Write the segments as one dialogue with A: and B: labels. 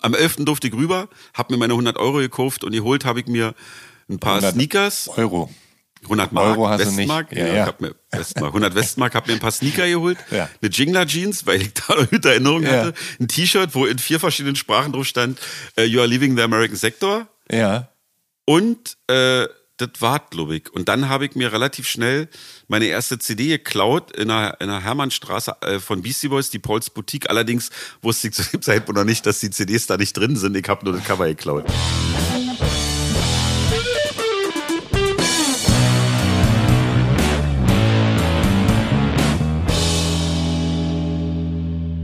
A: Am 11. durfte ich rüber, hab mir meine 100 Euro gekauft und geholt habe ich mir ein paar
B: 100
A: Sneakers.
B: Euro.
A: 100 Mark,
B: Euro hast du
A: Westmark.
B: nicht. Ja,
A: Ja,
B: ja.
A: Ich hab mir Westmark, 100 Westmark, hab mir ein paar Sneaker geholt,
B: Ja.
A: eine Jingler Jeans, weil ich da eine Erinnerung
B: Ja.
A: hatte, ein T-Shirt, wo in vier verschiedenen Sprachen drauf stand, äh, You are leaving the American Sector
B: Ja.
A: und äh, das war glaube ich. Und dann habe ich mir relativ schnell meine erste CD geklaut in einer, in einer Hermannstraße äh, von Beastie Boys, die Pauls Boutique. Allerdings wusste ich zu dem Zeitpunkt noch nicht, dass die CDs da nicht drin sind. Ich habe nur das Cover geklaut.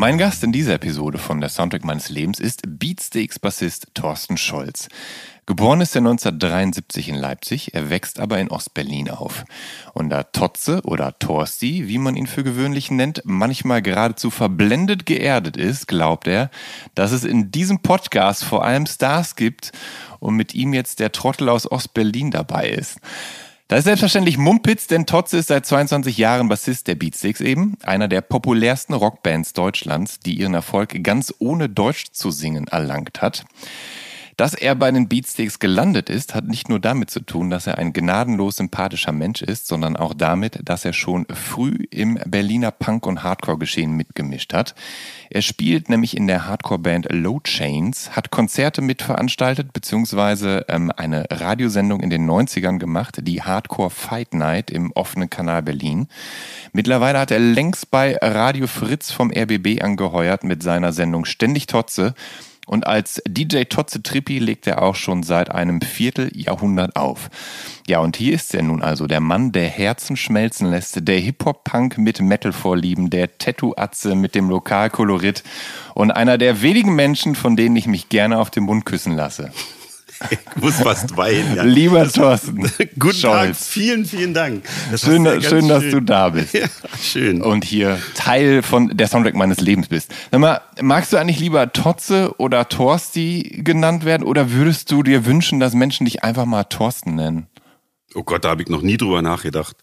B: Mein Gast in dieser Episode von der Soundtrack meines Lebens ist Beatsteaks-Bassist Thorsten Scholz. Geboren ist er 1973 in Leipzig, er wächst aber in Ostberlin auf. Und da Totze oder Torsti, wie man ihn für gewöhnlich nennt, manchmal geradezu verblendet geerdet ist, glaubt er, dass es in diesem Podcast vor allem Stars gibt und mit ihm jetzt der Trottel aus Ostberlin dabei ist. Das ist selbstverständlich Mumpitz, denn Totze ist seit 22 Jahren Bassist der Beatsticks eben, einer der populärsten Rockbands Deutschlands, die ihren Erfolg ganz ohne Deutsch zu singen erlangt hat. Dass er bei den Beatsticks gelandet ist, hat nicht nur damit zu tun, dass er ein gnadenlos sympathischer Mensch ist, sondern auch damit, dass er schon früh im Berliner Punk- und Hardcore-Geschehen mitgemischt hat. Er spielt nämlich in der Hardcore-Band Low Chains, hat Konzerte mitveranstaltet, beziehungsweise ähm, eine Radiosendung in den 90ern gemacht, die Hardcore Fight Night im offenen Kanal Berlin. Mittlerweile hat er längst bei Radio Fritz vom RBB angeheuert mit seiner Sendung Ständig Totze. Und als DJ Totze Trippi legt er auch schon seit einem Vierteljahrhundert auf. Ja, und hier ist er nun also, der Mann, der Herzen schmelzen lässt, der Hip-Hop-Punk mit Metal-Vorlieben, der Tattoo-Atze mit dem Lokalkolorit und einer der wenigen Menschen, von denen ich mich gerne auf den Mund küssen lasse.
A: Ich muss fast weinen. Ja.
B: Lieber Thorsten.
A: Guten Tag,
B: Scholz.
A: vielen, vielen Dank. Das
B: Schön,
A: ja
B: schön
A: ganz
B: dass du da bist.
A: Ja, schön.
B: und hier Teil von der Soundtrack meines Lebens bist. Sag mal, magst du eigentlich lieber Totze oder Torsti genannt werden oder würdest du dir wünschen, dass Menschen dich einfach mal Thorsten nennen?
A: Oh Gott, da habe ich noch nie drüber nachgedacht.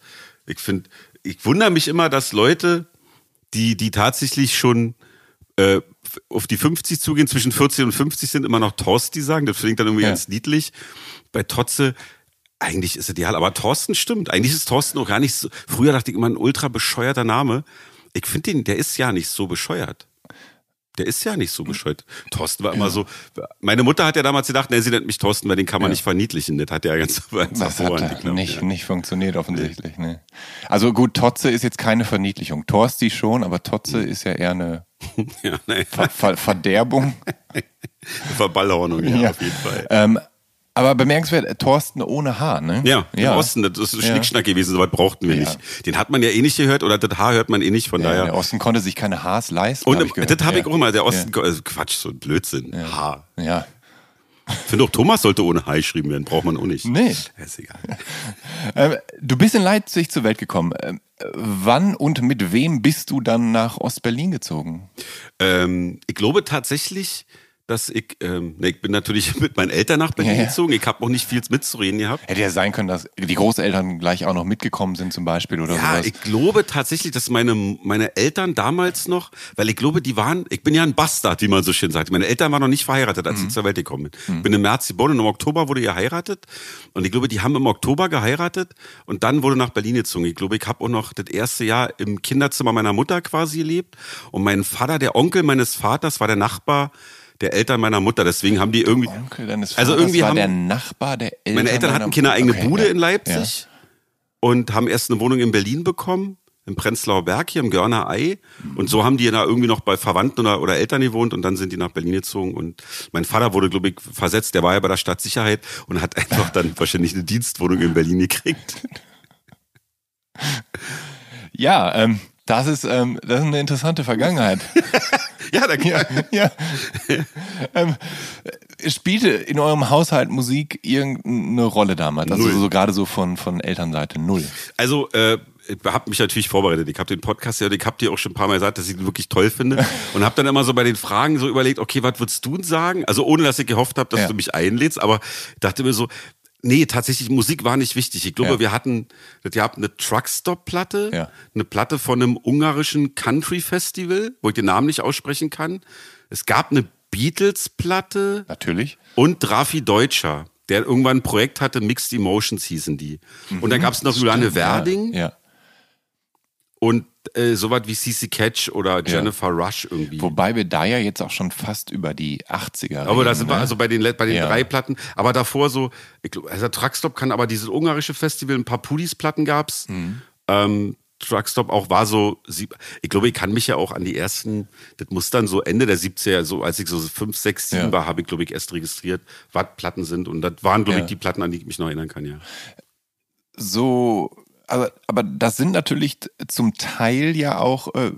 A: Ich finde, ich wundere mich immer, dass Leute, die, die tatsächlich schon äh, auf die 50 zugehen, zwischen 40 und 50 sind, immer noch Torsti sagen. Das ich dann irgendwie
B: Ja.
A: ganz niedlich. Bei Totze, eigentlich ist es ideal, aber Thorsten stimmt. Eigentlich ist Thorsten auch gar nicht so. Früher dachte ich immer, ein ultra bescheuerter Name. Ich finde den, der ist ja nicht so bescheuert. Der ist ja nicht so bescheuert. Thorsten war immer so. Meine Mutter hat ja damals gedacht, nee, sie nennt mich Thorsten, weil den kann man
B: Ja.
A: nicht verniedlichen. Das hat ja ganz,
B: Das hat
A: geklappt,
B: nicht,
A: ja.
B: nicht funktioniert offensichtlich. Ne. Also gut, Totze ist jetzt keine Verniedlichung. Torsti schon, aber Totze
A: Hm.
B: ist ja eher eine
A: nee.
B: Ver Ver Verderbung.
A: Verballhornung, ja,
B: Ja.
A: auf jeden Fall.
B: ähm, aber bemerkenswert, Thorsten ohne Haar, ne?
A: Ja, im Osten, das ist ein
B: Ja.
A: Schnickschnack gewesen, so was brauchten wir
B: Ja.
A: nicht. Den hat man ja eh nicht gehört oder das Haar hört man eh nicht, von
B: Ja,
A: daher.
B: der Osten konnte sich keine Haars leisten.
A: Und
B: hab
A: das habe ich
B: Ja.
A: auch immer, der Osten, also Quatsch, so ein Blödsinn. Haar.
B: Ja.
A: Ich finde auch, Thomas sollte ohne Haar geschrieben werden, braucht man auch nicht.
B: Nee.
A: Ja, ist egal.
B: Ähm, du bist in Leipzig zur Welt gekommen. Ähm, äh, wann und mit wem bist du dann nach Ostberlin gezogen?
A: Ähm, ich glaube tatsächlich, dass ich, ähm, ne, ich bin natürlich mit meinen Eltern nach Berlin
B: Ja, ja.
A: gezogen. Ich habe auch nicht viel mitzureden gehabt.
B: Hätte ja sein können, dass die Großeltern gleich auch noch mitgekommen sind zum Beispiel oder
A: Ja,
B: sowas.
A: ich glaube tatsächlich, dass meine, meine Eltern damals noch, weil ich glaube, die waren, ich bin ja ein Bastard, wie man so schön sagt. Meine Eltern waren noch nicht verheiratet, als ich zur Welt gekommen bin. Ich bin im März geboren und im Oktober wurde geheiratet. Und ich glaube, die haben im Oktober geheiratet und dann wurde nach Berlin gezogen. Ich glaube, ich habe auch noch das erste Jahr im Kinderzimmer meiner Mutter quasi gelebt. Und mein Vater, der Onkel meines Vaters, war der Nachbar der Eltern meiner Mutter. Deswegen haben die irgendwie.
B: Onkel deines
A: Also irgendwie
B: war
A: haben-
B: der Nachbar der Eltern.
A: Meine Eltern hatten keine eigene
B: Okay,
A: Bude
B: ja.
A: in Leipzig und haben erst eine Wohnung in Berlin bekommen, im Prenzlauer Berg hier im Görner Ei. Und so haben die da irgendwie noch bei Verwandten oder, oder Eltern gewohnt und dann sind die nach Berlin gezogen. Und mein Vater wurde, glaube ich, versetzt. Der war ja bei der Stadtsicherheit und hat einfach dann wahrscheinlich eine Dienstwohnung in Berlin gekriegt.
B: Ja, ähm, das ist, ähm, das ist eine interessante Vergangenheit.
A: Ja, da
B: ja, ja. ähm, äh, spielte in eurem Haushalt Musik irgendeine Rolle damals? Also so gerade so von, von Elternseite null.
A: Also, äh, ich habe mich natürlich vorbereitet. Ich habe den Podcast ja, ich habe dir auch schon ein paar Mal gesagt, dass ich ihn wirklich toll finde. Und habe dann immer so bei den Fragen so überlegt, okay, was würdest du denn sagen? Also ohne, dass ich gehofft habe, dass
B: Ja.
A: du mich einlädst, aber dachte mir so, nee, tatsächlich, Musik war nicht wichtig. Ich glaube,
B: Ja.
A: wir hatten, ihr habt eine Truckstop-Platte,
B: Ja.
A: eine Platte von einem ungarischen Country-Festival, wo ich den Namen nicht aussprechen kann. Es gab eine Beatles-Platte
B: Natürlich.
A: und Rafi Deutscher, der irgendwann ein Projekt hatte, Mixed Emotions hießen die. Und dann gab es noch Juliane Werding
B: ja.
A: und äh, sowas wie CC Catch oder Jennifer Rush irgendwie.
B: Wobei wir da ja jetzt auch schon fast über die 80er
A: aber da sind wir
B: ne?
A: also bei den, bei den
B: Ja.
A: drei Platten. Aber davor so, ich glaub, also Truckstop kann aber dieses ungarische Festival, ein paar Pudis-Platten gab's.
B: Mhm.
A: Ähm, Truckstop auch war so, ich glaube, ich kann mich ja auch an die ersten, das muss dann so Ende der 70er, so als ich so 5, 6, 7
B: Ja.
A: war, habe ich, glaube ich, erst registriert, was Platten sind. Und das waren, glaube
B: Ja.
A: ich, die Platten, an die ich mich noch erinnern kann, ja.
B: so, aber, aber das sind natürlich zum Teil ja auch äh,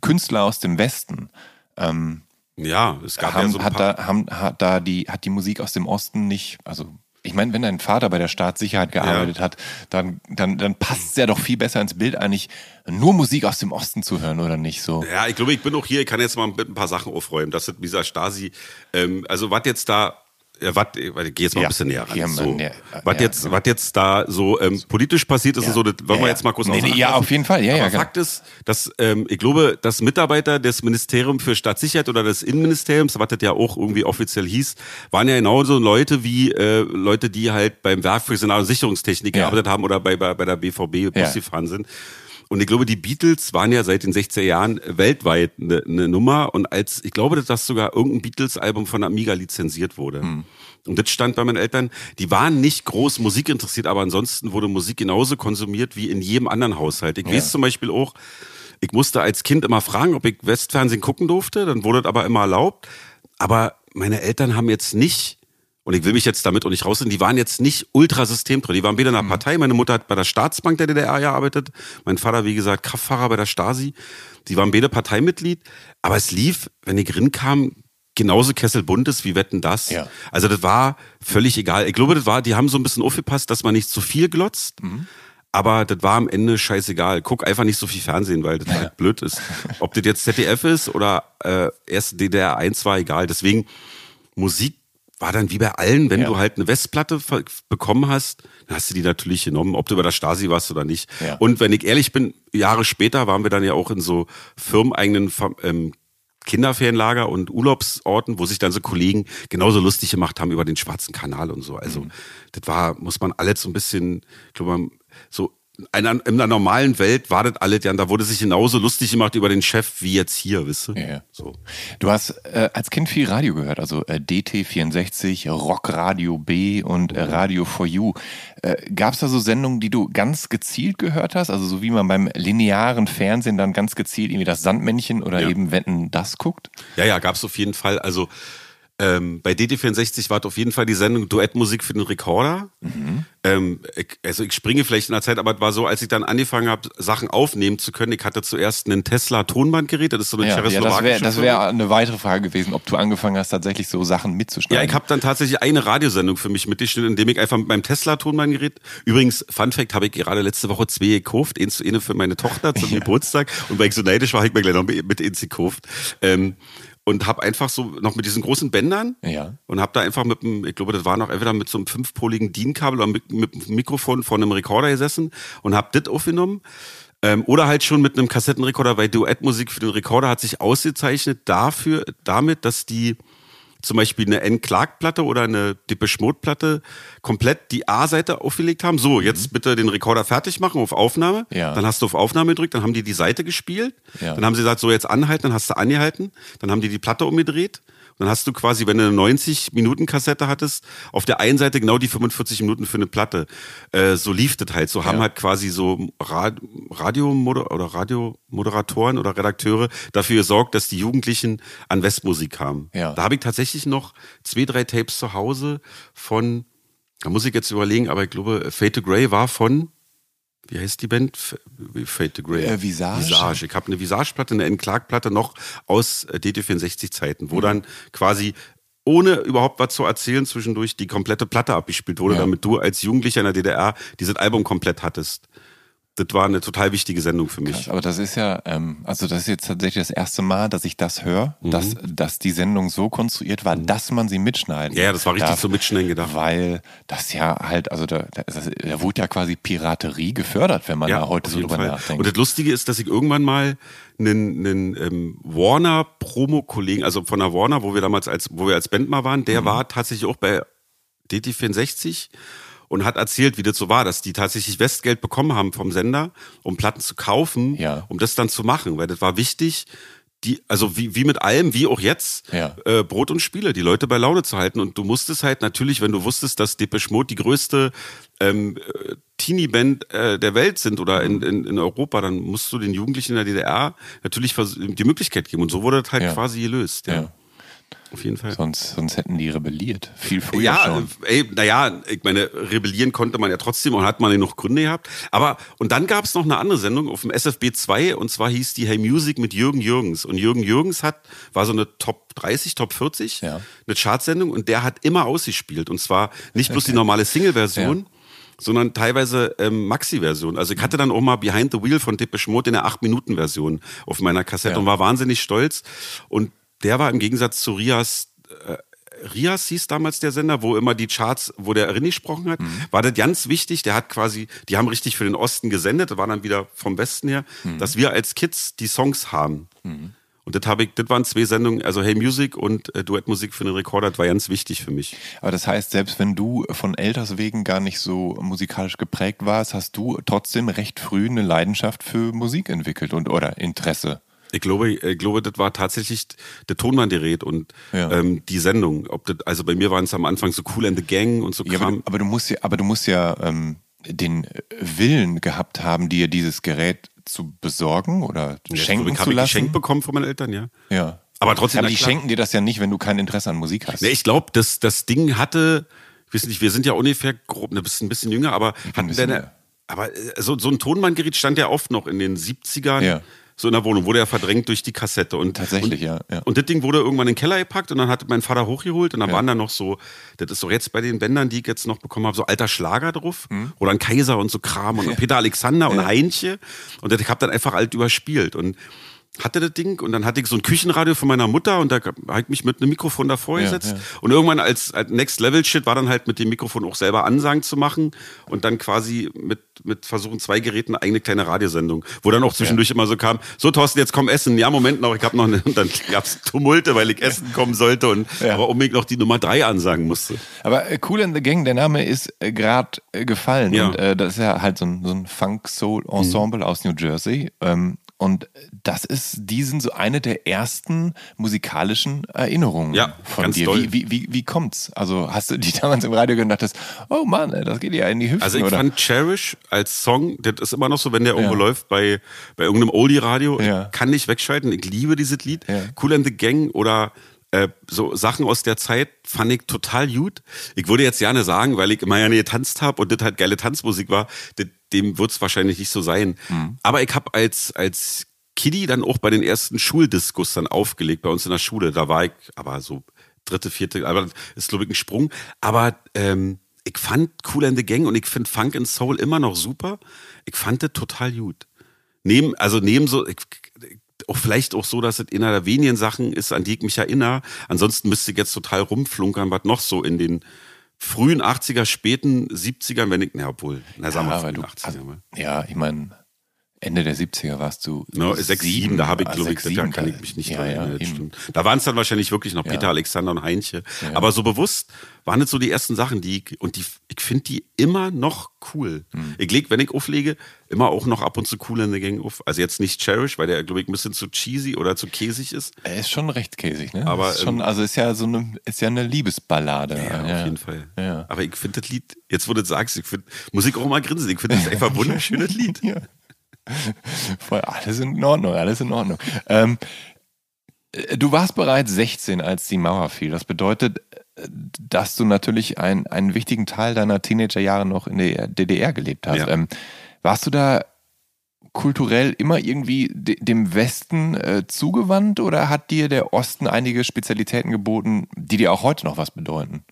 B: Künstler aus dem Westen. Ähm,
A: Ja, es gab ja
B: haben,
A: so ein
B: hat,
A: paar.
B: da, haben, hat da die, hat die Musik aus dem Osten nicht, also ich meine, wenn dein Vater bei der Staatssicherheit gearbeitet hat, dann, dann, dann passt es ja doch viel besser ins Bild eigentlich, nur Musik aus dem Osten zu hören, oder nicht so?
A: Ja, ich glaube, ich bin auch hier, ich kann jetzt mal mit ein paar Sachen aufräumen. Das ist dieser Stasi. Ähm, also, was jetzt da. Ja, was, ich geh jetzt mal
B: Ja,
A: ein bisschen näher ran. So,
B: näher-
A: was,
B: ja,
A: jetzt,
B: genau.
A: was jetzt da so ähm, politisch passiert ist und so, das wollen
B: Ja,
A: wir
B: ja.
A: jetzt mal kurz
B: Nee, nee, ja, auf jeden Fall, ja,
A: Aber
B: ja, genau.
A: Fakt ist, dass ähm, ich glaube, dass Mitarbeiter des Ministeriums für Staatssicherheit oder des Innenministeriums, was das ja auch irgendwie offiziell hieß, waren ja genauso Leute wie äh, Leute, die halt beim Werk für Signal- und Sicherungstechnik
B: Ja.
A: gearbeitet haben oder bei, bei, bei der BVB Bus
B: Ja.
A: gefahren sind. Und ich glaube, die Beatles waren ja seit den 60er Jahren weltweit eine, eine Nummer. Und als, ich glaube, dass sogar irgendein Beatles-Album von Amiga lizenziert wurde.
B: Hm.
A: Und das stand bei meinen Eltern. Die waren nicht groß Musik interessiert, aber ansonsten wurde Musik genauso konsumiert wie in jedem anderen Haushalt. Ich weiß zum Beispiel auch, ich musste als Kind immer fragen, ob ich Westfernsehen gucken durfte. Dann wurde das aber immer erlaubt. Aber meine Eltern haben jetzt nicht und ich will mich jetzt damit auch nicht rausnehmen, die waren jetzt nicht ultrasystemtreu. Die waren weder in
B: Mhm.
A: einer Partei, meine Mutter hat bei der Staatsbank der DDR gearbeitet, mein Vater, wie gesagt, Kraftfahrer bei der Stasi. Die waren beide Parteimitglied, aber es lief, wenn ich rinkam, genauso Kesselbuntes wie Wetten das.
B: Ja.
A: Also das war völlig egal. Ich glaube, das war, die haben so ein bisschen aufgepasst, dass man nicht zu viel glotzt.
B: Mhm.
A: Aber das war am Ende scheißegal. Guck einfach nicht so viel Fernsehen, weil das halt blöd ist. Ob das jetzt ZDF ist oder äh, erst DDR 1 war, egal. Deswegen, Musik war dann wie bei allen, wenn
B: Ja.
A: du halt eine Westplatte bekommen hast, dann hast du die natürlich genommen, ob du bei der Stasi warst oder nicht.
B: Ja.
A: Und wenn ich ehrlich bin, Jahre später waren wir dann ja auch in so firmeneigenen ähm, Kinderferienlager und Urlaubsorten, wo sich dann so Kollegen genauso lustig gemacht haben über den Schwarzen Kanal und so. Also
B: Mhm.
A: das war, muss man alles so ein bisschen, ich glaube, so einer, in einer normalen Welt war das alles, ja, und da wurde sich genauso lustig gemacht über den Chef wie jetzt hier, wisst du?
B: Ja.
A: So.
B: Du hast äh, als Kind viel Radio gehört, also äh, DT64, Rockradio B und äh, Radio for You. Äh, Gab es da so Sendungen, die du ganz gezielt gehört hast? Also so wie man beim linearen Fernsehen dann ganz gezielt irgendwie das Sandmännchen oder
A: Ja.
B: eben Wetten das guckt?
A: Ja, ja, gab's auf jeden Fall. Also ähm, bei DD64 war auf jeden Fall die Sendung Duettmusik für den Rekorder. ähm, ich, also ich springe vielleicht in der Zeit, aber es war so, als ich dann angefangen habe, Sachen aufnehmen zu können, ich hatte zuerst einen Tesla Tonbandgerät, das ist so eine
B: Ja, ja das wäre wär eine weitere Frage gewesen, ob du angefangen hast, tatsächlich so Sachen
A: Ja,
B: mitzuschneiden.
A: ich habe dann tatsächlich eine Radiosendung für mich mitgeschnitten, indem ich einfach mit meinem Tesla-Tonbandgerät, übrigens, Fun Fact, habe ich gerade letzte Woche zwei gekauft, eins zu eine für meine Tochter zum Geburtstag und weil ich so neidisch war, habe ich mir gleich noch mit eins gekauft. Ähm, und habe einfach so noch mit diesen großen Bändern
B: Ja.
A: und habe da einfach mit dem, ich glaube, das war noch entweder mit so einem fünfpoligen DIN-Kabel oder mit, mit dem Mikrofon vor einem Rekorder gesessen und habe das aufgenommen. Ähm, oder halt schon mit einem Kassettenrekorder, weil Duettmusik für den Rekorder hat sich ausgezeichnet dafür, damit, dass die zum Beispiel eine N. Clark-Platte oder eine Depeche Mode-Platte komplett die A-Seite aufgelegt haben. So, jetzt bitte den Rekorder fertig machen auf Aufnahme.
B: Mhm. Ja.
A: Dann hast du auf Aufnahme gedrückt, dann haben die die Seite gespielt.
B: Ja.
A: Dann haben sie gesagt, so jetzt anhalten, dann hast du angehalten. Dann haben die die Platte umgedreht. Dann hast du quasi, wenn du eine 90-Minuten-Kassette hattest, auf der einen Seite genau die 45 Minuten für eine Platte. Äh, so lief das halt. So haben
B: Ja.
A: halt quasi so Rad Radio oder Radiomoderatoren oder Redakteure dafür gesorgt, dass die Jugendlichen an Westmusik kamen.
B: Ja.
A: Da habe ich tatsächlich noch zwei, drei Tapes zu Hause von, da muss ich jetzt überlegen, aber ich glaube, Fade to Grey war von, wie heißt die Band? F- Fade to Grey.
B: Äh, Visage.
A: Visage. Ich habe eine Visage-Platte, eine N-Clark-Platte noch aus äh, DT64-Zeiten,
B: Mhm.
A: wo dann quasi ohne überhaupt was zu erzählen zwischendurch die komplette Platte abgespielt wurde,
B: Ja.
A: damit du als Jugendlicher in der DDR dieses Album komplett hattest. Das war eine total wichtige Sendung für mich.
B: Krass, aber das ist ja, ähm, also das ist jetzt tatsächlich das erste Mal, dass ich das höre,
A: Mhm.
B: dass, dass die Sendung so konstruiert war, dass man sie mitschneiden
A: Ja, ja, das war richtig
B: darf,
A: so mitschneiden gedacht.
B: Weil das ja halt, also da, da, das- da wurde ja quasi Piraterie gefördert, wenn man da heute so drüber
A: Fall.
B: nachdenkt.
A: Und das Lustige ist, dass ich irgendwann mal einen, einen ähm, Warner-Promo-Kollegen, also von der Warner, wo wir damals als, wo wir als Band mal waren,
B: Mhm.
A: der war tatsächlich auch bei DT64 und hat erzählt, wie das so war, dass die tatsächlich Westgeld bekommen haben vom Sender, um Platten zu kaufen,
B: Ja.
A: um das dann zu machen, weil das war wichtig, die, also wie, wie mit allem, wie auch jetzt,
B: Ja.
A: äh, Brot und Spiele, die Leute bei Laune zu halten. Und du musstest halt natürlich, wenn du wusstest, dass Depeche Mode die größte ähm, äh, Teenie-Band äh, der Welt sind oder in, in, in Europa, dann musst du den Jugendlichen in der DDR natürlich die Möglichkeit geben. Und so wurde das halt
B: Ja.
A: quasi gelöst. Ja.
B: ja.
A: Auf jeden Fall.
B: Sonst, sonst hätten die rebelliert. Viel früher
A: Ja,
B: schon.
A: ey, naja, ich meine, rebellieren konnte man ja trotzdem und hat man ja noch Gründe gehabt. Aber, und dann gab es noch eine andere Sendung auf dem SFB 2 und zwar hieß die Hey Music mit Jürgen Jürgens. Und Jürgen Jürgens hat, war so eine Top 30, Top 40,
B: Ja.
A: eine Chartsendung und der hat immer ausgespielt. Und zwar nicht bloß die normale Single-Version, sondern teilweise ähm, Maxi-Version. Also ich hatte dann auch mal Behind the Wheel von Depeche Mode in der 8-Minuten-Version auf meiner Kassette
B: Ja.
A: und war wahnsinnig stolz. Und der war im Gegensatz zu Rias äh, Rias hieß damals der Sender, wo immer die Charts, wo der Rinni gesprochen hat,
B: Mhm.
A: war das ganz wichtig. Der hat quasi, die haben richtig für den Osten gesendet, war dann wieder vom Westen her,
B: Mhm.
A: dass wir als Kids die Songs haben. Und das habe ich, das waren zwei Sendungen, also Hey Music und äh, Duettmusik für den Rekorder, das war ganz wichtig für mich.
B: Aber das heißt, selbst wenn du von Elters wegen gar nicht so musikalisch geprägt warst, hast du trotzdem recht früh eine Leidenschaft für Musik entwickelt und oder Interesse.
A: Ich glaube, ich glaube, das war tatsächlich der Tonbandgerät und
B: Ja.
A: ähm, die Sendung. Ob das, also bei mir waren es am Anfang so Cool and the Gang und so
B: Ja, aber,
A: Kram.
B: du- aber du musst ja, aber du musst ja ähm, den Willen gehabt haben, dir dieses Gerät zu besorgen oder schenken
A: ich
B: zu
A: habe ich
B: lassen.
A: geschenkt bekommen von meinen Eltern, ja.
B: Ja.
A: Aber trotzdem,
B: Aber die schenken dir das ja nicht, wenn du kein Interesse an Musik hast.
A: Nee, ich glaube, das, das Ding hatte, ich weiß nicht, wir sind ja ungefähr grob, ein bisschen, ein bisschen jünger, aber hatten deine,
B: jünger.
A: aber äh, so, so ein Tonbandgerät stand ja oft noch in den 70ern.
B: Ja.
A: So in der Wohnung, wurde ja verdrängt durch die Kassette. Und,
B: Tatsächlich,
A: und,
B: ja, ja.
A: Und das Ding wurde irgendwann in den Keller gepackt und dann hat mein Vater hochgeholt und dann
B: Ja.
A: waren da noch so, das ist so jetzt bei den Bändern, die ich jetzt noch bekommen habe, so alter Schlager drauf.
B: Mhm.
A: Oder ein Kaiser und so Kram und Peter Alexander und Heinche. Und das, ich habe dann einfach alt überspielt. Und hatte das Ding und dann hatte ich so ein Küchenradio von meiner Mutter und da habe ich mich mit einem Mikrofon davor
B: Ja,
A: gesetzt.
B: ja.
A: Und irgendwann als, als Next Level Shit war dann halt mit dem Mikrofon auch selber Ansagen zu machen und dann quasi mit, mit versuchen zwei Geräten eine eigene kleine Radiosendung, wo dann auch zwischendurch immer so kam, so Thorsten, jetzt komm essen. Ja, Moment noch, ich habe noch eine, und dann gab's Tumulte, weil ich essen kommen sollte und
B: Ja.
A: aber unbedingt noch die Nummer drei ansagen musste.
B: Aber äh, Cool in the Gang, der Name ist äh, gerade äh, gefallen.
A: Ja.
B: Und das ist ja halt so ein, so ein Funk-Soul-Ensemble aus New Jersey. Ähm, und das ist, die sind so eine der ersten musikalischen Erinnerungen
A: Ja,
B: von
A: ganz
B: dir.
A: doll.
B: Wie, wie, wie, wie kommt's? Also hast du die damals im Radio gehört und dachtest, oh Mann, das geht ja in die Hüften,
A: Also ich
B: oder?
A: fand Cherish als Song, das ist immer noch so, wenn der irgendwo
B: Ja.
A: läuft bei, bei irgendeinem Oldie-Radio,
B: Ja.
A: kann nicht wegschalten, ich liebe dieses Lied.
B: Ja.
A: Cool and the Gang oder äh, so Sachen aus der Zeit fand ich total gut. Ich würde jetzt gerne sagen, weil ich immer ja getanzt habe und das halt geile Tanzmusik war, das, dem wird es wahrscheinlich nicht so sein. Mhm. Aber ich habe als, als Kiddie dann auch bei den ersten Schuldiskus dann aufgelegt, bei uns in der Schule. Da war ich aber so dritte, vierte, aber das ist glaube ich ein Sprung. Aber ähm, ich fand Cool and the Gang und ich finde Funk and Soul immer noch super. Ich fand das total gut. Neben, also neben so, ich, auch vielleicht auch so, dass es einer der wenigen Sachen ist, an die ich mich erinnere. Ansonsten müsste ich jetzt total rumflunkern, was noch so in den frühen 80er, späten 70ern, wenn ich, na, obwohl, na, sagen wir
B: ja, frühen 80er. Also, ja, ich meine, Ende der 70er warst du.
A: No, 6, 7, da habe ich, glaube ich, da kann ich mich nicht ja, erinnern. Ja, da waren es dann wahrscheinlich wirklich noch Peter, ja. Alexander und Heinche. Aber so bewusst waren es so die ersten Sachen, die ich, und die, ich finde die immer noch cool. Hm. Ich leg, wenn ich auflege, immer auch noch ab und zu cool in der Gang auf. Also jetzt nicht Cherish, weil der, glaube ich, ein bisschen zu cheesy oder zu käsig ist.
B: Er ist schon recht käsig, ne?
A: Aber,
B: ist schon,
A: ähm,
B: also ist ja so eine, ist ja eine Liebesballade.
A: Ja, auf jeden Fall. Aber ich finde das Lied, jetzt wo du das sagst, ich finde Musik auch mal grinsen. Ich finde das einfach ein wunderschönes Lied. ja.
B: Voll, alles in Ordnung, alles in Ordnung. Ähm, äh, du warst bereits 16, als die Mauer fiel. Das bedeutet, äh, dass du natürlich ein, einen wichtigen Teil deiner Teenagerjahre noch in der DDR gelebt hast. Ja. Ähm, warst du da kulturell immer irgendwie dem Westen äh, zugewandt oder hat dir der Osten einige Spezialitäten geboten, die dir auch heute noch was bedeuten?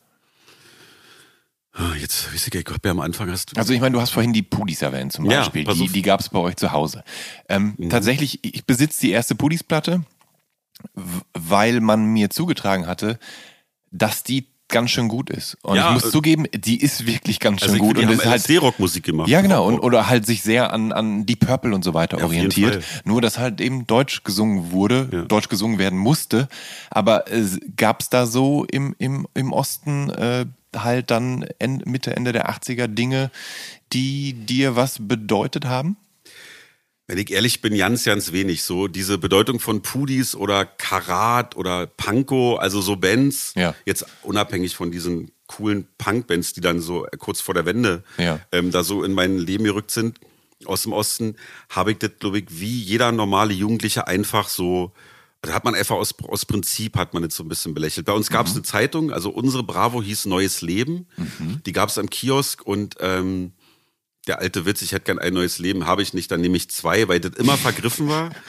A: Ah, jetzt, wie ich glaube, am Anfang hast du.
B: Also ich meine, du hast vorhin die Pudis erwähnt zum Beispiel. Ja, die die gab es bei euch zu Hause. Ähm, mhm. Tatsächlich, ich besitze die erste Pudis-Platte, weil man mir zugetragen hatte, dass die ganz schön gut ist. Und ja, ich muss äh, zugeben, die ist wirklich ganz schön also gut.
A: Die
B: und
A: ist halt
B: rockmusik
A: gemacht.
B: Ja, genau. Und, oder halt sich sehr an, an die Purple und so weiter ja, orientiert. Nur, dass halt eben Deutsch gesungen wurde, ja. Deutsch gesungen werden musste. Aber äh, gab es da so im, im, im Osten äh, halt dann Mitte, Ende der 80er Dinge, die dir was bedeutet haben?
A: Wenn ich ehrlich bin, ganz, ganz wenig. So diese Bedeutung von Pudis oder Karat oder Panko, also so Bands, ja. jetzt unabhängig von diesen coolen Punk-Bands, die dann so kurz vor der Wende ja. ähm, da so in mein Leben gerückt sind aus dem Osten, habe ich das, glaube ich, wie jeder normale Jugendliche einfach so da hat man einfach aus, aus Prinzip hat man jetzt so ein bisschen belächelt. Bei uns gab es mhm. eine Zeitung, also unsere Bravo hieß Neues Leben. Mhm. Die gab es am Kiosk und ähm, der alte Witz, ich hätte gern ein neues Leben, habe ich nicht, dann nehme ich zwei, weil das immer vergriffen war.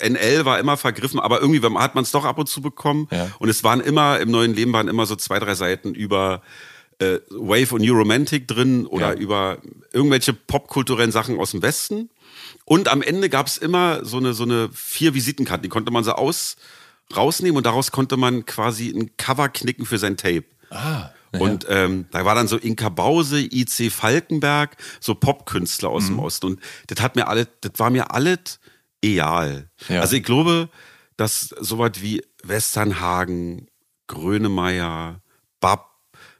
A: Äh, NL war immer vergriffen, aber irgendwie hat man es doch ab und zu bekommen. Ja. Und es waren immer, im neuen Leben waren immer so zwei, drei Seiten über äh, Wave und New Romantic drin oder ja. über irgendwelche popkulturellen Sachen aus dem Westen. Und am Ende gab es immer so eine, so eine vier Visitenkarten, die konnte man so aus, rausnehmen und daraus konnte man quasi ein Cover knicken für sein Tape. Ah. Ja. Und ähm, da war dann so Inka Bause, IC Falkenberg, so Popkünstler aus mhm. dem Osten. Und das hat mir alles, das war mir alles egal. Ja. Also ich glaube, dass sowas wie Westernhagen, Grönemeyer, Bab,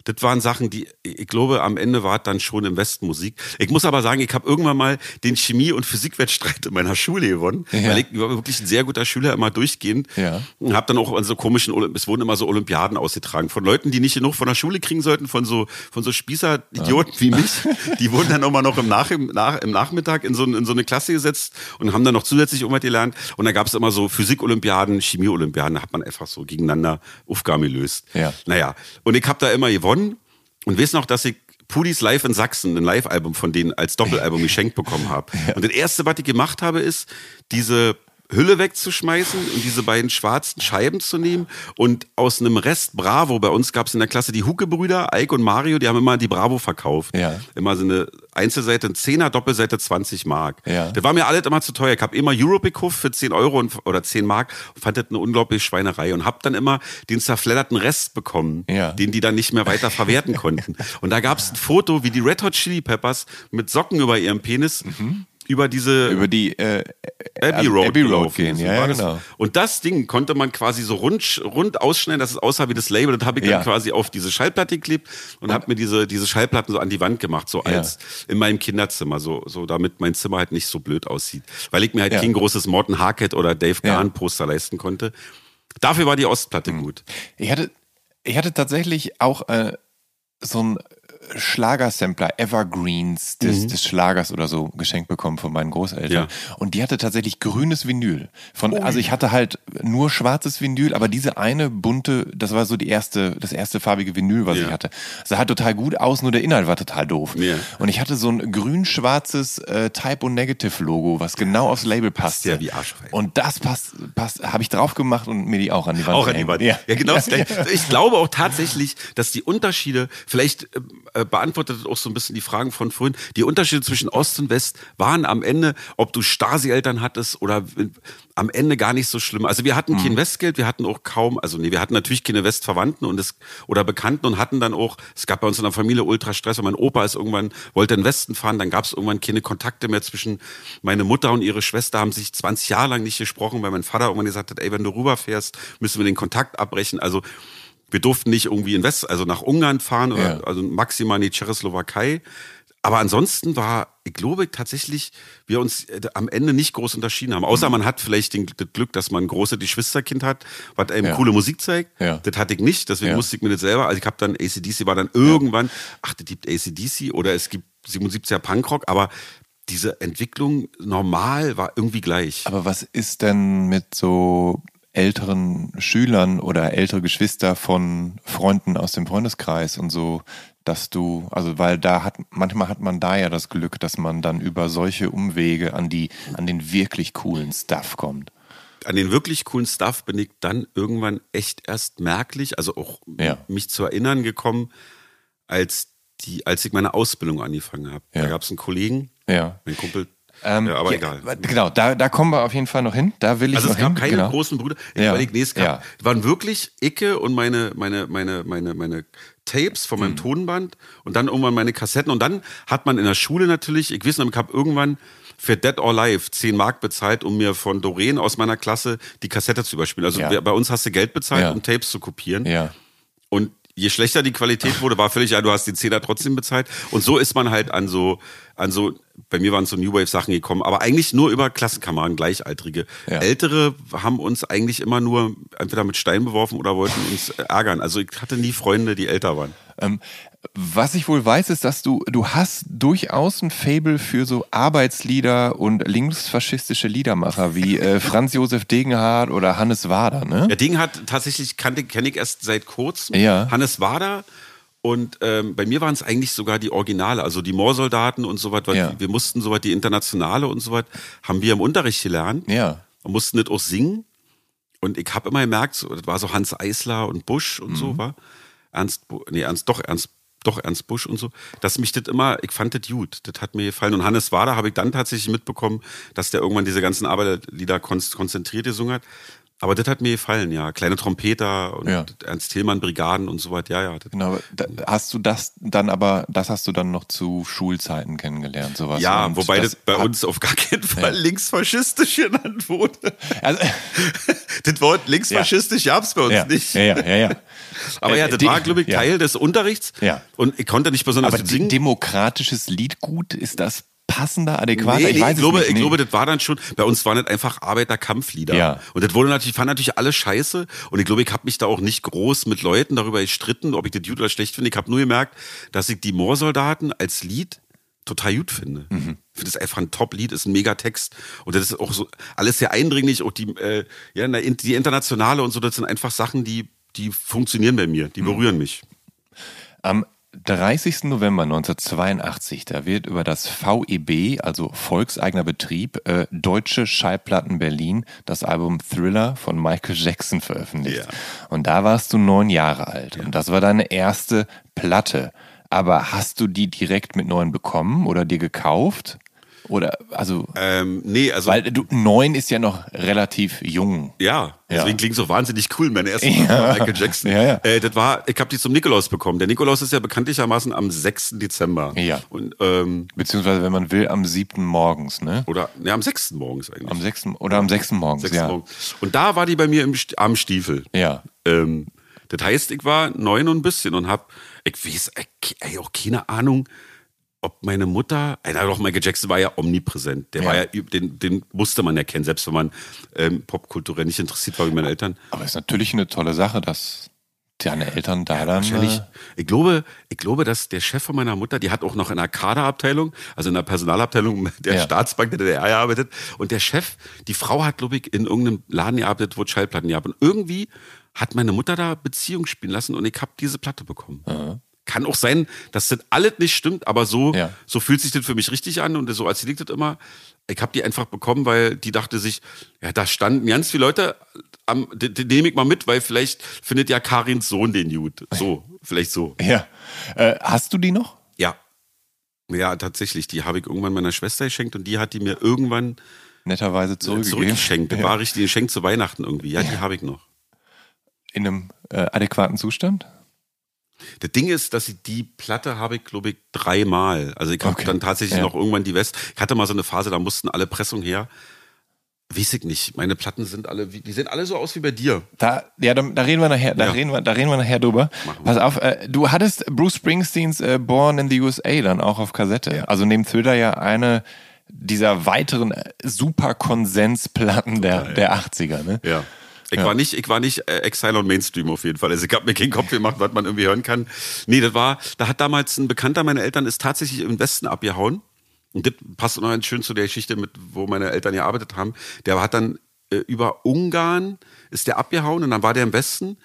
A: das waren Sachen, die, ich glaube, am Ende war es dann schon im Westen Musik. Ich muss aber sagen, ich habe irgendwann mal den Chemie- und Physikwettstreit in meiner Schule gewonnen, ja. weil ich war wirklich ein sehr guter Schüler, immer durchgehend. Ja. Und habe dann auch an so komischen, es wurden immer so Olympiaden ausgetragen von Leuten, die nicht genug von der Schule kriegen sollten, von so, von so Spießer-Idioten ja. wie mich. Die wurden dann auch mal noch im, Nach, im, Nach, im Nachmittag in so, in so eine Klasse gesetzt und haben dann noch zusätzlich irgendwas gelernt. Und da gab es immer so Physik-Olympiaden, Chemie-Olympiaden, da hat man einfach so gegeneinander Aufgaben gelöst. Ja. Naja, und ich habe da immer gewonnen gewonnen und weiß noch, dass ich Pudis Live in Sachsen, ein Live-Album von denen als Doppelalbum geschenkt bekommen habe. Und das erste, was ich gemacht habe, ist, diese Hülle wegzuschmeißen und diese beiden schwarzen Scheiben zu nehmen und aus einem Rest Bravo, bei uns gab es in der Klasse die Hucke-Brüder, Ike und Mario, die haben immer die Bravo verkauft. Ja. Immer so eine Einzelseite, ein Zehner, Doppelseite 20 Mark. Ja. Das war mir alles immer zu teuer. Ich habe immer Europe gekauft für 10 Euro und, oder 10 Mark und fand das eine unglaubliche Schweinerei und habe dann immer den zerfledderten Rest bekommen, ja. den die dann nicht mehr weiter verwerten konnten. Und da gab es ein Foto, wie die Red Hot Chili Peppers mit Socken über ihrem Penis mhm über diese
B: über die äh,
A: Abbey Road,
B: Abbey Road gehen. Ja, ja, genau.
A: Und das Ding konnte man quasi so rund, rund ausschneiden, dass es aussah wie das Label. Das habe ich ja. dann quasi auf diese Schallplatte geklebt und, habe mir diese, diese Schallplatten so an die Wand gemacht, so als in meinem Kinderzimmer, so, so damit mein Zimmer halt nicht so blöd aussieht. Weil ich mir halt kein großes Morton Harkett oder Dave Gahan Poster leisten konnte. Dafür war die Ostplatte mhm. gut.
B: Ich hatte, ich hatte tatsächlich auch äh, so ein Schlagersampler, Evergreens des, des Schlagers oder so geschenkt bekommen von meinen Großeltern.
A: Ja.
B: Und die hatte tatsächlich grünes Vinyl. Von, also ich hatte halt nur schwarzes Vinyl, aber diese eine bunte, das war so die erste, das erste farbige Vinyl, was
A: Ja.
B: ich hatte. Sah halt total gut aus, nur der Inhalt war total doof.
A: Ja.
B: Und ich hatte so ein grün-schwarzes äh, Typo Negative Logo, was genau aufs Label passte.
A: ja wie Arsch auf Eimer.
B: Und das passt, passt habe ich drauf gemacht und mir die auch an die Wand
A: Auch an die. Wand. Ja, genau das Gleiche. Ich glaube auch tatsächlich, dass die Unterschiede, vielleicht äh, beantwortet auch so ein bisschen die Fragen von vorhin, die Unterschiede zwischen Ost und West waren am Ende, ob du Stasi-Eltern hattest oder äh, am Ende gar nicht so schlimm. Also wir hatten kein Westgeld, wir hatten auch kaum, also nee, wir hatten natürlich keine Westverwandten und es, oder Bekannten und hatten dann auch, es gab bei uns in der Familie ultra Stress, weil mein Opa ist irgendwann, wollte in den Westen fahren, dann gab es irgendwann keine Kontakte mehr zwischen meine Mutter und ihre Schwester haben sich 20 Jahre lang nicht gesprochen, weil mein Vater irgendwann gesagt hat, ey, wenn du rüberfährst, müssen wir den Kontakt abbrechen. Also wir durften nicht irgendwie in West, also nach Ungarn fahren oder
B: Ja.
A: also maximal in die Tschechoslowakei. Aber ansonsten war, ich glaube tatsächlich, wir uns äh, am Ende nicht groß unterschieden haben. Außer man hat vielleicht den, das Glück, dass man ein großes Geschwisterkind hat, was einem
B: Ja.
A: coole Musik zeigt.
B: Ja.
A: Das hatte ich nicht, deswegen
B: Ja.
A: musste ich mir das selber. Also ich habe dann ACDC war dann irgendwann, ach, das gibt ACDC oder es gibt 77er Punkrock, aber diese Entwicklung normal war irgendwie gleich.
B: Aber was ist denn mit so älteren Schülern oder ältere Geschwister von Freunden aus dem Freundeskreis und so, dass du, also weil da hat, manchmal hat man da ja das Glück, dass man dann über solche Umwege an die, an den wirklich coolen Stuff kommt.
A: an den wirklich coolen Stuff bin ich dann irgendwann echt erst merklich, also auch
B: Ja.
A: mich zu erinnern gekommen, als die, als ich meine Ausbildung angefangen habe.
B: Ja.
A: Da gab es einen Kollegen,
B: Ja.
A: mein Kumpel,
B: Ähm,
A: ja, aber
B: ja,
A: egal.
B: Genau, da, da kommen wir auf jeden Fall noch hin. Da will ich
A: Also
B: noch
A: es gab
B: hin.
A: keine
B: genau.
A: großen Brüder. Ich
B: Ja.
A: überleg, nee, es gab,
B: Ja.
A: waren wirklich Icke und meine, meine, meine, meine, meine Tapes von meinem
B: Mhm.
A: Tonband und dann irgendwann meine Kassetten. Und dann hat man in der Schule natürlich, ich weiß noch, ich habe irgendwann für Dead or Live 10 Mark bezahlt, um mir von Doreen aus meiner Klasse die Kassette zu überspielen. Also bei uns hast du Geld bezahlt, um Tapes zu kopieren.
B: Ja.
A: Und je schlechter die Qualität wurde, war völlig, ja, du hast die Zehner trotzdem bezahlt. Und so ist man halt an so, an so, bei mir waren so New Wave Sachen gekommen, aber eigentlich nur über Klassenkameraden, Gleichaltrige.
B: Ja.
A: Ältere haben uns eigentlich immer nur entweder mit Stein beworfen oder wollten uns ärgern. Also ich hatte nie Freunde, die älter waren.
B: Ähm, was ich wohl weiß, ist, dass du, du hast durchaus ein Fable für so Arbeitslieder und linksfaschistische Liedermacher wie äh, Franz Josef Degenhardt oder Hannes Wader, ne?
A: Der Ding hat tatsächlich, kannte, kenne ich erst seit kurzem.
B: Ja.
A: Hannes Wader. Und ähm, bei mir waren es eigentlich sogar die Originale, also die Moorsoldaten und so was. weil
B: Ja.
A: Wir mussten so was, die Internationale und so was, haben wir im Unterricht gelernt.
B: Ja.
A: und mussten das auch singen. Und ich habe immer gemerkt, so, das war so Hans Eisler und Busch und
B: Mhm.
A: so, war. Ernst, nee, Ernst, doch, Ernst, doch, Ernst Busch und so, dass mich das immer, ich fand das gut, das hat mir gefallen. Und Hannes Wader habe ich dann tatsächlich mitbekommen, dass der irgendwann diese ganzen Arbeiterlieder kon konzentriert gesungen hat. Aber das hat mir gefallen, ja. Kleine Trompeter und
B: Ja.
A: Ernst Thälmann Brigaden und so was, ja, ja. Das,
B: Genau, da, hast du das dann aber, das hast du dann noch zu Schulzeiten kennengelernt, sowas.
A: ja,
B: Und
A: wobei das, bei
B: hat-
A: uns auf gar keinen Fall linksfaschistisch genannt wurde.
B: Also,
A: das Wort linksfaschistisch gab's bei uns
B: ja,
A: nicht.
B: ja, ja, ja, ja.
A: Aber ja,
B: Äh,
A: das
B: die-
A: war, glaube ich,
B: ja.
A: Teil des Unterrichts.
B: Ja.
A: Und ich konnte nicht besonders
B: Aber
A: singen.
B: demokratisches Liedgut, ist das passender, adäquater?
A: Nee,
B: ich
A: nee,
B: weiß
A: ich, glaube,
B: es nicht.
A: ich
B: nee.
A: glaube, das war dann schon, bei uns waren das einfach Arbeiterkampflieder.
B: Ja.
A: Und das wurde natürlich, fand natürlich alle scheiße. Und ich glaube, ich habe mich da auch nicht groß mit Leuten darüber gestritten, ob ich das gut oder schlecht finde. Ich habe nur gemerkt, dass ich die Moorsoldaten als Lied total gut finde.
B: Mhm.
A: Ich finde das einfach ein Top-Lied, ist ein Megatext. Und das ist auch so, alles sehr eindringlich. Auch die, äh, ja, die Internationale und so, das sind einfach Sachen, die, die funktionieren bei mir, die
B: Mhm.
A: berühren mich.
B: Am 30. November 1982, da wird über das VEB, also Volkseigener Betrieb, äh, Deutsche Schallplatten Berlin, das Album Thriller von Michael Jackson veröffentlicht.
A: Ja.
B: Und da warst du neun Jahre alt. Und das war deine erste Platte. Aber hast du die direkt mit neun bekommen oder dir gekauft? Oder, also,
A: Ähm, nee, also.
B: weil du, neun ist ja noch relativ jung.
A: Ja, deswegen
B: Ja.
A: klingt so wahnsinnig cool, meine erste
B: Ja.
A: Michael Jackson.
B: Ja, ja.
A: Äh, das war, ich habe die zum Nikolaus bekommen. Der Nikolaus ist ja bekanntlichermaßen am 6. Dezember.
B: Ja.
A: Und, ähm,
B: Beziehungsweise, wenn man will, am siebten morgens, ne?
A: oder, ne, am 6. morgens eigentlich.
B: Am sechsten, oder am sechsten morgens,
A: 6.
B: ja.
A: morgens. Und da war die bei mir im, am Stiefel.
B: Ja.
A: Ähm, das heißt, ich war neun und ein bisschen und hab, ich weiß, ey, auch keine Ahnung, ob meine Mutter, na doch, Michael Jackson war ja omnipräsent. Der
B: Ja.
A: war ja, den, den musste man ja kennen, selbst wenn man ähm, popkulturell nicht interessiert war wie meine Eltern.
B: Aber ist natürlich eine tolle Sache, dass deine Eltern da
A: Ja,
B: dann.
A: wahrscheinlich.
B: Äh,
A: Ich glaube, ich glaube, dass der Chef von meiner Mutter, die hat auch noch in der Kaderabteilung, also in der Personalabteilung der
B: Ja.
A: Staatsbank der DDR gearbeitet. Und der Chef, die Frau hat, glaube ich, in irgendeinem Laden gearbeitet, wo es Schallplatten gab. Und irgendwie hat meine Mutter da Beziehung spielen lassen und ich habe diese Platte bekommen. Kann auch sein, dass das alles nicht stimmt, aber so,
B: Ja.
A: so fühlt sich das für mich richtig an und so als liegt das immer. Ich habe die einfach bekommen, weil die dachte sich, ja, da standen ganz viele Leute, am, den, den nehme ich mal mit, weil vielleicht findet ja Karins Sohn den gut. So, vielleicht so.
B: ja. Äh, hast du die noch?
A: Ja. Ja, tatsächlich. Die habe ich irgendwann meiner Schwester geschenkt und die hat die mir irgendwann
B: Netterweise zurückgegeben.
A: zurückgeschenkt.
B: Ja.
A: war richtig ein Geschenk zu Weihnachten irgendwie. Ja, die habe ich noch.
B: In einem äh, adäquaten Zustand?
A: Das Ding ist, dass ich die Platte habe ich, glaube ich, dreimal. Also ich habe
B: Okay.
A: dann tatsächlich
B: Ja.
A: noch irgendwann die West. Ich hatte mal so eine Phase, da mussten alle Pressungen her. Weiß ich nicht. Meine Platten sind alle, die sehen alle so aus wie bei dir.
B: Da, ja, da, da reden wir nachher, da
A: Ja.
B: reden wir, da reden wir nachher drüber.
A: Wir.
B: Pass auf, äh, du hattest Bruce Springsteens äh, Born in the USA dann auch auf Kassette. Also neben Thriller ja eine dieser weiteren äh, super Konsensplatten der, der 80er, ne?
A: Ja. Ich war nicht, ich war nicht äh, Exile on Mainstream auf jeden Fall. Also ich habe mir keinen Kopf gemacht, was man irgendwie hören kann. Nee, das war, da hat damals ein Bekannter meiner Eltern ist tatsächlich im Westen abgehauen. Und das passt ganz schön zu der Geschichte mit, wo meine Eltern gearbeitet haben. Der hat dann äh, über Ungarn ist der abgehauen und dann war der im Westen.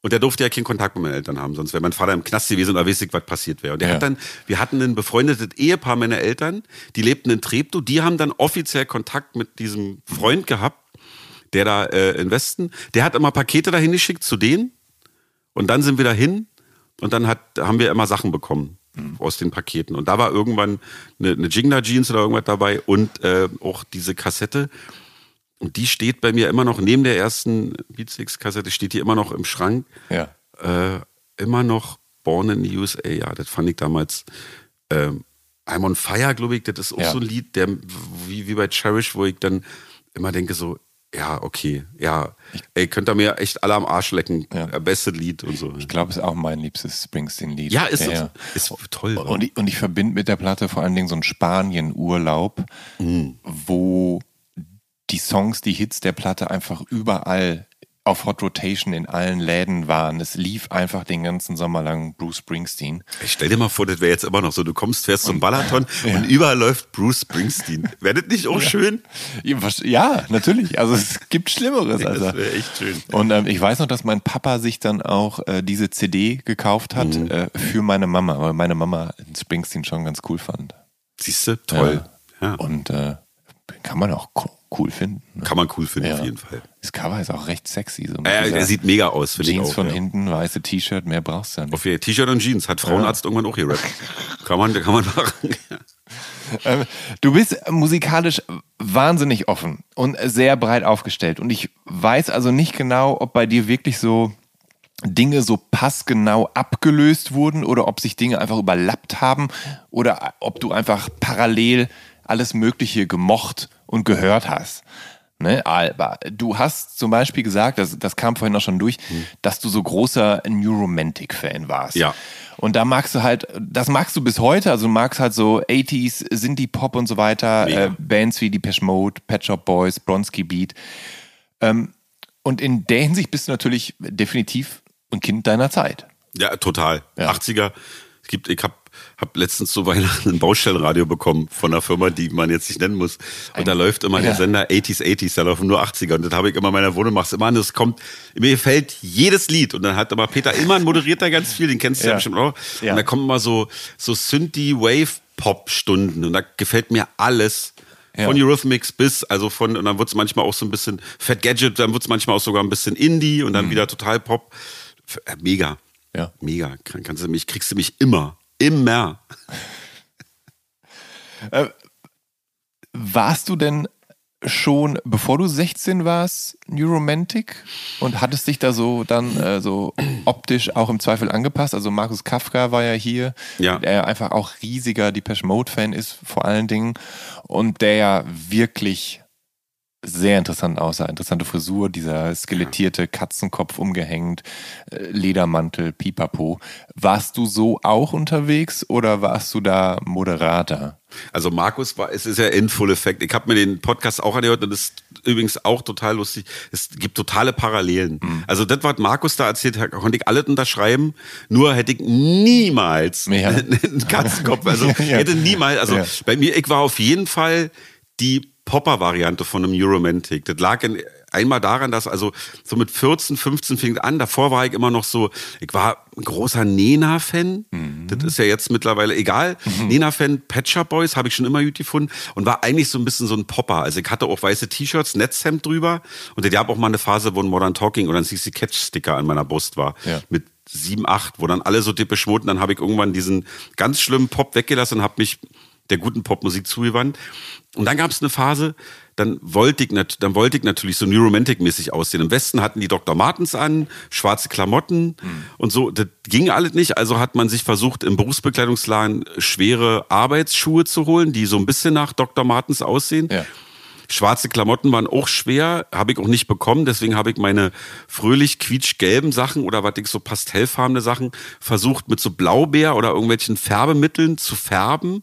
A: Und der durfte ja keinen Kontakt mit meinen Eltern haben, sonst wäre mein Vater im Knast gewesen und weiß ich, was passiert wäre. Und der
B: Ja.
A: hat dann, wir hatten ein befreundetes Ehepaar meiner Eltern, die lebten in Treptow, die haben dann offiziell Kontakt mit diesem Freund gehabt, der da äh, im Westen, der hat immer Pakete dahin geschickt zu denen und dann sind wir dahin und dann hat, haben wir immer Sachen bekommen aus den Paketen. Und da war irgendwann eine, eine Jingler Jeans oder irgendwas dabei und äh, auch diese Kassette. Und die steht bei mir immer noch neben der ersten Beatsticks-Kassette, steht die immer noch im Schrank.
B: Ja.
A: Äh, immer noch Born in the USA, ja, das fand ich damals. Ähm, I'm on Fire, glaube ich, das ist auch
B: Ja.
A: so ein Lied, der wie, wie bei Cherish, wo ich dann immer denke so, ja, okay, ja, ey, könnt ihr mir echt alle am Arsch lecken,
B: Ja.
A: Äh, beste Lied und so.
B: Ich glaube, es ist auch mein liebstes Springsteen-Lied.
A: Ja, ist,
B: ja.
A: ist toll.
B: Und ich, und ich verbinde mit der Platte vor allen Dingen so einen Spanien-Urlaub,
A: Mhm.
B: wo die Songs, die Hits der Platte einfach überall auf Hot Rotation in allen Läden waren. Es lief einfach den ganzen Sommer lang Bruce Springsteen.
A: Ich stell dir mal vor, das wäre jetzt immer noch so, du kommst, fährst zum Balaton und überall läuft Bruce Springsteen. Wäre das nicht auch schön?
B: Ja, Ja, natürlich. Also es gibt Schlimmeres. Also.
A: Das wäre echt schön.
B: Und ähm, ich weiß noch, dass mein Papa sich dann auch äh, diese CD gekauft hat
A: Mhm.
B: äh, für meine Mama, weil meine Mama Springsteen schon ganz cool fand.
A: Siehst du? Toll. Ja.
B: Und äh, kann man auch co- cool finden. ne?
A: Kann man cool finden,
B: Ja.
A: auf jeden Fall.
B: Das Cover ist auch recht sexy. So
A: Ja, der sieht mega aus, finde ich
B: Jeans
A: auch.
B: von
A: ja.
B: hinten, weiße T-Shirt, mehr brauchst du ja nicht.
A: Auf jeden T-Shirt und Jeans. Hat Frauenarzt irgendwann auch gerappt. Kann man, kann man machen.
B: Ähm, du bist musikalisch wahnsinnig offen und sehr breit aufgestellt. Und ich weiß also nicht genau, ob bei dir wirklich so Dinge so passgenau abgelöst wurden oder ob sich Dinge einfach überlappt haben oder ob du einfach parallel alles Mögliche gemocht und gehört hast. Ne, aber du hast zum Beispiel gesagt, das, das kam vorhin auch schon durch, dass du so großer New Romantic-Fan warst.
A: Ja.
B: Und da magst du halt, das magst du bis heute, also du magst halt so 80s, Sinti-Pop und so weiter, äh, Bands wie Depeche Mode, Pet Shop Boys, Bronski Beat. Ähm, und in der Hinsicht bist du natürlich definitiv ein Kind deiner Zeit.
A: Ja, total.
B: Ja.
A: 80er. Es gibt, ich habe hab letztens zu Weihnachten ein Baustellenradio bekommen von einer Firma, die man jetzt nicht nennen muss. Und da läuft immer der. Sender 80s, 80s, da laufen nur 80er. Und das habe ich immer in meiner Wohnung, mach's immer an, das kommt, mir gefällt jedes Lied. Und dann hat aber Peter Illmann moderiert da ganz viel, den kennst du ja,
B: Ja.
A: bestimmt auch.
B: Ja.
A: Und da kommen immer so, so Synthie-Wave-Pop-Stunden. Und da gefällt mir alles.
B: Ja.
A: Von Eurythmics bis, also von, und dann wird's manchmal auch so ein bisschen Fat Gadget, dann wird's manchmal auch sogar ein bisschen Indie und dann wieder total Pop. Äh, Mega.
B: Ja.
A: Mega. Kann, kannst du mich, kriegst du mich immer. Immer.
B: Warst du denn schon, bevor du 16 warst, New Romantic und hattest dich da so dann äh, so optisch auch im Zweifel angepasst? Also Markus Kafka war ja hier,
A: Ja.
B: der einfach auch riesiger Depeche Mode Fan ist vor allen Dingen und der ja wirklich sehr interessant aussah. Interessante Frisur, dieser skelettierte Katzenkopf umgehängt, äh, Ledermantel, Pipapo. Warst du so auch unterwegs oder warst du da moderater?
A: Also Markus war, es ist ja in Full Effect. Ich habe mir den Podcast auch angehört und das ist übrigens auch total lustig. Es gibt totale Parallelen. Mhm. Also das, was Markus da erzählt hat, konnte ich alles unterschreiben. Nur hätte ich niemals ja. einen Katzenkopf. Also ja. hätte niemals, also ja. bei mir, ich war auf jeden Fall die Popper-Variante von einem Euromantic. Das lag in, einmal daran, dass also so mit 14, 15 fing an. Davor war ich immer noch so, ich war ein großer Nena-Fan. Mhm. Das ist ja jetzt mittlerweile egal. Mhm. Nena-Fan, Patcher Boys habe ich schon immer gut gefunden und war eigentlich so ein bisschen so ein Popper. Also ich hatte auch weiße T-Shirts, Netzhemd drüber und ich habe auch mal eine Phase, wo ein Modern Talking oder ein CC Catch-Sticker an meiner Brust war. Ja. Mit sieben, acht, wo dann alle so dippe schmoten. Dann habe ich irgendwann diesen ganz schlimmen Pop weggelassen und habe mich der guten Popmusik zugewandt. Und dann gab es eine Phase, dann wollte ich, dann wollte ich natürlich so New Romantic-mäßig aussehen. Im Westen hatten die Dr. Martens an, schwarze Klamotten mhm. und so. Das ging alles nicht. Also hat man sich versucht, im Berufsbekleidungsladen schwere Arbeitsschuhe zu holen, die so ein bisschen nach Dr. Martens aussehen. Ja. Schwarze Klamotten waren auch schwer, habe ich auch nicht bekommen. Deswegen habe ich meine fröhlich quietschgelben Sachen oder was ich so pastellfarbene Sachen versucht mit so Blaubeer oder irgendwelchen Färbemitteln zu färben,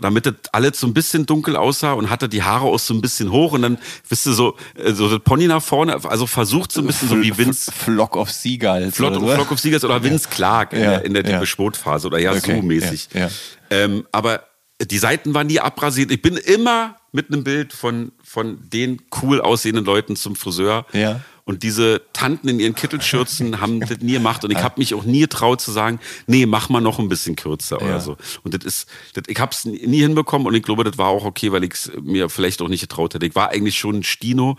A: damit das alles so ein bisschen dunkel aussah und hatte die Haare auch so ein bisschen hoch und dann, wisst ihr, so, äh, so das Pony nach vorne, also versucht so ein bisschen so wie Vince.
B: Flock of Seagulls.
A: Flock, oder? Flock of Seagulls oder Vince Clark in der, in der ja. Phase oder ja, okay. so mäßig. Ja. Ja. Ähm, aber die Seiten waren nie abrasiert. Ich bin immer mit einem Bild von, von den cool aussehenden Leuten zum Friseur.
B: Ja.
A: Und diese Tanten in ihren Kittelschürzen haben das nie gemacht. Und ich habe mich auch nie getraut zu sagen, nee, mach mal noch ein bisschen kürzer ja. oder so. Und das ist, das, ich habe es nie hinbekommen und ich glaube, das war auch okay, weil ich es mir vielleicht auch nicht getraut hätte. Ich war eigentlich schon ein Stino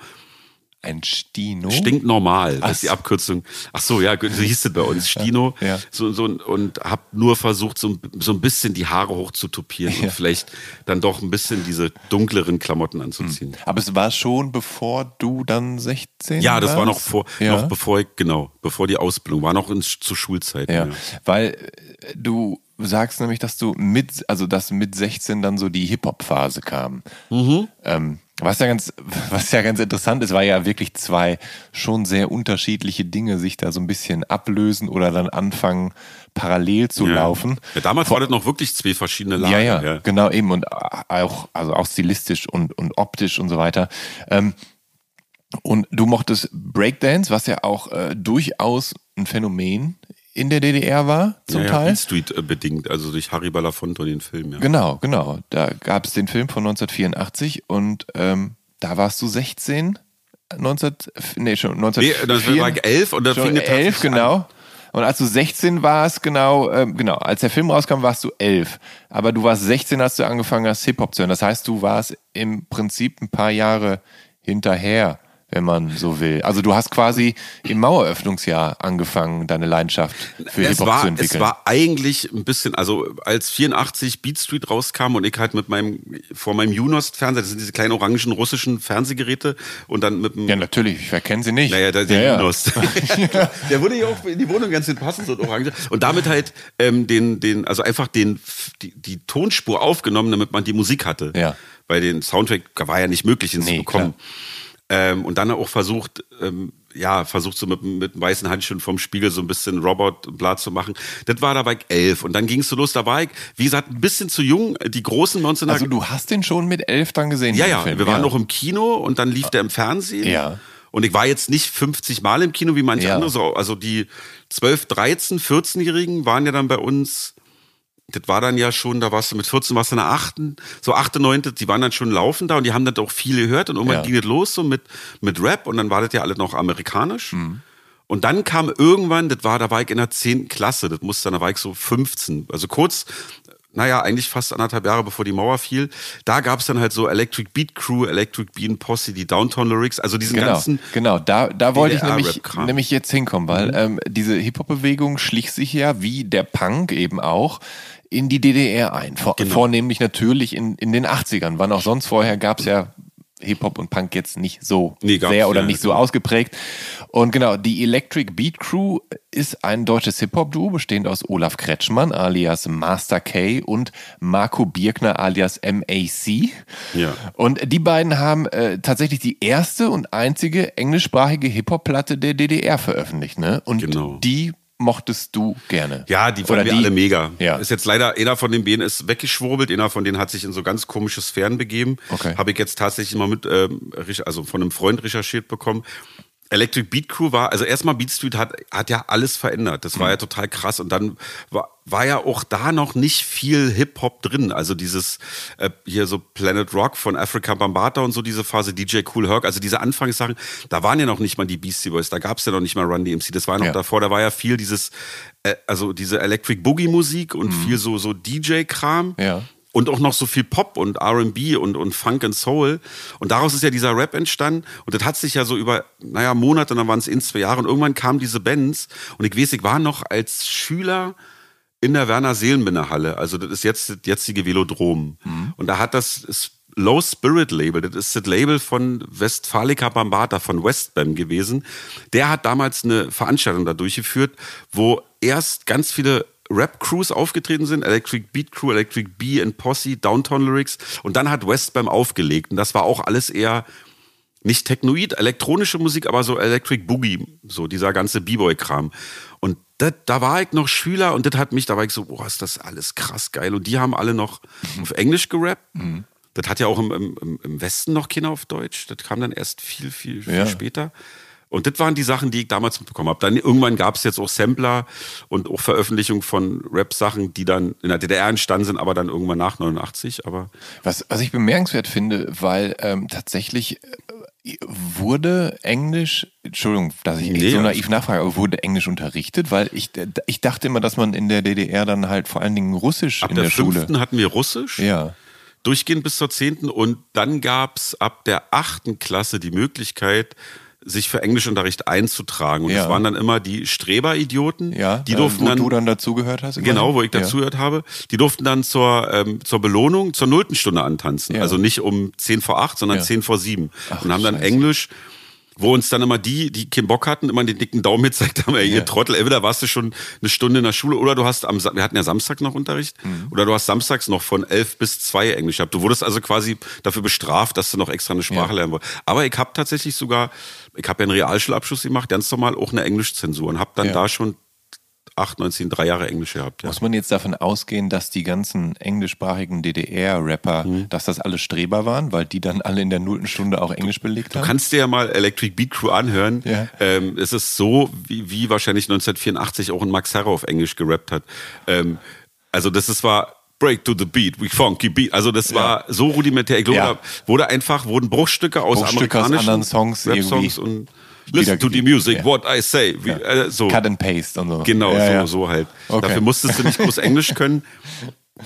B: ein Stino?
A: Stinknormal, das ist die Abkürzung. Ach so, ja, so hieß es bei uns, Stino. Ja. So, so, und hab nur versucht, so, so ein bisschen die Haare hochzutopieren ja. und vielleicht dann doch ein bisschen diese dunkleren Klamotten anzuziehen. Hm.
B: Aber es war schon bevor du dann 16
A: Ja, das warst? war noch vor, noch bevor ich, genau, bevor die Ausbildung, war noch in, zu Schulzeiten.
B: Ja. Weil äh, du sagst nämlich, dass du mit, also dass mit 16 dann so die Hip-Hop-Phase kam. Mhm. Ähm, was ja ganz, was ja ganz interessant ist, war ja wirklich zwei schon sehr unterschiedliche Dinge sich da so ein bisschen ablösen oder dann anfangen parallel zu
A: ja.
B: laufen.
A: Ja, damals Vor, war das noch wirklich zwei verschiedene Lager.
B: Ja, ja, ja, genau eben und auch, also auch stilistisch und, und optisch und so weiter. Ähm, und du mochtest Breakdance, was ja auch äh, durchaus ein Phänomen in der DDR war, zum ja, Teil.
A: Ja, Street äh, bedingt, also durch Harry Belafonte und den Film, ja.
B: Genau, genau. Da gab es den Film von 1984 und ähm, da warst du 16, 19, nee, schon 19. Nee,
A: das war 11 und da fing
B: es 11, genau. An. Und als du 16 warst, genau, ähm, genau, als der Film rauskam, warst du 11. Aber du warst 16, als du angefangen hast, Hip-Hop zu hören. Das heißt, du warst im Prinzip ein paar Jahre hinterher wenn man so will. Also du hast quasi im Maueröffnungsjahr angefangen, deine Leidenschaft für Hip-Hop zu entwickeln.
A: Es war eigentlich ein bisschen, also als 84 Beat Street rauskam und ich halt mit meinem, vor meinem Junost-Fernseher, das sind diese kleinen orangen russischen Fernsehgeräte und dann mit dem...
B: Ja, natürlich, ich erkenne sie nicht.
A: Naja, der, der ja, Junost. Ja. der würde ja auch in die Wohnung ganz schön passen, so ein orange. Und damit halt ähm, den, den, also einfach den, die, die Tonspur aufgenommen, damit man die Musik hatte.
B: Ja.
A: Weil den Soundtrack war ja nicht möglich, ihn nee, zu bekommen. Klar. Ähm, und dann auch versucht, ähm, ja, versucht so mit, mit weißen Handschuhen vom Spiegel so ein bisschen Robot-Blatt zu machen. Das war dabei elf. Und dann ging es so los, da war ich, wie gesagt, ein bisschen zu jung. Die großen bei uns
B: Also du hast den schon mit elf dann gesehen?
A: Ja, ja. Film. Wir waren ja. noch im Kino und dann lief der im Fernsehen.
B: Ja.
A: Und ich war jetzt nicht 50 Mal im Kino wie manche ja. andere. Also die 12, 13, 14-Jährigen waren ja dann bei uns das war dann ja schon, da warst du mit 14, warst du in der achten, so achte, neunte, die waren dann schon laufen da und die haben dann auch viel gehört und irgendwann ja. ging das los so mit, mit Rap und dann war das ja alles noch amerikanisch. Mhm. Und dann kam irgendwann, das war, da war ich in der zehnten Klasse, das musste dann, da war ich so 15, also kurz, naja, eigentlich fast anderthalb Jahre bevor die Mauer fiel, da gab es dann halt so Electric Beat Crew, Electric Bean Posse, die Downtown Lyrics, also diesen
B: genau,
A: ganzen.
B: Genau, da, da wollte ich nämlich, nämlich jetzt hinkommen, weil mhm. ähm, diese Hip-Hop-Bewegung schlich sich ja, wie der Punk eben auch, in die DDR ein. Vor, genau. Vornehmlich natürlich in, in den 80ern. Wann auch sonst vorher gab es ja Hip-Hop und Punk jetzt nicht so
A: Nee,
B: sehr oder
A: ja,
B: nicht so ausgeprägt. Und genau, die Electric Beat Crew ist ein deutsches Hip-Hop-Duo, bestehend aus Olaf Kretschmann alias Master K und Marco Birkner alias MAC.
A: Ja.
B: Und die beiden haben äh, tatsächlich die erste und einzige englischsprachige Hip-Hop-Platte der DDR veröffentlicht. Ne? Und
A: Genau.
B: die mochtest du gerne.
A: Ja, die
B: Oder
A: fanden wir alle mega.
B: Ja.
A: Ist jetzt leider, einer von den Bänen ist weggeschwurbelt, einer von denen hat sich in so ganz komische Sphären begeben.
B: Okay.
A: Habe ich jetzt tatsächlich mal mit, ähm, also von einem Freund recherchiert bekommen. Electric Beat Crew war, also erstmal Beat Street hat, hat ja alles verändert. Das war
B: Mhm.
A: ja total krass. Und dann war, war ja auch da noch nicht viel Hip-Hop drin. Also dieses, äh, hier so Planet Rock von Africa Bambata und so diese Phase, DJ Cool Herc, also diese Anfangssachen, da waren ja noch nicht mal die Beastie Boys, da gab's ja noch nicht mal Run DMC. Das war ja noch
B: Ja.
A: davor, da war ja viel dieses, äh, also diese Electric Boogie Musik und viel so, so DJ-Kram.
B: Mhm. Ja.
A: Und auch noch so viel Pop und RB und, und Funk and Soul. Und daraus ist ja dieser Rap entstanden. Und das hat sich ja so über, naja, Monate, dann waren es in zwei Jahre. Und irgendwann kamen diese Bands. Und ich weiß, ich war noch als Schüler in der Werner Seelenbinder Halle. Also das ist jetzt das jetzige Velodrom. Und da hat das das Low Spirit Label, das ist das Label von Westfalica Bambata, von Westbam gewesen. Der hat damals eine Veranstaltung da durchgeführt, wo erst ganz viele Rap-Crews aufgetreten sind, Electric Beat Crew, Electric Bee and Posse, Downtown Lyrics und dann hat Westbam aufgelegt und das war auch alles eher nicht Technoid, elektronische Musik, aber so Electric Boogie, so dieser ganze B-Boy-Kram. Und das, da war ich noch Schüler und das hat mich, da war ich so, boah, ist das alles krass geil. Und die haben alle noch auf Englisch gerappt. Das hat ja auch im, im, im Westen noch keiner auf Deutsch. Das kam dann erst viel, viel, viel
B: Ja.
A: später. Und das waren die Sachen, die ich damals mitbekommen habe. Dann irgendwann gab es jetzt auch Sampler und auch Veröffentlichung von Rap-Sachen, die dann in der DDR entstanden sind, aber dann irgendwann nach 89. Aber
B: Was, was ich bemerkenswert finde, weil ähm, tatsächlich äh, wurde Englisch, Entschuldigung, dass ich
A: Nee,
B: so naiv nachfrage, aber wurde Englisch unterrichtet? Weil ich, ich dachte immer, dass man in der DDR dann halt vor allen Dingen Russisch
A: ab
B: in
A: der,
B: der, Schule.
A: fünften hatten wir Russisch.
B: Ja.
A: durchgehend bis zur zehnten und dann gab's ab der achten Klasse die Möglichkeit, sich für Englischunterricht einzutragen. Und
B: Ja.
A: das waren dann immer die Streberidioten,
B: Ja,
A: die
B: äh,
A: durften
B: wo
A: dann,
B: du dann dazugehört hast. immerhin?
A: genau, wo ich
B: Ja.
A: dazugehört habe, die durften dann zur, ähm, zur Belohnung zur nullten Stunde antanzen.
B: Ja.
A: Also nicht um zehn vor acht, sondern
B: Ja.
A: zehn vor sieben.
B: Ach,
A: und haben dann
B: Scheiße.
A: Englisch wo uns dann immer die, die keinen Bock hatten, immer den dicken Daumen gezeigt haben, ey, ihr
B: Ja.
A: Trottel, entweder warst du schon eine Stunde in der Schule oder du hast am, wir hatten ja Samstag noch Unterricht,
B: Mhm.
A: oder du hast samstags noch von elf bis zwei Englisch gehabt. Du wurdest also quasi dafür bestraft, dass du noch extra eine Sprache
B: Ja.
A: lernen wolltest. Aber ich habe tatsächlich sogar, ich habe ja einen Realschulabschluss gemacht, ganz normal auch eine Englischzensur und habe dann
B: Ja.
A: da schon acht, 19, drei Jahre Englisch gehabt. Ja.
B: Muss man jetzt davon ausgehen, dass die ganzen englischsprachigen DDR-Rapper,
A: Mhm.
B: dass das alle Streber waren, weil die dann alle in der nullten Stunde auch Englisch belegt
A: Du
B: haben?
A: kannst dir ja mal Electric Beat Crew anhören.
B: Ja.
A: Ähm, es ist so, wie, wie wahrscheinlich 1984 auch ein Max Herre auf Englisch gerappt hat. Ähm, also das ist war Break to the Beat, we funky beat. Also das war so rudimentär. Ich glaube,
B: Ja.
A: da wurde einfach, wurden Bruchstücke aus
B: Bruchstücke aus
A: amerikanischen
B: anderen Songs
A: Rap-Songs
B: irgendwie
A: und Listen to the music,
B: Ja.
A: what I say. Wie, äh, so.
B: Cut and Paste und so.
A: Genau, so, so halt.
B: Okay.
A: Dafür musstest du nicht groß Englisch können.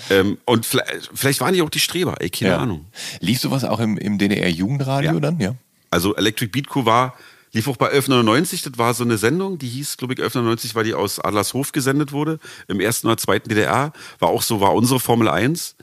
A: Ähm, und vielleicht, vielleicht waren die auch die Streber, ey, keine. Ahnung.
B: Lief sowas auch im, im DDR-Jugendradio dann? Ja.
A: Also Electric Beat Crew war, lief auch bei 1199, das war so eine Sendung, die hieß, glaube ich, 1199, weil die aus Adlershof gesendet wurde, im ersten oder zweiten DDR, war auch so, war unsere Formel 1.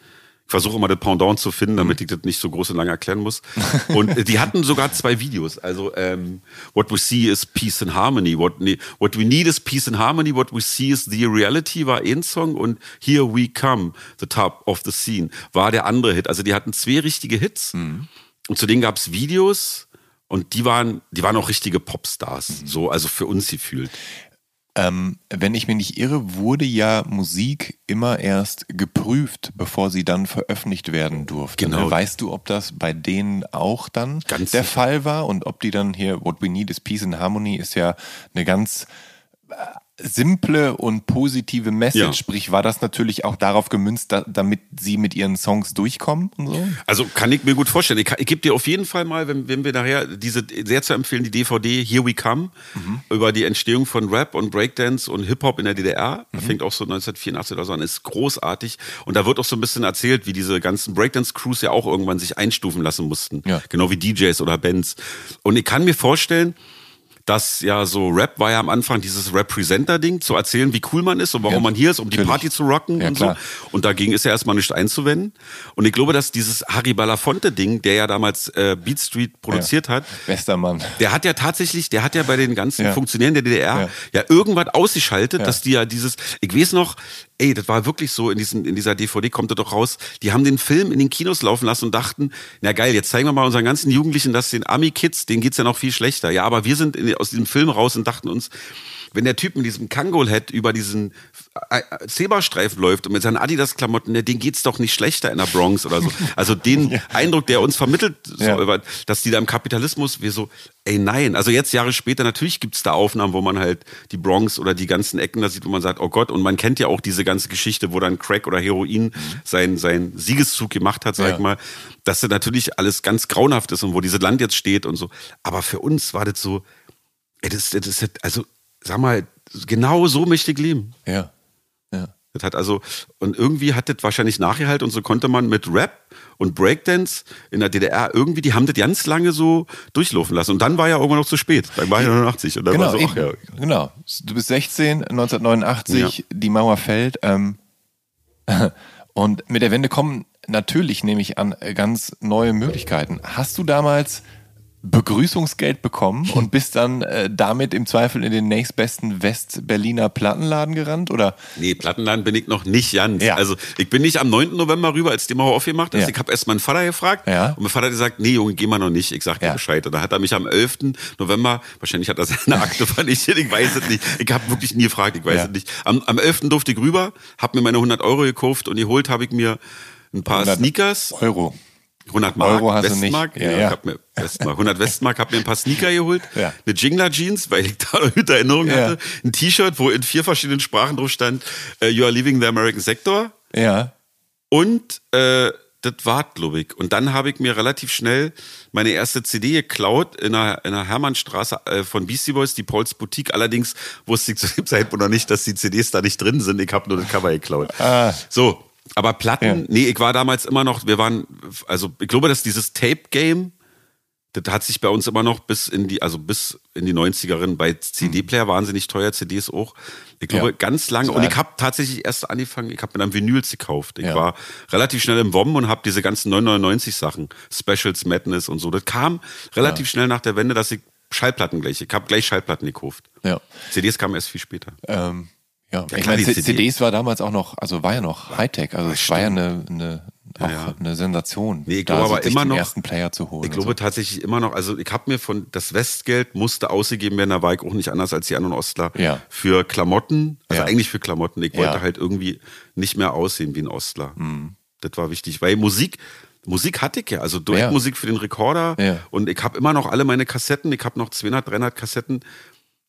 A: Ich versuche immer das Pendant zu finden, damit ich das nicht so groß und lange erklären muss. Und äh, die hatten sogar zwei Videos. Also ähm, What we see is peace and harmony. What, nee, what we need is peace and harmony. What we see is the reality war ein Song und Here we come, the top of the scene war der andere Hit. Also die hatten zwei richtige Hits und zu denen gab es Videos und die waren, die waren auch richtige Popstars. So, also für uns gefühlt.
B: Ähm, wenn ich mich nicht irre, wurde ja Musik immer erst geprüft, bevor sie dann veröffentlicht werden durfte.
A: Genau.
B: Ne? Weißt du, ob das bei denen auch dann
A: Ganz
B: der. Fall war und ob die dann hier, What We Need is Peace and Harmony ist ja eine ganz simple und positive Message.
A: Ja.
B: Sprich, war das natürlich auch darauf gemünzt, da, damit sie mit ihren Songs durchkommen und so?
A: Also kann ich mir gut vorstellen. Ich, ich gebe dir auf jeden Fall mal, wenn, wenn wir nachher diese sehr zu empfehlen, die DVD Here We Come über die Entstehung von Rap und Breakdance und Hip-Hop in der DDR. Fängt auch so 1984 oder so an, ist großartig. Und da wird auch so ein bisschen erzählt, wie diese ganzen Breakdance-Crews ja auch irgendwann sich einstufen lassen mussten.
B: Ja.
A: Genau wie DJs oder Bands. Und ich kann mir vorstellen, dass ja so Rap war ja am Anfang dieses Representer-Ding, zu erzählen, wie cool man ist und warum
B: Ja,
A: man hier ist, um die
B: natürlich.
A: Party zu rocken
B: Ja,
A: und
B: klar.
A: so. Und dagegen ist ja erstmal nicht einzuwenden. Und ich glaube, dass dieses Harry Belafonte-Ding, der ja damals äh, Beat Street produziert hat,
B: Westermann.
A: der hat ja tatsächlich, der hat ja bei den ganzen
B: Ja.
A: Funktionären der DDR
B: Ja.
A: ja, irgendwas ausgeschaltet,
B: Ja.
A: dass die ja dieses, ich weiß noch, ey, das war wirklich so, in, diesem, in dieser DVD kommt das doch raus, die haben den Film in den Kinos laufen lassen und dachten, na geil, jetzt zeigen wir mal unseren ganzen Jugendlichen, dass den Ami-Kids, denen geht's ja noch viel schlechter. Ja, aber wir sind in, aus diesem Film raus und dachten uns, wenn der Typ mit diesem Kangol-Head über diesen äh, äh, Zebrastreifen läuft und mit seinen Adidas-Klamotten, ne, denen geht's doch nicht schlechter in der Bronx oder so. Also den Eindruck, der uns vermittelt, so,
B: Ja.
A: dass die da im Kapitalismus, wir so, ey nein. Also jetzt Jahre später, natürlich gibt's da Aufnahmen, wo man halt die Bronx oder die ganzen Ecken da sieht, wo man sagt, oh Gott, und man kennt ja auch diese ganze Geschichte, wo dann Crack oder Heroin seinen sein Siegeszug gemacht hat, sag
B: Ja.
A: ich mal, dass das natürlich alles ganz grauenhaft ist und wo dieses Land jetzt steht und so. Aber für uns war das so, ey, das, das ist, also, sag mal, genau so möchte ich leben.
B: Ja. Ja.
A: Das hat also, und irgendwie hat das wahrscheinlich nachgehalten und so konnte man mit Rap und Breakdance in der DDR irgendwie, die haben das ganz lange so durchlaufen lassen. Und dann war ja irgendwann noch zu spät. Dann war ich 89 und dann
B: Genau,
A: war so, ach ja.
B: genau. Du bist 16, 1989, die Mauer fällt. Ähm, und mit der Wende kommen natürlich, nehme ich an, ganz neue Möglichkeiten. Hast du damals Begrüßungsgeld bekommen und bist dann äh, damit im Zweifel in den nächstbesten West-Berliner Plattenladen gerannt? Oder?
A: Nee, Plattenladen bin ich noch nicht ganz.
B: Ja.
A: Also ich bin nicht am 9. November rüber, als die Mauer aufgemacht ist.
B: Ja.
A: Ich habe erst meinen Vater gefragt
B: Ja.
A: und mein Vater hat gesagt, nee Junge, geh mal noch nicht. Ich sag dir
B: Ja.
A: Bescheid. Und dann hat er mich am 11. November, wahrscheinlich hat er seine Akte vernichtet, ich weiß es nicht. Ich habe wirklich nie gefragt, ich weiß es nicht. Am, am 11. durfte ich rüber, habe mir meine 100 Euro gekauft und geholt habe ich mir ein paar
B: 100
A: Sneakers.
B: Euro.
A: 100 Mark,
B: Euro hast du
A: Westmark.
B: nicht. Ja,
A: Ja, hab mir Westmark, 100 Westmark, hab mir ein paar Sneaker geholt,
B: Ja.
A: eine Jingler Jeans, weil ich da noch gute Erinnerung
B: Ja.
A: hatte, ein T-Shirt, wo in vier verschiedenen Sprachen drauf stand, äh, You are leaving the American Sector
B: Ja.
A: und äh, das war glaube ich. Und dann habe ich mir relativ schnell meine erste CD geklaut in der, in der Hermannstraße äh, von Beastie Boys, die Pauls Boutique. Allerdings wusste ich zu dem Zeitpunkt noch nicht, dass die CDs da nicht drin sind. Ich habe nur das Cover geklaut.
B: Ah.
A: So, aber Platten,
B: Ja.
A: nee, ich war damals immer noch, wir waren, also ich glaube, dass dieses Tape-Game, das hat sich bei uns immer noch bis in die, also bis in die 90erin bei CD-Player wahnsinnig teuer, CDs auch. Ich glaube,
B: Ja.
A: ganz lange. Und ich habe tatsächlich erst angefangen, ich habe mir dann Vinyls gekauft. Ich
B: Ja.
A: war relativ schnell im WOM und habe diese ganzen 999 Sachen, Specials, Madness und so. Das kam relativ schnell nach der Wende, dass ich Schallplatten gleich, ich habe gleich Schallplatten gekauft.
B: Ja.
A: CDs kamen erst viel später.
B: Ähm, ja, ich meine,
A: CD.
B: CDs war damals auch noch, also war ja noch Hightech, also es war ja eine, eine, auch
A: ja.
B: eine Sensation,
A: Nee, ich
B: da
A: glaube aber immer
B: den
A: noch-
B: ersten Player zu holen.
A: Ich glaube tatsächlich immer noch, also ich habe mir von, das Westgeld musste ausgegeben werden, da war ich auch nicht anders als die anderen Ostler.
B: Ja.
A: Für Klamotten, also
B: Ja.
A: eigentlich für Klamotten. Ich wollte.
B: Mhm.
A: halt irgendwie nicht mehr aussehen wie ein Ostler. Das war wichtig, weil Musik, Musik hatte ich ja, also Duettmusik für den Rekorder
B: Ja.
A: und ich habe immer noch alle meine Kassetten, ich habe noch 200, 300 Kassetten.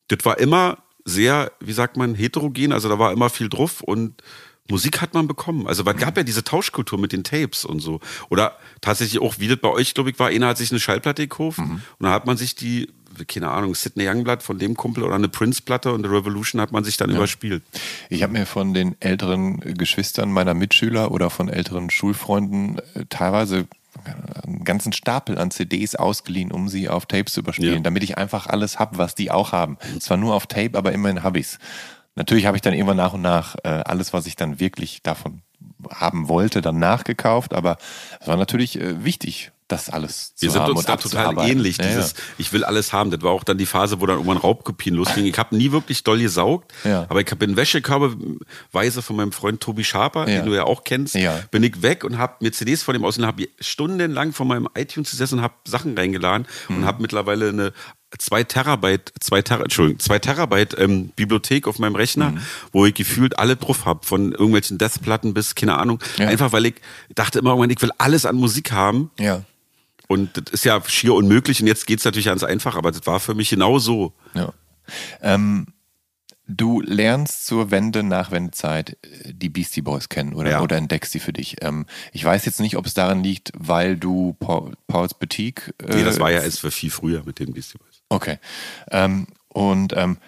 A: Das war immer sehr, wie sagt man, heterogen, also da war immer viel drauf und Musik hat man bekommen. Also es gab ja diese Tauschkultur mit den Tapes und so. Oder tatsächlich auch, wie das bei euch, glaube ich, war, einer hat sich eine Schallplatte gekauft
B: Mhm.
A: und dann hat man sich die, keine Ahnung, Sidney Youngblood von dem Kumpel oder eine Prince-Platte und The Revolution hat man sich dann überspielt.
B: Ich habe mir von den älteren Geschwistern meiner Mitschüler oder von älteren Schulfreunden äh, teilweise einen ganzen Stapel an CDs ausgeliehen, um sie auf Tapes zu überspielen,
A: Ja.
B: damit ich einfach alles hab, was die auch haben. Zwar nur auf Tape, aber immerhin hab ich's. Natürlich habe ich dann immer nach und nach äh, alles, was ich dann wirklich davon haben wollte, dann nachgekauft, aber es war natürlich äh, wichtig, das alles zu
A: Wir sind
B: haben
A: uns da total ähnlich.
B: Ja,
A: Dieses,
B: ja.
A: ich will alles haben. Das war auch dann die Phase, wo dann irgendwann Raubkopien losgingen. Ich habe nie wirklich doll gesaugt,
B: Ja.
A: aber ich hab in Wäschekörbeweise von meinem Freund Tobi Schaper, den du ja auch kennst, bin ich weg und habe mir CDs von dem aus und habe stundenlang von meinem iTunes gesessen und habe Sachen reingeladen
B: Mhm.
A: und habe mittlerweile eine zwei Terabyte, zwei Tera, Entschuldigung, zwei Terabyte ähm, Bibliothek auf meinem Rechner,
B: Mhm.
A: wo ich gefühlt alle drauf habe, von irgendwelchen Deathplatten bis, keine Ahnung.
B: Ja.
A: Einfach weil ich dachte immer irgendwann, ich will alles an Musik haben.
B: Ja.
A: Und das ist ja schier unmöglich und jetzt geht's natürlich ganz einfach, aber das war für mich genau so.
B: Ja. Ähm, du lernst zur Wende, Nachwendezeit äh, die Beastie Boys kennen oder,
A: Ja.
B: oder entdeckst sie für dich. Ähm, ich weiß jetzt nicht, ob es daran liegt, weil du Paul, Pauls Boutique. Äh,
A: Nee, das war ja erst für viel früher mit den Beastie Boys.
B: Okay. Ähm, und ähm,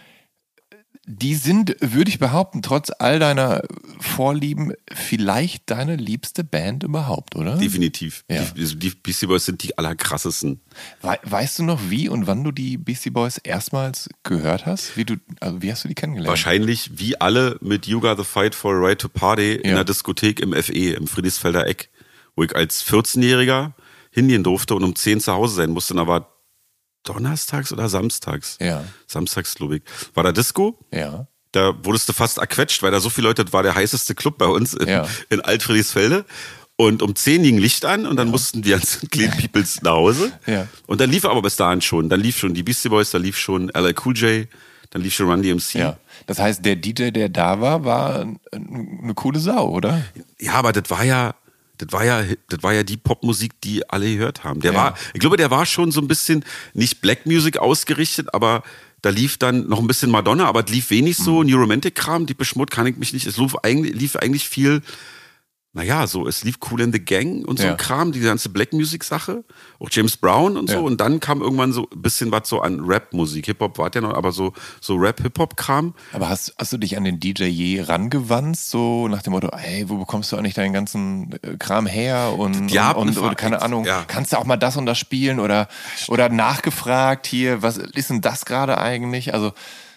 B: die sind, würde ich behaupten, trotz all deiner Vorlieben vielleicht deine liebste Band überhaupt, oder?
A: Definitiv.
B: Ja.
A: Die, die Beastie Boys sind die allerkrassesten.
B: We weißt du noch, wie und wann du die Beastie Boys erstmals gehört hast? Wie, du, also wie hast du die kennengelernt?
A: Wahrscheinlich wie alle mit You Got the Fight for a Right to Party in
B: Ja.
A: der Diskothek im FE, im Friedrichsfelder Eck, wo ich als 14-Jähriger hingehen durfte und um 10 zu Hause sein musste. Und da war donnerstags oder samstags.
B: Ja.
A: Samstags, glaube ich. War da Disco?
B: Ja.
A: Da wurdest du fast erquetscht, weil da so viele Leute, das war der heißeste Club bei uns in,
B: Ja.
A: in Altfriedrichsfelde. Und um 10 ging Licht an und dann mussten die ganzen Clean Peoples nach Hause.
B: Ja.
A: Und dann lief aber bis dahin schon. Dann lief schon die Beastie Boys, da lief schon LL Cool J, dann lief schon Run DMC.
B: Ja. Das heißt, der DJ, der da war, war ein- eine coole Sau, oder?
A: Ja, aber das war ja, das war ja, das war ja die Popmusik, die alle gehört haben. Der
B: Ja.
A: war, ich glaube, der war schon so ein bisschen nicht Black Music ausgerichtet, aber da lief dann noch ein bisschen Madonna, aber es lief wenig so
B: Mhm.
A: New Romantic Kram, die beschmut kann ich mich nicht. Es lief eigentlich, lief eigentlich viel, naja, so, es lief Cool in the Gang und so
B: Ja.
A: ein Kram, die ganze Black Music Sache, auch James Brown und so.
B: Ja.
A: Und dann kam irgendwann so ein bisschen was so an Rap-Musik. Hip-Hop war ja noch, aber so, so Rap-Hip-Hop-Kram.
B: Aber hast, hast du dich an den DJ je rangewanzt, so nach dem Motto, hey, wo bekommst du eigentlich deinen ganzen äh, Kram her und,
A: Ja,
B: und, und oder keine Ahnung,
A: ja.
B: kannst du auch mal das und das spielen oder, oder nachgefragt hier, was ist denn das gerade eigentlich? Also,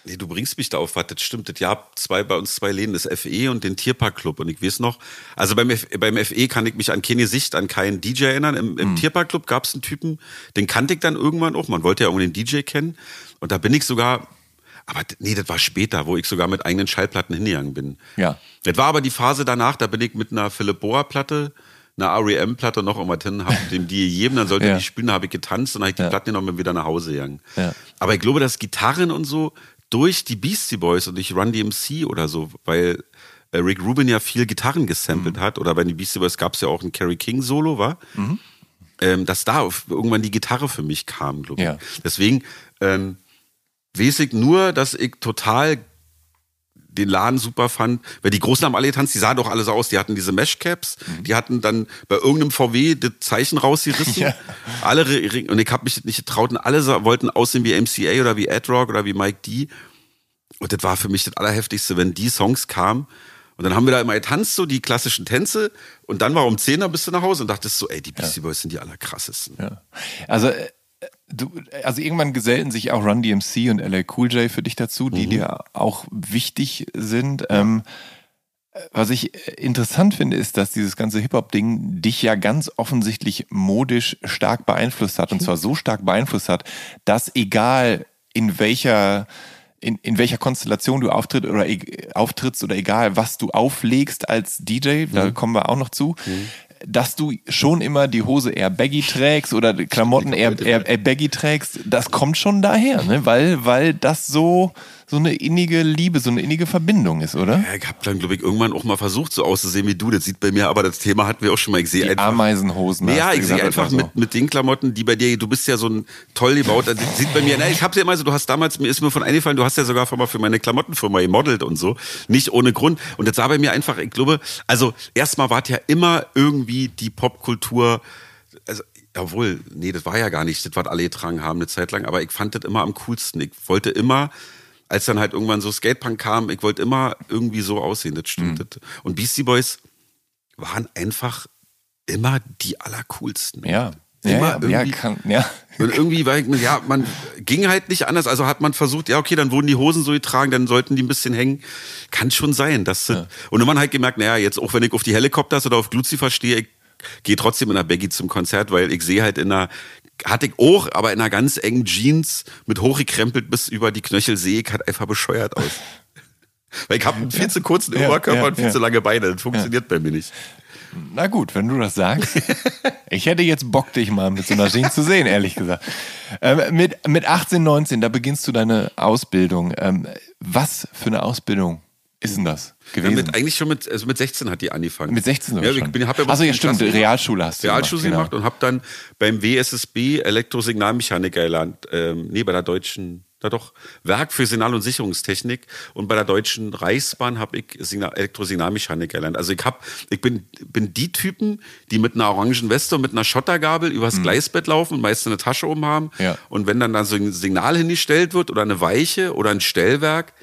A: Nee, du bringst mich da auf was, das stimmt. Das Jahr zwei bei uns zwei Läden, das FE und den Tierparkclub. Und ich weiß noch, also beim, F, beim FE kann ich mich an keine Sicht, an keinen DJ erinnern. Im,
B: Mhm.
A: im Tierparkclub gab es einen Typen, den kannte ich dann irgendwann auch. Man wollte ja irgendwie den DJ kennen. Und da bin ich sogar, aber nee, das war später, wo ich sogar mit eigenen Schallplatten hingegangen bin.
B: Ja.
A: Das war aber die Phase danach, da bin ich mit einer Philipp Boa Platte, einer REM-Platte noch irgendwas hin, hab dem die gegeben, dann sollte
B: Ja.
A: die spielen, habe ich getanzt und dann habe ich die
B: Ja.
A: Platten genommen und bin wieder nach Hause gegangen.
B: Ja.
A: Aber ich glaube, dass Gitarren und so durch die Beastie Boys und durch Run DMC oder so, weil äh, Rick Rubin ja viel Gitarren gesampelt
B: Mhm.
A: hat oder bei den Beastie Boys gab es ja auch ein Kerry King Solo, war?
B: Mhm.
A: Ähm, dass da irgendwann die Gitarre für mich kam, glaube ich.
B: Ja.
A: Deswegen ähm, weiß ich nur, dass ich total den Laden super fand, weil die Großen haben alle getanzt, die sahen doch alle so aus, die hatten diese Meshcaps, die hatten dann bei irgendeinem VW das Zeichen rausgerissen,
B: Ja.
A: alle und ich habe mich nicht getraut. Und alle wollten aussehen wie MCA oder wie Ed Rock oder wie Mike D. Und das war für mich das Allerheftigste, wenn die Songs kamen. Und dann haben wir da immer getanzt, so die klassischen Tänze. Und dann war um 10 Uhr bist du nach Hause und dachtest so, ey, die Beastie Boys sind die allerkrassesten.
B: ja. Also, äh, du, also irgendwann gesellten sich auch Run DMC und LA Cool J für dich dazu, die dir auch wichtig sind. Ähm, was ich interessant finde, ist, dass dieses ganze Hip-Hop-Ding dich ja ganz offensichtlich modisch stark beeinflusst hat. Und zwar so stark beeinflusst hat, dass egal in welcher in, in welcher Konstellation du auftritt oder e- auftrittst oder egal, was du auflegst als DJ, da kommen wir auch noch zu, dass du schon immer die Hose eher baggy trägst oder Klamotten eher, eher, eher baggy trägst, das kommt schon daher, ne? weil, weil das so, so eine innige Liebe, so eine innige Verbindung ist, oder?
A: Ja, ich habe dann, glaube ich, irgendwann auch mal versucht, so auszusehen wie du. Das sieht bei mir, aber das Thema hatten wir auch schon mal. Ich sehe
B: Die
A: einfach.
B: Ameisenhosen.
A: Ja, ich sehe einfach
B: so.
A: mit, mit den Klamotten, die bei dir, du bist ja so ein toll gebauter, das sieht bei mir, na, ich hab's ja immer so, du hast damals, mir ist mir von eingefallen, du hast ja sogar mal für meine Klamottenfirma gemodelt und so. Nicht ohne Grund. Und das sah bei mir einfach, ich glaube, also erstmal war es ja immer irgendwie die Popkultur, also, Jawohl, nee, das war ja gar nicht, das, was alle getragen haben eine Zeit lang, aber ich fand das immer am coolsten. Ich wollte immer, als dann halt irgendwann so Skatepunk kam, ich wollte immer irgendwie so aussehen, das stimmt. Das. Und Beastie Boys waren einfach immer die allercoolsten.
B: Ja.
A: Immer
B: Ja, ja, ja,
A: irgendwie-
B: kann, ja.
A: Und irgendwie war ich, ja, man ging halt nicht anders. Also hat man versucht, ja, okay, dann wurden die Hosen so getragen, dann sollten die ein bisschen hängen. Kann schon sein. Das, Und dann man halt gemerkt, naja, jetzt auch wenn ich auf die Helikopters oder auf Lucifer stehe, ich gehe trotzdem in der Baggy zum Konzert, weil ich sehe halt in einer, hatte ich auch, aber in einer ganz engen Jeans mit hochgekrempelt bis über die Knöchel sehe ich halt einfach bescheuert aus. Weil ich habe einen viel zu kurzen
B: Ja,
A: Oberkörper
B: ja,
A: und viel
B: ja.
A: zu lange Beine. Das funktioniert bei mir nicht.
B: Na gut, wenn du das sagst. Ich hätte jetzt Bock, dich mal mit so einer Jeans zu sehen, ehrlich gesagt. Ähm, mit, mit 18, 19, da beginnst du deine Ausbildung. Ähm, was für eine Ausbildung ist denn das
A: Ja,
B: gewesen?
A: mit, eigentlich schon mit, also mit 16 hat die angefangen.
B: Mit 16 sogar
A: ja, ich
B: schon.
A: bin, hab ja
B: Ach so, ja, stimmt,
A: gemacht.
B: Realschule hast du
A: Realschule
B: gemacht,
A: gemacht,
B: genau.
A: und habe dann beim WSSB Elektrosignalmechaniker gelernt. Ähm, nee, bei der deutschen, da doch, Werk für Signal- und Sicherungstechnik. Und bei der Deutschen Reichsbahn habe ich Signal Elektrosignalmechaniker gelernt. Also ich hab, ich bin, bin die Typen, die mit einer orangen Weste und mit einer Schottergabel übers Gleisbett laufen und meist eine Tasche oben haben.
B: Mhm. Ja.
A: Und wenn dann da so ein Signal hingestellt wird oder eine Weiche oder ein Stellwerk,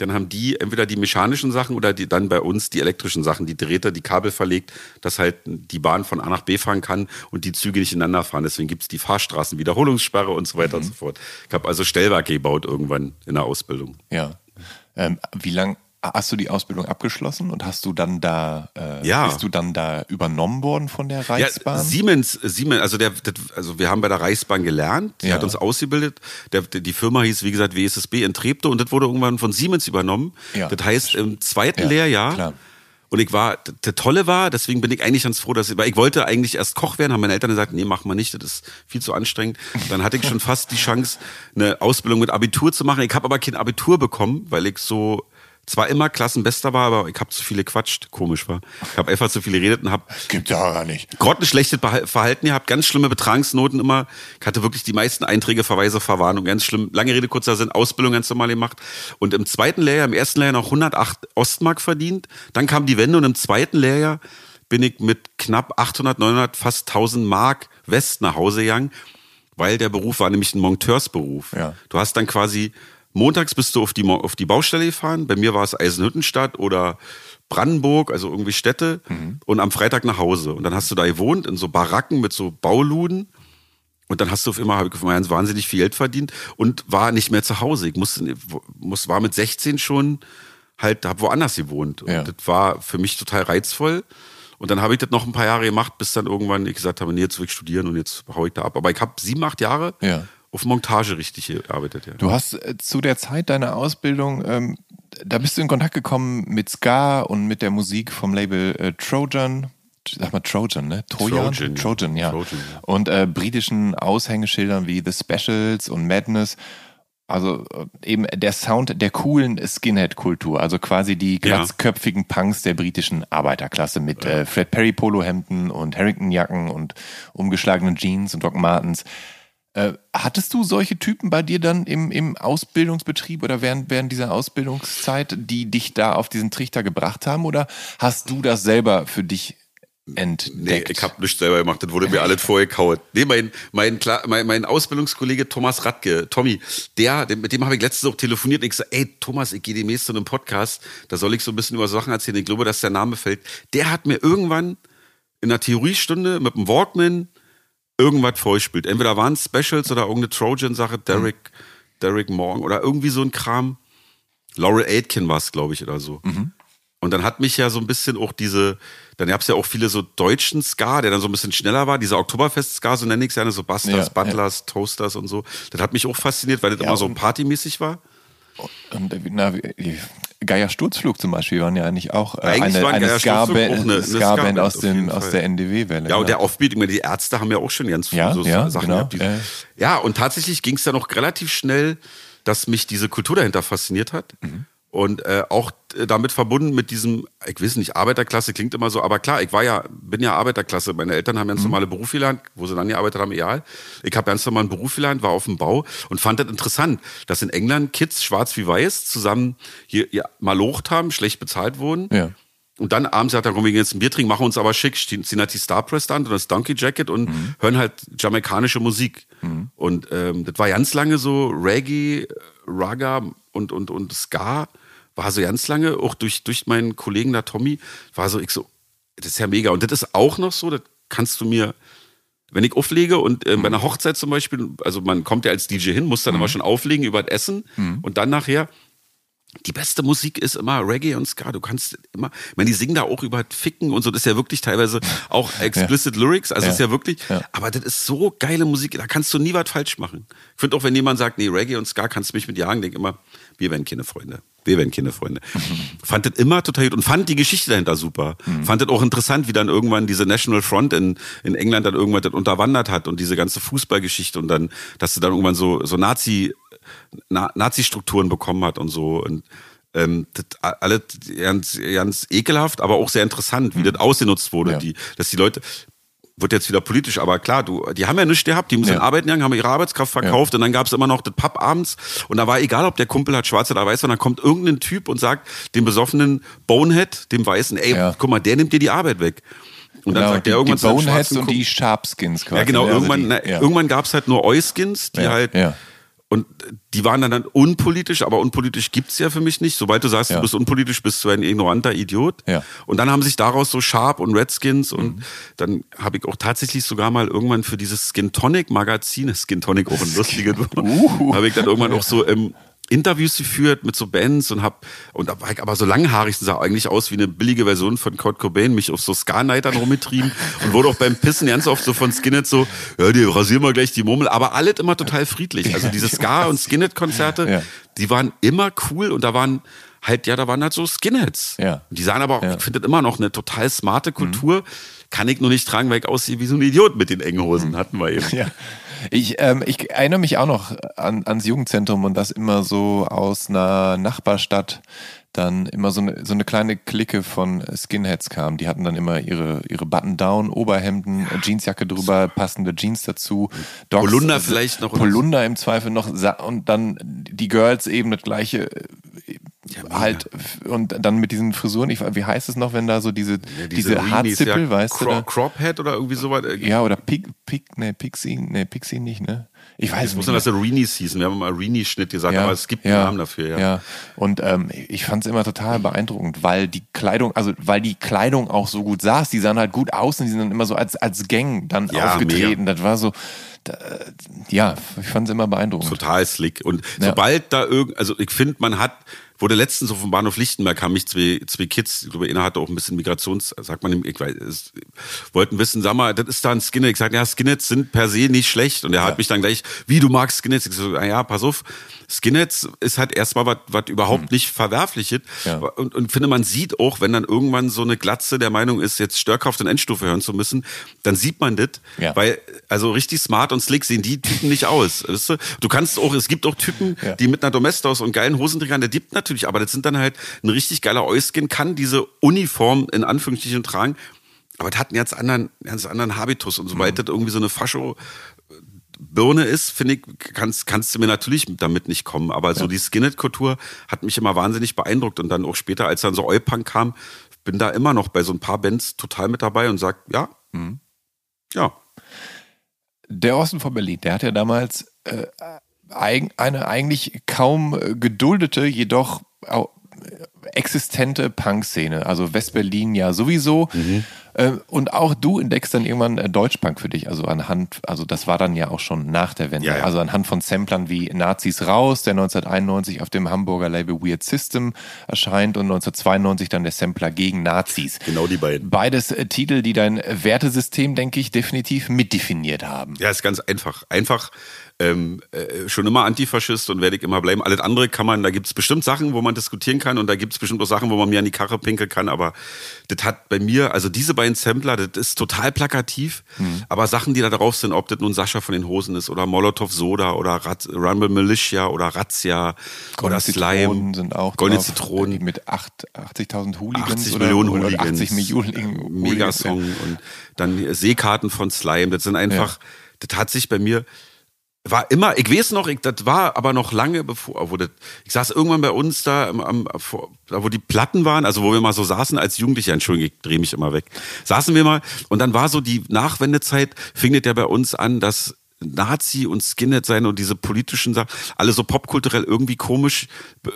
A: Dann haben die entweder die mechanischen Sachen oder die, dann bei uns die elektrischen Sachen, die Drähte, die Kabel verlegt, dass halt die Bahn von A nach B fahren kann und die Züge nicht ineinander fahren. Deswegen gibt es die Fahrstraßen, Wiederholungssperre und so weiter mhm. und so fort. Ich habe also Stellwerke gebaut irgendwann in der Ausbildung.
B: Ja. Ähm, wie lang Hast du die Ausbildung abgeschlossen und hast du dann da, äh,
A: ja.
B: bist du dann da übernommen worden von der Reichsbahn?
A: Ja, Siemens, Siemens, also der, also wir haben bei der Reichsbahn gelernt, die ja. hat uns ausgebildet. Der, die Firma hieß, wie gesagt, WSSB in Treptow und das wurde irgendwann von Siemens übernommen. Ja. Das heißt, im zweiten ja, Lehrjahr klar. Und ich war, der Tolle war, deswegen bin ich eigentlich ganz froh, dass ich, weil ich wollte eigentlich erst Koch werden, haben meine Eltern gesagt, nee, mach mal nicht, das ist viel zu anstrengend. Dann hatte ich schon fast die Chance, eine Ausbildung mit Abitur zu machen. Ich habe aber kein Abitur bekommen, weil ich so, zwar immer Klassenbester war, aber ich habe zu viele quatscht, komisch war. Ich habe einfach zu viele geredet und habe
B: gibt ja gar nicht.
A: Gott ein schlechtes Verhalten gehabt, ganz schlimme Betragsnoten immer. Ich hatte wirklich die meisten Einträge, Verweise, Verwarnung, ganz schlimm. Lange Rede kurzer Sinn, Ausbildung ganz normal gemacht und im zweiten Lehrjahr, im ersten Lehrjahr noch 108 Ostmark verdient. Dann kam die Wende und im zweiten Lehrjahr bin ich mit knapp 800, 900, fast 1000 Mark West nach Hause gegangen, weil der Beruf war nämlich ein Monteursberuf. Ja. Du hast dann quasi montags bist du auf die, auf die Baustelle gefahren. Bei mir war es Eisenhüttenstadt oder Brandenburg, also irgendwie Städte. Mhm. Und am Freitag nach Hause. Und dann hast du da gewohnt in so Baracken mit so Bauluden. Und dann hast du auf immer, habe ich ganz wahnsinnig viel Geld verdient und war nicht mehr zu Hause. Ich musste, muss, war mit 16 schon halt, habe woanders gewohnt. Und ja. das war für mich total reizvoll. Und dann habe ich das noch ein paar Jahre gemacht, bis dann irgendwann ich gesagt habe, nee, jetzt will ich studieren und jetzt hau ich da ab. Aber ich habe sieben, acht Jahre ja auf Montage richtig gearbeitet. Ja.
B: Du hast äh, zu der Zeit deiner Ausbildung, ähm, da bist du in Kontakt gekommen mit Ska und mit der Musik vom Label äh, Trojan. Sag mal Trojan, ne? Trojan? Trojan, Trojan ja. Trojan, ja. Und äh, britischen Aushängeschildern wie The Specials und Madness. Also äh, eben der Sound der coolen Skinhead-Kultur, also quasi die glatzköpfigen Punks der britischen Arbeiterklasse mit äh, Fred Perry Polohemden und Harrington-Jacken und umgeschlagenen Jeans und Doc Martens. Äh, hattest du solche Typen bei dir dann im, im Ausbildungsbetrieb oder während, während dieser Ausbildungszeit, die dich da auf diesen Trichter gebracht haben? Oder hast du das selber für dich entdeckt? Nee,
A: ich habe nichts selber gemacht, das wurde mir alles vorgekaut. Nee, mein, mein, mein, mein Ausbildungskollege Thomas Radke, Tommy, der, mit dem habe ich letztens auch telefoniert und ich gesagt, ey Thomas, ich gehe demnächst zu einem Podcast, da soll ich so ein bisschen über Sachen erzählen, ich glaube, dass der Name fällt. Der hat mir irgendwann in einer Theoriestunde mit dem Walkman irgendwas vorspielt. Entweder waren es Specials oder irgendeine Trojan-Sache, Derek, mhm. Derek Morgan oder irgendwie so ein Kram. Laurel Aitken war es, glaube ich, oder so. Mhm. Und dann hat mich ja so ein bisschen auch diese, dann gab es ja auch viele so deutschen Ska, der dann so ein bisschen schneller war, dieser Oktoberfest-Ska, so nenne ich es ja, so Busters, ja, Butlers, ja. Toasters und so. Das hat mich auch fasziniert, weil das ja, immer so partymäßig war.
B: Und na, Geier Sturzflug zum Beispiel waren ja eigentlich auch äh, eigentlich eine, eine Ska-Band Ska Ska aus, aus der NDW-Welle.
A: Ja, und der Aufbeat, die Ärzte haben ja auch schon ganz
B: ja, so ja, Sachen genau.
A: gehabt. ja, und tatsächlich ging es dann auch relativ schnell, dass mich diese Kultur dahinter fasziniert hat. Mhm. Und äh, auch äh, damit verbunden mit diesem, ich weiß nicht, Arbeiterklasse klingt immer so, aber klar, ich war ja, bin ja Arbeiterklasse. Meine Eltern haben ganz mhm. normale Beruf gelernt, wo sie dann gearbeitet haben, egal. Ich habe ganz normalen Beruf gelernt, war auf dem Bau und fand das interessant, dass in England Kids schwarz wie weiß zusammen hier, hier malocht haben, schlecht bezahlt wurden. Ja. Und dann abends sagt er, komm, wir gehen jetzt ein Bier trinken, machen uns aber schick, ziehen halt die Starpress an und das Donkey Jacket und mhm. hören halt jamaikanische Musik. Mhm. Und ähm, das war ganz lange so Reggae, Raga und, und, und Ska war so ganz lange, auch durch, durch meinen Kollegen da Tommy, war so, ich so, das ist ja mega. Und das ist auch noch so, das kannst du mir, wenn ich auflege und äh, bei einer Hochzeit zum Beispiel, also man kommt ja als DJ hin, muss dann mhm. immer schon auflegen über das Essen mhm. und dann nachher, die beste Musik ist immer Reggae und Ska. Du kannst immer, ich meine, die singen da auch über Ficken und so. Das ist ja wirklich teilweise auch explicit ja. Lyrics. Also ja. ist ja wirklich, ja. aber das ist so geile Musik. Da kannst du nie was falsch machen. Ich finde auch, wenn jemand sagt, nee, Reggae und Ska kannst du mich mit jagen, denk immer, wir werden keine Freunde. Wir werden keine Freunde. Mhm. Fand das immer total gut und fand die Geschichte dahinter super. Mhm. Fand das auch interessant, wie dann irgendwann diese National Front in, in England dann irgendwann das unterwandert hat und diese ganze Fußballgeschichte und dann, dass sie dann irgendwann so, so Nazi, Na, Nazi-Strukturen bekommen hat und so. Und ähm, das alles ganz, ganz ekelhaft, aber auch sehr interessant, wie mhm. das ausgenutzt wurde. Ja. Die, dass die Leute, wird jetzt wieder politisch, aber klar, du, die haben ja nichts gehabt, die müssen ja. arbeiten gegangen, haben ihre Arbeitskraft verkauft ja. und dann gab es immer noch das Pub abends und da war egal, ob der Kumpel hat schwarz oder weiß, sondern dann kommt irgendein Typ und sagt dem besoffenen Bonehead, dem Weißen, ey, ja. guck mal, der nimmt dir die Arbeit weg.
B: Und genau, dann sagt der irgendwann die Boneheads und die Sharpskins
A: quasi. Ja, genau, ne? also irgendwann, die, na, irgendwann gab es halt nur Euskins, die halt Und die waren dann, dann unpolitisch, aber unpolitisch gibt's ja für mich nicht. Sobald du sagst,
B: Ja.
A: du bist unpolitisch, bist du ein ignoranter Idiot.
B: Ja.
A: Und dann haben sich daraus so Sharp und Redskins und dann habe ich auch tatsächlich sogar mal irgendwann für dieses Skin Tonic Magazin, Skin Tonic auch ein lustiges,
B: Uh.
A: habe ich dann irgendwann auch so ähm, Interviews geführt mit so Bands und hab und da war ich aber so langhaarig und sah eigentlich aus wie eine billige Version von Kurt Cobain, mich auf so Ska-Nightern rumgetrieben und wurde auch beim Pissen ganz oft so von Skinhead so, ja, die rasieren wir gleich die Murmel, aber alles immer total friedlich. Also diese Ska- und Skinhead-Konzerte,
B: Ja.
A: die waren immer cool und da waren halt, ja, da waren halt so Skinheads.
B: Ja.
A: Die sahen aber auch,
B: Ja.
A: ich finde immer noch eine total smarte Kultur. Kann ich nur nicht tragen, weil ich aussehe wie so ein Idiot mit den engen Hosen, hatten wir eben.
B: Ja. Ich, ähm, ich erinnere mich auch noch an, ans Jugendzentrum und das immer so aus einer Nachbarstadt dann immer so eine, so eine kleine Clique von Skinheads kam. Die hatten dann immer ihre, ihre Button-Down, Oberhemden, Jeansjacke drüber, passende Jeans dazu. Docs,
A: Polunder
B: also
A: vielleicht noch oder so.
B: Polunder im Zweifel noch. Und dann die Girls eben das gleiche äh, halt und dann mit diesen Frisuren, ich, wie heißt es noch, wenn da so diese,
A: Ja,
B: diese,
A: Reenies,
B: Hartzippel,
A: ja,
B: weißt du?
A: Cro
B: da?
A: Crophead oder irgendwie sowas.
B: Ja, oder Pig, Pig, ne, Pixie, ne, Pixie nicht, ne? Ich weiß
A: Ich muss
B: nicht.
A: sagen, dass sie Reenies hießen. Wir haben mal Reenie-Schnitt gesagt,
B: Ja,
A: aber es gibt
B: ja,
A: einen Namen dafür, ja.
B: Ja, und ähm, ich fand es immer total beeindruckend, weil die Kleidung, also weil die Kleidung auch so gut saß, die sahen halt gut aus und die sind dann immer so als, als Gang dann
A: Ja,
B: aufgetreten. Das war so, da, ja, ich fand es immer beeindruckend.
A: Total slick. Und
B: Ja.
A: sobald da irgend, also ich finde, man hat, wurde letztens auf dem Bahnhof Lichtenberg, haben mich zwei, zwei Kids, ich glaube, einer hatte auch ein bisschen Migrations, sagt man, ich weiß, es, wollten wissen, sag mal, das ist da ein Skinhead. Ich sage, ja, Skinheads sind per se nicht schlecht. Und er hat mich dann gleich, wie du magst Skinheads? Ich so, na ja, pass auf, Skinheads ist halt erstmal was, was überhaupt nicht verwerfliches.
B: Ja.
A: Und, und finde, man sieht auch, wenn dann irgendwann so eine Glatze der Meinung ist, jetzt Störkraft und Endstufe hören zu müssen, dann sieht man das,
B: Ja.
A: weil also richtig smart und slick sehen die Typen nicht aus. Weißt du? du kannst auch, es gibt auch Typen,
B: Ja.
A: die mit einer Domestos und geilen Hosenträgern, der gibt natürlich, aber das sind dann halt ein richtig geiler Euskin, kann diese Uniform in Anführungsstrichen tragen, aber das hat einen ganz anderen, ganz anderen Habitus und sobald das irgendwie so eine Fascho Birne ist, finde ich, kannst, kannst du mir natürlich damit nicht kommen. Aber so die Skinhead-Kultur hat mich immer wahnsinnig beeindruckt. Und dann auch später, als dann so Oi-Punk kam, bin da immer noch bei so ein paar Bands total mit dabei und sag, ja, ja,
B: Der Osten von Berlin, der hat ja damals äh, eine eigentlich kaum geduldete, jedoch existente Punk-Szene. Also Westberlin ja sowieso.
A: Mhm.
B: Äh, und auch du entdeckst dann irgendwann äh, Deutschpunk für dich. Also anhand, also das war dann ja auch schon nach der Wende.
A: Ja, ja.
B: Also anhand von Samplern wie Nazis raus, der 1991 auf dem Hamburger Label Weird System erscheint und 1992 dann der Sampler gegen Nazis.
A: genau die beiden.
B: Beides äh, Titel, die dein Wertesystem, denke ich, definitiv mitdefiniert haben.
A: Ja, ist ganz einfach. Einfach ähm, äh, schon immer Antifaschist und werde ich immer bleiben. Alles andere kann man, da gibt es bestimmt Sachen, wo man diskutieren kann und da gibt es bestimmt auch Sachen, wo man mir an die Karre pinkeln kann, aber das hat bei mir, also diese beiden Sampler, das ist total plakativ,
B: Mhm.
A: aber Sachen, die da drauf sind, ob das nun Sascha von den Hosen ist oder Molotov Soda oder Rat, Rumble Militia oder Razzia oder
B: Zitronen
A: Slime.
B: sind auch
A: Goldene
B: drauf,
A: Zitronen.
B: die mit acht- 80.000 Hooligans
A: 80
B: oder,
A: Millionen
B: oder
A: Hooligans.
B: 80 Millionen Hooligans.
A: Megasong und dann Seekarten von Slime. Das sind einfach, das hat sich bei mir, war immer, ich weiß noch, ich, das war aber noch lange bevor, wo das, ich saß irgendwann bei uns da, am, am, vor, da wo die Platten waren, also wo wir mal so saßen als Jugendliche, Entschuldigung, ich drehe mich immer weg, saßen wir mal und dann war so die Nachwendezeit, fing das ja bei uns an, dass Nazi und Skinhead sein und diese politischen Sachen, alle so popkulturell irgendwie komisch.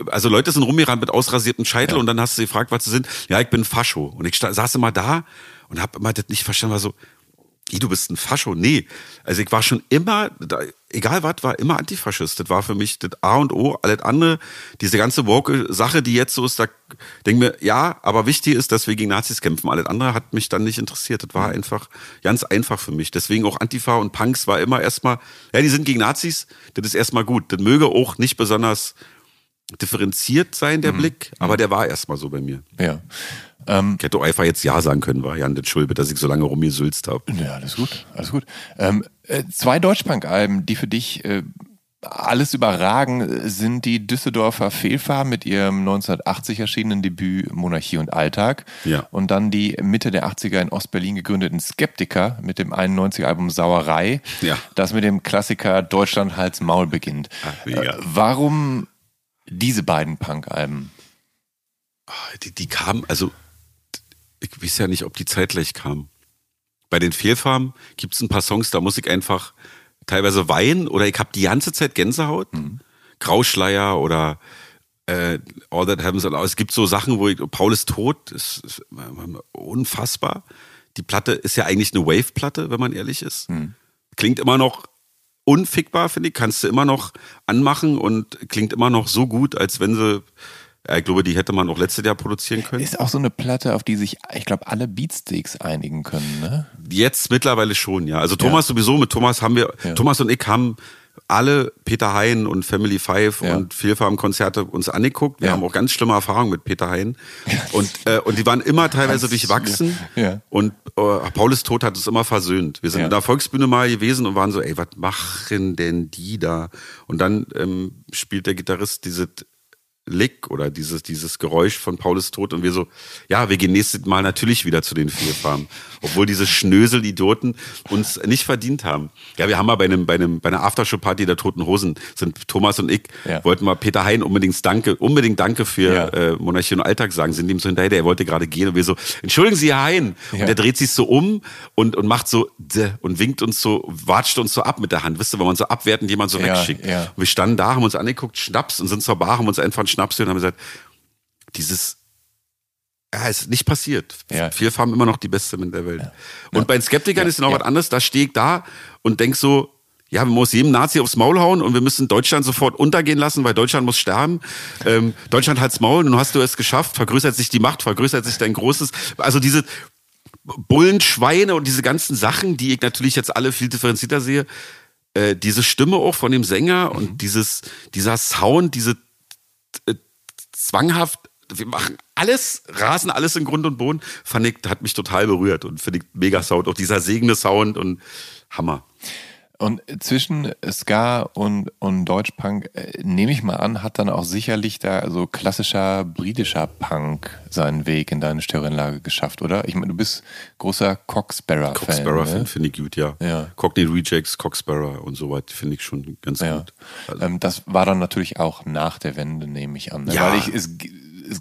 A: Also Leute sind rumgerannt mit ausrasiertem Scheitel und dann hast du sie gefragt, was sie sind. Ja, ich bin Fascho. Und ich saß immer da und habe immer das nicht verstanden, war so, "Ih, du bist ein Fascho. Nee. Also ich war schon immer, da, egal was, war immer Antifaschist. Das war für mich das A und O. Alles andere, diese ganze woke Sache, die jetzt so ist, da denke mir, ja, aber wichtig ist, dass wir gegen Nazis kämpfen. Alles andere hat mich dann nicht interessiert. Das war einfach ganz einfach für mich. Deswegen auch Antifa und Punks war immer erstmal, ja, die sind gegen Nazis, das ist erstmal gut. Das möge auch nicht besonders differenziert sein, der Blick, aber der war erstmal so bei mir.
B: Ja. Ähm,
A: Ich hätte auch einfach jetzt Ja sagen können, war Jan, Schulbe, dass ich so lange rumgesülzt habe.
B: ja, alles gut, alles gut. Ähm, äh, zwei Deutschpunk-Alben, die für dich äh, alles überragen, sind die Düsseldorfer Fehlfarben mit ihrem 1980 erschienenen Debüt Monarchie und Alltag.
A: Ja.
B: Und dann die Mitte der 80er in Ostberlin gegründeten Skeptiker mit dem 91er Album Sauerei,
A: Ja.
B: das mit dem Klassiker Deutschland Hals Maul beginnt.
A: Ach.
B: Äh, warum diese beiden Punk-Alben?
A: Die, die kamen, also ich weiß ja nicht, ob die zeitgleich kamen. Bei den Fehlfarben gibt es ein paar Songs, da muss ich einfach teilweise Wein oder ich habe die ganze Zeit Gänsehaut.
B: Mhm.
A: Grauschleier oder äh, All That Happens. Es gibt so Sachen, wo ich, Paul ist tot, ist, ist unfassbar. Die Platte ist ja eigentlich eine Wave-Platte, wenn man ehrlich ist.
B: Mhm.
A: Klingt immer noch unfickbar, finde ich. Kannst du immer noch anmachen und klingt immer noch so gut, als wenn sie ich glaube, die hätte man auch letztes Jahr produzieren können.
B: Ist auch so eine Platte, auf die sich, ich glaube, alle Beatsteaks einigen können, ne?
A: Jetzt mittlerweile schon, ja. Also Thomas ja. sowieso, mit Thomas haben wir, ja. Thomas und ich haben alle Peter Hein und Family Five ja. und Vielfarben-Konzerte uns angeguckt. Wir haben auch ganz schlimme Erfahrungen mit Peter Hein. Und, äh, und die waren immer teilweise durchwachsen. Ja. Und äh, Paulus Tod hat es immer versöhnt. Wir sind in der Volksbühne mal gewesen und waren so, ey, was machen denn die da? Und dann ähm, spielt der Gitarrist diese Lick oder dieses, dieses Geräusch von Paulus Tod und wir so, ja, wir gehen nächstes Mal natürlich wieder zu den vier Farmen. Obwohl diese Schnösel-Idioten uns nicht verdient haben. Ja, wir haben mal bei einem, bei einem, bei einer Aftershow-Party der Toten Hosen, sind Thomas und ich, ja. wollten mal Peter Hein unbedingt Danke, unbedingt Danke für ja. äh, Monarchie und Alltag sagen, sind ihm so hinterher, er wollte gerade gehen und wir so, entschuldigen Sie, Herr Hein. Ja. Und der dreht sich so um und, und macht so, und winkt uns so, watscht uns so ab mit der Hand. Wisst ihr, wenn man so abwertend jemand so wegschickt. Und wir standen da, haben uns angeguckt, Schnaps und sind zur Bar, haben uns einfach Schnaps und haben gesagt, dieses ja, ist nicht passiert. Ja. Vier Farben immer noch die beste in der Welt. Ja. Und ja. bei den Skeptikern ist noch was anderes. Da stehe ich da und denk so, ja, man muss jedem Nazi aufs Maul hauen und wir müssen Deutschland sofort untergehen lassen, weil Deutschland muss sterben. Ähm, Deutschland hat's Maul, nun hast du es geschafft, vergrößert sich die Macht, vergrößert sich dein Großes. Also diese Bullenschweine und diese ganzen Sachen, die ich natürlich jetzt alle viel differenzierter sehe, äh, diese Stimme auch von dem Sänger mhm. und dieses, dieser Sound, diese zwanghaft, wir machen alles, rasen alles in Grund und Boden, fand ich, hat mich total berührt und finde ich mega Sound, auch dieser segende Sound und Hammer.
B: Und zwischen Ska und, und Deutschpunk, äh, nehme ich mal an, hat dann auch sicherlich da so klassischer britischer Punk seinen Weg in deine Stereoanlage geschafft, oder? Ich meine, du bist großer Coxsparrow-Fan.
A: Coxsparrow ne? finde ich gut, ja. ja. Cockney Rejects, Coxsparrow und so weiter finde ich schon ganz ja. gut.
B: Also. Ähm, das war dann natürlich auch nach der Wende, nehme ich an. Ne? Ja. Weil ich, es, es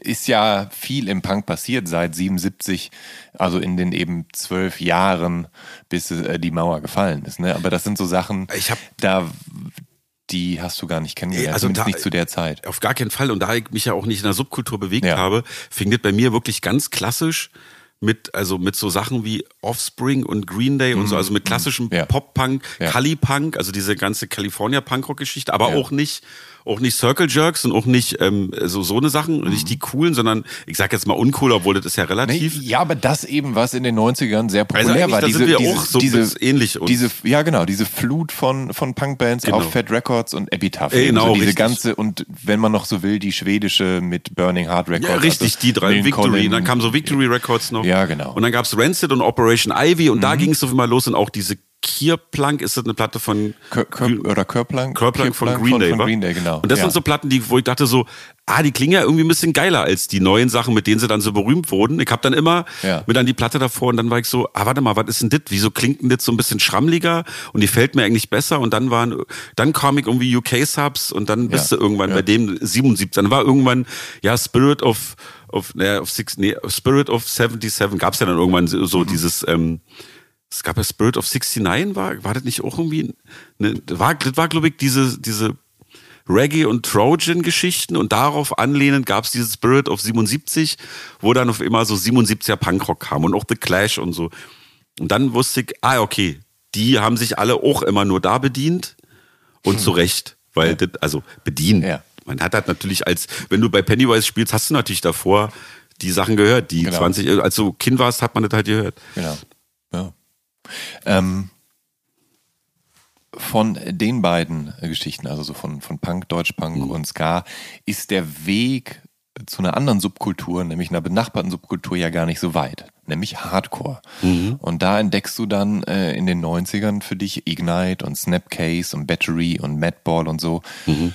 B: ist ja viel im Punk passiert seit 77, also in den eben zwölf Jahren, bis äh, die Mauer gefallen ist. Ne? Aber das sind so Sachen,
A: ich hab,
B: da die hast du gar nicht kennengelernt, also da, nicht zu der Zeit.
A: Auf gar keinen Fall. Und da ich mich ja auch nicht in der Subkultur bewegt ja. habe, fing das bei mir wirklich ganz klassisch mit, also mit so Sachen wie Offspring und Green Day und so, mhm. also mit klassischem ja. Pop-Punk, ja. Cali-Punk, also diese ganze California-Punkrock-Geschichte, aber ja. auch nicht auch nicht Circle Jerks und auch nicht ähm, so so eine Sachen, mhm. nicht die coolen, sondern ich sag jetzt mal uncool, obwohl das ist ja relativ.
B: Nee, ja, aber das eben, was in den 90ern sehr also populär also war.
A: Da diese, sind wir diese, auch so
B: diese,
A: ähnlich.
B: Uns. Diese, ja, genau, diese Flut von, von Punkbands genau. auf Fat Records und Epitaph. Äh, genau, so diese richtig. ganze, und wenn man noch so will, die schwedische mit Burning Heart Records. Ja,
A: richtig, also die drei, Millen Victory. Colin, dann kam so Victory Records noch.
B: Ja, genau.
A: Und dann gab's Rancid und Operation Ivy und mhm. da ging es so mal los und auch diese Kierplank ist das eine Platte von
B: Kör, Kör, oder Körplank,
A: Körplank von Green Day,
B: von, von Green Day, genau.
A: Und das ja. sind so Platten, die wo ich dachte so, ah, die klingen ja irgendwie ein bisschen geiler als die neuen Sachen, mit denen sie dann so berühmt wurden. Ich habe dann immer ja. mir dann die Platte davor und dann war ich so, ah, warte mal, was ist denn das? Wieso klingt denn das so ein bisschen schrammliger und die fällt mir eigentlich besser und dann waren dann kam ich irgendwie UK Subs und dann bist ja. du irgendwann bei dem 77, dann war irgendwann ja Spirit of of, naja, of six, nee, Spirit of 77 gab's ja dann irgendwann so mhm. dieses ähm, es gab ja Spirit of 69, war, war das nicht auch irgendwie, eine, war, das war, glaube ich, diese, diese Reggae- und Trojan-Geschichten und darauf anlehnend gab es dieses Spirit of 77, wo dann auf immer so 77er Punkrock kam und auch The Clash und so. Und dann wusste ich, ah, okay, die haben sich alle auch immer nur da bedient und hm. zu Recht, weil ja. das, also bedienen. Ja. Man hat halt natürlich als, wenn du bei Pennywise spielst, hast du natürlich davor die Sachen gehört, die genau. 20, als du Kind warst, hat man das halt gehört.
B: Genau. Ähm, von den beiden Geschichten, also so von, von Punk, Deutschpunk mhm. und Ska, ist der Weg zu einer anderen Subkultur, nämlich einer benachbarten Subkultur, ja gar nicht so weit, nämlich Hardcore. Mhm. Und da entdeckst du dann äh, in den 90ern für dich Ignite und Snapcase und Battery und Madball und so. Mhm.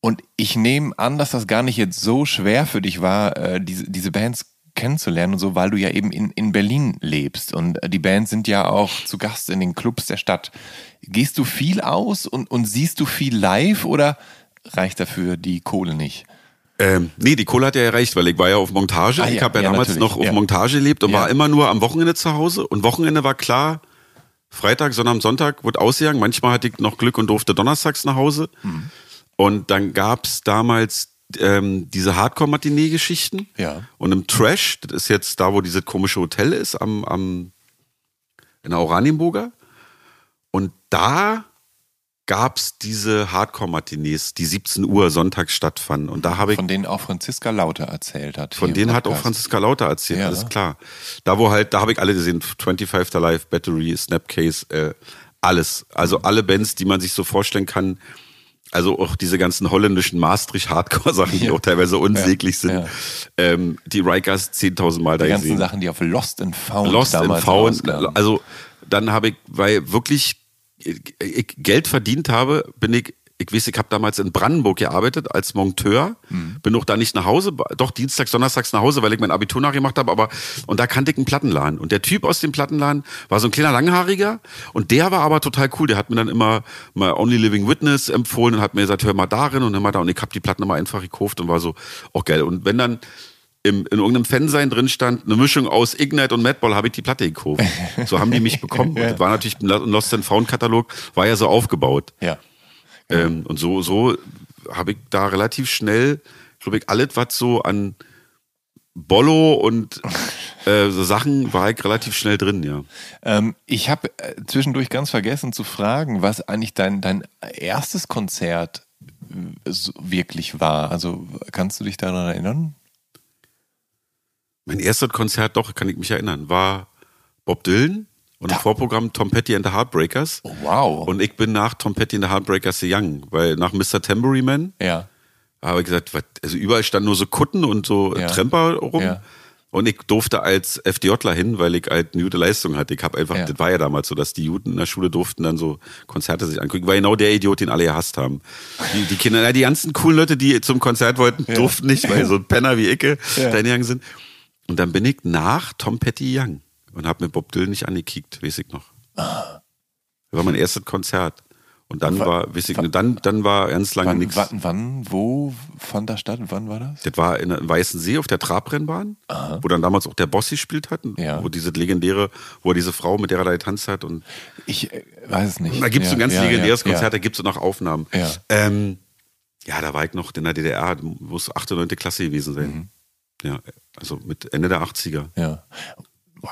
B: Und ich nehme an, dass das gar nicht jetzt so schwer für dich war, äh, diese, diese Bands kennenzulernen und so, weil du ja eben in, in Berlin lebst und die Bands sind ja auch zu Gast in den Clubs der Stadt. Gehst du viel aus und, und siehst du viel live oder reicht dafür die Kohle nicht?
A: Ähm, nee, die Kohle hat ja erreicht, weil ich war ja auf Montage. Ah, ja, ich habe ja, ja, damals natürlich. noch auf ja. Montage gelebt und war immer nur am Wochenende zu Hause. Und Wochenende war klar, Freitag, sondern am Sonntag wurde ausgegangen. Manchmal hatte ich noch Glück und durfte donnerstags nach Hause.
B: Mhm.
A: Und dann gab's damals ähm, diese Hardcore-Matinee-Geschichten.
B: Ja.
A: Und im Trash, das ist jetzt da, wo dieses komische Hotel ist, am, am in der Oranienburger. Und da gab's diese Hardcore-Matinees, die 17 Uhr sonntags stattfanden. Und da habe ich
B: Von denen auch Franziska Lauter erzählt hat.
A: von denen hat auch. Franziska Lauter erzählt,
B: Ja.
A: alles klar. Da wo halt, da habe ich alle gesehen, 25 to Life, Battery, Snapcase, äh, alles. Also alle Bands, die man sich so vorstellen kann. Also auch diese ganzen holländischen Maastricht-Hardcore-Sachen, die
B: Ja.
A: auch teilweise unsäglich sind.
B: Ja.
A: Ähm, die Rikers 10.000 Mal da
B: Die ganzen
A: gesehen.
B: Sachen, die auf Lost and Found
A: Lost in
B: damals
A: Found. Also dann habe ich, weil wirklich ich Geld verdient habe, bin ich, ich weiß, ich habe damals in Brandenburg gearbeitet als Monteur,
B: Mhm.
A: bin auch da nicht nach Hause, doch dienstags, donnerstags nach Hause, weil ich mein Abitur nachgemacht habe, aber und da kannte ich einen Plattenladen und der Typ aus dem Plattenladen war so ein kleiner Langhaariger und der war aber total cool, der hat mir dann immer mal Only Living Witness empfohlen und hat mir gesagt, hör mal darin und hör mal da und ich habe die Platten immer einfach gekauft und war so, auch geil und wenn dann im, in irgendeinem Fansein drin stand, eine Mischung aus Ignite und Madball, habe ich die Platte gekauft. So haben die mich bekommen. Und das war natürlich ein Lost and Found Katalog, war ja so aufgebaut.
B: Ja.
A: Ähm, und so, so habe ich da relativ schnell, glaube ich, alles, was so an Bollo und äh, so Sachen war ich relativ schnell drin, ja.
B: Ähm, ich habe äh, zwischendurch ganz vergessen zu fragen, was eigentlich dein, dein erstes Konzert äh, wirklich war. Also kannst du dich daran erinnern?
A: Mein erstes Konzert, doch, kann ich mich erinnern, war Bob Dylan und im Vorprogramm Tom Petty and the Heartbreakers.
B: Oh, wow.
A: Und ich bin nach Tom Petty and the Heartbreakers gegangen, weil nach Mr. Tambourine Man
B: ja.
A: habe ich gesagt, also überall standen nur so Kutten und so
B: Ja.
A: Tremper rum.
B: Ja.
A: Und ich durfte als FDJler hin, weil ich halt eine gute Leistung hatte. Ich habe einfach,
B: Ja.
A: das war ja damals so, dass die Juden in der Schule durften dann so Konzerte sich angucken. War genau der Idiot, den alle gehasst haben. Die, die Kinder, na, die ganzen coolen Leute, die zum Konzert wollten, durften nicht, weil so ein Penner wie Icke
B: Ja.
A: da hingegangen sind. Und dann bin ich nach Tom Petty Young und habe mir Bob Dylan nicht angekickt, weiß ich noch.
B: Ah.
A: Das war mein erstes Konzert. Und dann war, weiß ich, dann, dann war ganz lange nichts.
B: wann, wann, wo fand das statt? Wann war das?
A: Das war in in Weißen See auf der Trabrennbahn, wo dann damals auch der Boss gespielt hat,
B: Ja.
A: wo diese legendäre, wo er diese Frau, mit der er da getanzt hat. Und
B: Ich äh, weiß es nicht.
A: da gibt es
B: ja,
A: ein ganz
B: ja,
A: legendäres Konzert, da gibt es noch Aufnahmen.
B: Ja.
A: Ähm, ja, da war ich noch in der DDR, muss 8. oder 9. Klasse gewesen sein.
B: Mhm.
A: Ja, also mit Ende der 80er.
B: Ja.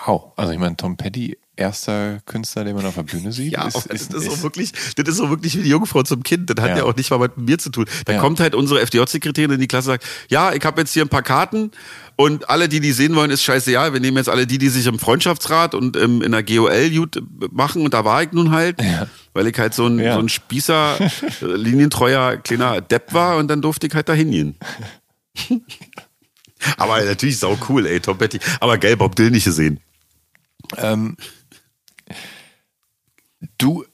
B: Wow. Also ich meine, Tom Petty, erster Künstler, den man auf der Bühne sieht.
A: Ja,
B: ist,
A: aber das
B: ist,
A: ist,
B: ist,
A: so wirklich, das ist so wirklich wie die Jungfrau zum Kind. Das hat
B: Ja.
A: ja, auch nicht mal mit mir zu tun. Da
B: Ja.
A: kommt halt unsere FDJ-Sekretärin in die Klasse und sagt, ja, ich habe jetzt hier ein paar Karten und alle, die die sehen wollen, ist scheißegal. Wir nehmen jetzt alle die, die sich im Freundschaftsrat und im, in der GOL gut machen und da war ich nun halt, weil ich halt so ein,
B: Ja.
A: so ein Spießer, äh, linientreuer kleiner Depp war und dann durfte ich halt dahin gehen. Aber natürlich sau cool, ey, Tom Petty. Aber geil, Bob Dylan nicht gesehen.
B: ähm, du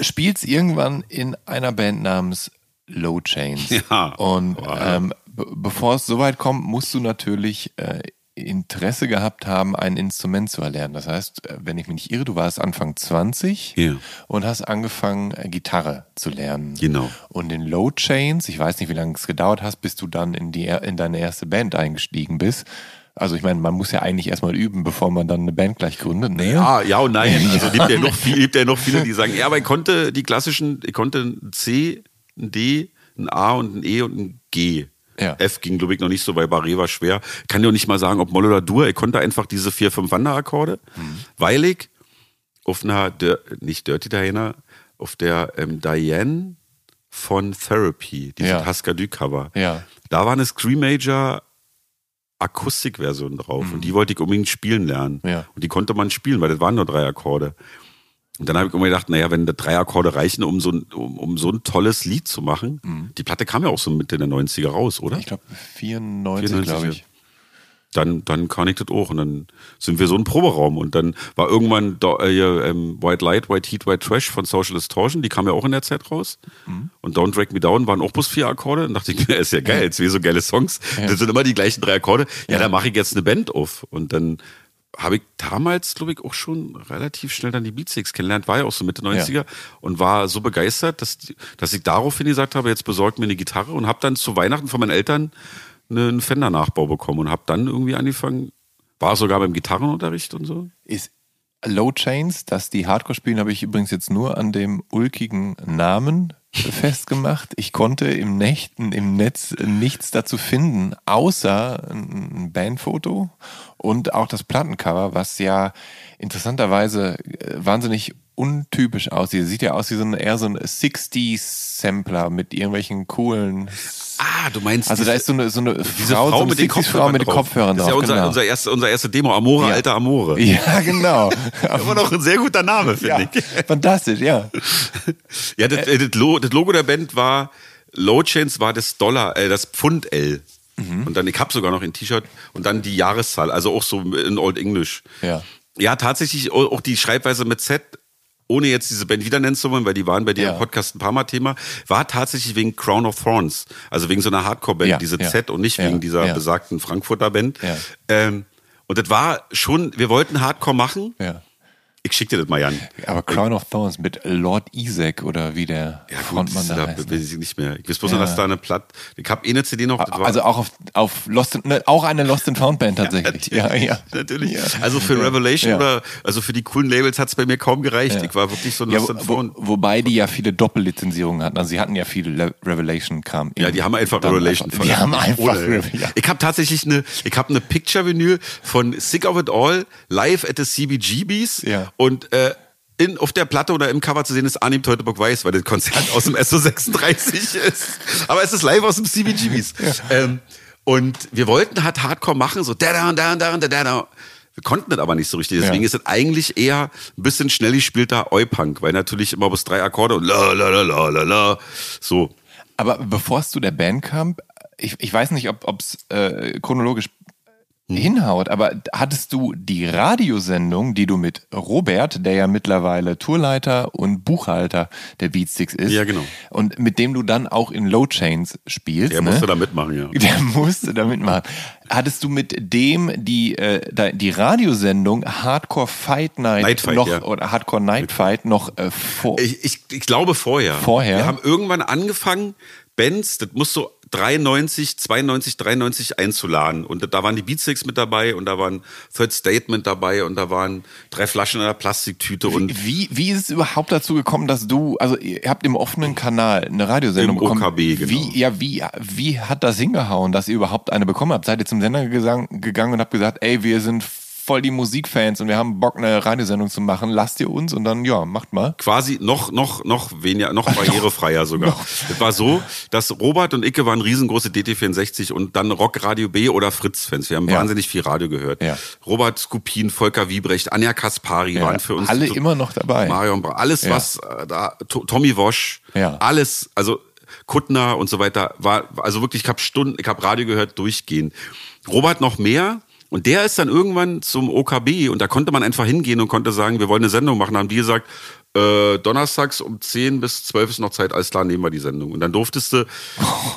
B: spielst irgendwann in einer Band namens Low Chains.
A: Ja.
B: Und
A: Wow.
B: ähm, be- bevor es soweit kommt, musst du natürlich äh, Interesse gehabt haben, ein Instrument zu erlernen. Das heißt, äh, wenn ich mich nicht irre, du warst Anfang 20
A: Ja.
B: und hast angefangen, äh, Gitarre zu lernen.
A: Genau.
B: Und in Low Chains, ich weiß nicht, wie lange es gedauert hast, bis du dann in, die, in deine erste Band eingestiegen bist. Also ich meine, man muss ja eigentlich erstmal üben, bevor man dann eine Band gleich gründet. Ne?
A: Ja, ja und nein. Also gibt ja noch viel, gibt ja noch viele, die sagen, ja, aber ich konnte die klassischen, ich konnte ein C, ein D, ein A und ein E und ein G.
B: Ja.
A: F ging, glaube ich, noch nicht so, weil Barré war schwer. Kann ja auch nicht mal sagen, ob Moll oder Dur. Ich konnte einfach diese vier, fünf Wanderakkorde, weil ich auf einer, Dir- nicht Dirty Diana, auf der ähm, Diane von Therapy, diese
B: Ja.
A: Husker-Du-Cover,
B: Ja.
A: da war eine Scream Major Akustikversion drauf und die wollte ich unbedingt spielen lernen.
B: Mhm. Ja.
A: Und die konnte man spielen, weil das waren nur drei Akkorde. Und dann habe ich immer gedacht, naja, wenn da drei Akkorde reichen, um so, ein, um, um so ein tolles Lied zu machen. Die Platte kam ja auch so Mitte der 90er raus, oder?
B: Mhm. Ich glaube 94,
A: 94,
B: glaube ich.
A: Dann, dann kann ich das auch. Und dann sind wir so ein Proberaum. Und dann war irgendwann da, äh, ähm, White Light, White Heat, White Trash von Social Distortion. Die kam ja auch in der Zeit raus.
B: Mhm.
A: Und Don't Drag Me Down waren auch bloß vier Akkorde. Und dachte ich mir, ist ja geil, jetzt wie so geile Songs. Das sind immer die gleichen drei Akkorde. Ja, da mache ich jetzt eine Band auf. Und dann habe ich damals, glaube ich, auch schon relativ schnell dann die Beatsticks kennengelernt. War ja auch so Mitte 90er. Und war so begeistert, dass, dass ich daraufhin gesagt habe, jetzt besorgt mir eine Gitarre. Und habe dann zu Weihnachten von meinen Eltern einen Fender-Nachbau bekommen und habe dann irgendwie angefangen, war sogar beim Gitarrenunterricht und so.
B: Ist, Low Chains, dass die Hardcore spielen, habe ich übrigens jetzt nur an dem ulkigen Namen festgemacht. Ich konnte im, Nächten, im Netz nichts dazu finden, außer ein Bandfoto und auch das Plattencover, was ja interessanterweise äh, wahnsinnig untypisch aussieht. Sieht ja aus wie so ein, eher so ein 60s-Sampler mit irgendwelchen coolen
A: Ah, du meinst.
B: Also da ist so eine, so eine
A: diese
B: Frau,
A: Frau
B: so eine
A: mit den
B: 60s
A: Kopfhörern,
B: Frau mit den
A: drauf.
B: Kopfhörern
A: Das ist ja unser,
B: genau.
A: unser, erste, unser erste Demo. Amore,
B: Ja.
A: alter Amore.
B: Ja, genau.
A: Immer noch ein sehr guter Name, finde
B: ja,
A: ich.
B: fantastisch, ja.
A: Ja, das, äh, das, Lo- das Logo der Band war, Low Chains war das Dollar, äh, das Pfund L.
B: Mhm.
A: Und dann, ich habe sogar noch ein T-Shirt und dann die Jahreszahl, also auch so in Old English.
B: Ja.
A: Ja, tatsächlich auch die Schreibweise mit Z, ohne jetzt diese Band wieder nennen zu wollen, weil die waren bei dir
B: Ja.
A: im Podcast ein paar Mal Thema, war tatsächlich wegen Crown of Thorns. Also wegen so einer Hardcore-Band,
B: Ja,
A: diese
B: ja.
A: Z und nicht wegen dieser besagten Frankfurter Band. Ähm, und das war schon, wir wollten Hardcore machen.
B: Ja.
A: Ich schick dir das mal, Jan.
B: Aber Crown of Thorns mit Lord Isaac oder wie der
A: Ja,
B: Frontmann
A: das,
B: da heißt.
A: weiß ich nicht mehr. Ich weiß bloß
B: Ja.
A: dass da eine Platte. Ich habe eh eine CD noch.
B: Also auch auf, auf Lost in, ne, auch eine Lost and Found Band tatsächlich. Ja, ja.
A: Natürlich.
B: Ja.
A: Also für Revelation
B: Ja.
A: oder also für die coolen Labels hat es bei mir kaum gereicht. Ich war wirklich so ein
B: Ja,
A: Lost
B: wo,
A: and Found.
B: wobei die ja viele Doppellizenzierungen hatten. Also sie hatten ja viel Le Revelation-Kram.
A: Ja, die haben einfach Revelation
B: einfach- Die haben einfach. Ja.
A: Ich habe tatsächlich eine, ich habe eine Picture-Vinyl von Sick of It All live at the CBGBs
B: Ja.
A: Und äh, in, auf der Platte oder im Cover zu sehen ist Arnim Teutoburg Weiß, weil das Konzert aus dem SO36 ist. Aber es ist live aus dem CBGBs. Ähm, und wir wollten halt Hardcore machen, so da da da da da da da. Wir konnten das aber nicht so richtig. Deswegen
B: Ja.
A: ist es eigentlich eher ein bisschen schnell gespielter Oi-Punk, weil natürlich immer bis drei Akkorde und la la la la la la. So.
B: Aber bevor es zu der Band kam, ich, ich weiß nicht, ob es äh, chronologisch. Hinhaut, aber hattest du die Radiosendung, die du mit Robert, der ja mittlerweile Tourleiter und Buchhalter der Beatsticks ist,
A: Ja, genau.
B: und mit dem du dann auch in Low Chains spielst,
A: Der
B: ne?
A: musste da mitmachen, ja.
B: Der musste da mitmachen. Hattest du mit dem die, äh, die Radiosendung Hardcore Fight Night,
A: Night Fight,
B: noch
A: ja.
B: oder Hardcore Night Fight noch äh, vor?
A: Ich, ich, ich glaube vorher.
B: Vorher?
A: Wir haben irgendwann angefangen, Bands, das muss so 93, 92, 93 einzuladen. Und da waren die Beatsticks mit dabei und da waren Third Statement dabei und da waren drei Flaschen in einer Plastiktüte und
B: Wie, wie ist es überhaupt dazu gekommen, dass du, also ihr habt im offenen Kanal eine Radiosendung
A: Im
B: bekommen.
A: OKB, genau.
B: Wie, ja, wie, wie hat das hingehauen, dass ihr überhaupt eine bekommen habt? Seid ihr zum Sender gegangen und habt gesagt, ey, wir sind voll die Musikfans und wir haben Bock, eine Radiosendung zu machen, lasst ihr uns und dann, ja, macht mal.
A: quasi noch, noch, noch weniger, noch barrierefreier sogar. Es war so, dass Robert und Icke waren riesengroße DT64 und dann Rock Radio B oder Fritz-Fans. Wir haben
B: Ja.
A: wahnsinnig viel Radio gehört.
B: Ja.
A: Robert Skupin, Volker Wiebrecht, Anja Kaspari
B: Ja,
A: waren für uns
B: alle immer noch dabei.
A: Marion Bra alles was äh, da To- Tommy Wosch, alles, also Kuttner und so weiter war also wirklich ich habe Stunden, ich habe Radio gehört durchgehend. Robert noch mehr und der ist dann irgendwann zum OKB und da konnte man einfach hingehen und konnte sagen, wir wollen eine Sendung machen, haben die gesagt, äh, donnerstags um 10 bis 12 ist noch Zeit, alles klar, nehmen wir die Sendung. Und dann durftest du,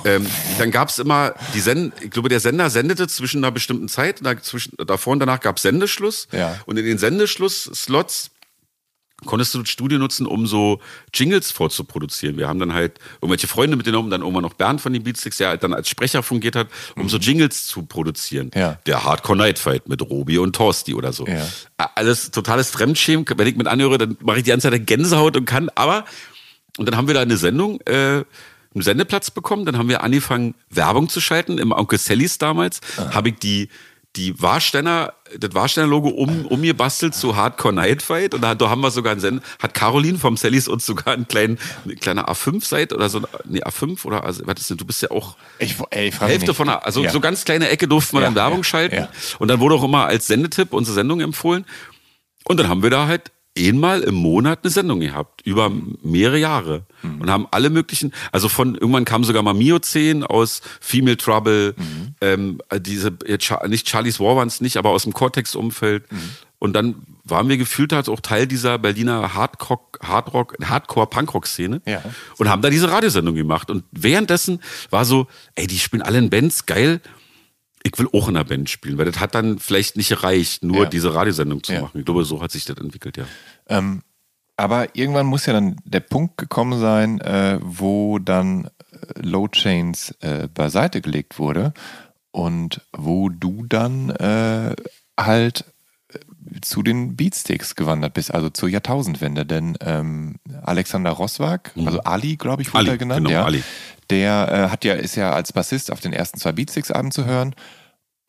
A: ähm, dann gab's immer, die Send ich glaube, der Sender sendete zwischen einer bestimmten Zeit, da, zwischen, davor und danach gab's Sendeschluss.
B: Ja.
A: Und in den Sendeschluss-Slots konntest du das Studio nutzen, um so Jingles vorzuproduzieren. Wir haben dann halt irgendwelche Freunde mitgenommen, dann irgendwann noch Bernd von den Beatsticks, der halt dann als Sprecher fungiert hat, um so Jingles zu produzieren.
B: Mhm. Ja.
A: Der Hardcore Night Fight mit Robi und Torsti oder so.
B: Ja.
A: Alles totales Fremdschämen. Wenn ich mit anhöre, dann mache ich die ganze Zeit Gänsehaut und kann, aber, und dann haben wir da eine Sendung, äh, einen Sendeplatz bekommen, dann haben wir angefangen, Werbung zu schalten. Im Onkel Sallys damals habe ich die, die Warsteiner, das Warsteiner-Logo um, umgebastelt zu Hardcore Night Fight. Und da, da haben wir sogar einen Send hat Caroline vom Sallys uns sogar einen kleinen, eine kleine A5-Seite oder so, nee, A5 oder, also, was ist denn, du bist ja auch
B: Ich, ey, ich
A: Hälfte
B: nicht.
A: von der, also
B: Ja.
A: so ganz kleine Ecke durften wir
B: Ja,
A: dann Werbung
B: ja,
A: schalten. Und dann wurde auch immer als Sendetipp unsere Sendung empfohlen. Und dann haben wir da halt einmal im Monat eine Sendung gehabt, über mehrere Jahre.
B: Mhm.
A: Und haben alle möglichen, also von, irgendwann kam sogar mal Miocen aus Female Trouble,
B: Mhm.
A: ähm, diese, nicht Charlie's War waren es nicht, aber aus dem Cortex-Umfeld.
B: Mhm.
A: Und dann waren wir gefühlt halt auch Teil dieser Berliner Hardcore, Hardrock, Hardcore-Punkrock-Szene
B: Ja.
A: und haben da diese Radiosendung gemacht. Und währenddessen war so, ey, die spielen alle in Bands, geil. Ich will auch in einer Band spielen, weil das hat dann vielleicht nicht gereicht, nur
B: Ja.
A: diese Radiosendung zu
B: Ja.
A: machen. Ich glaube, so hat sich das entwickelt, ja.
B: Ähm, aber irgendwann muss ja dann der Punkt gekommen sein, äh, wo dann äh, Low Chains äh, beiseite gelegt wurde und wo du dann äh, halt zu den Beatsticks gewandert bist, also zur Jahrtausendwende. Denn ähm, Alexander Roswag,
A: Mhm.
B: also Ali, glaube ich, wurde
A: Ali,
B: er genannt,
A: genau,
B: ja,
A: Ali.
B: der äh, hat ja, ist ja als Bassist auf den ersten zwei Beatsticks-Alben zu hören.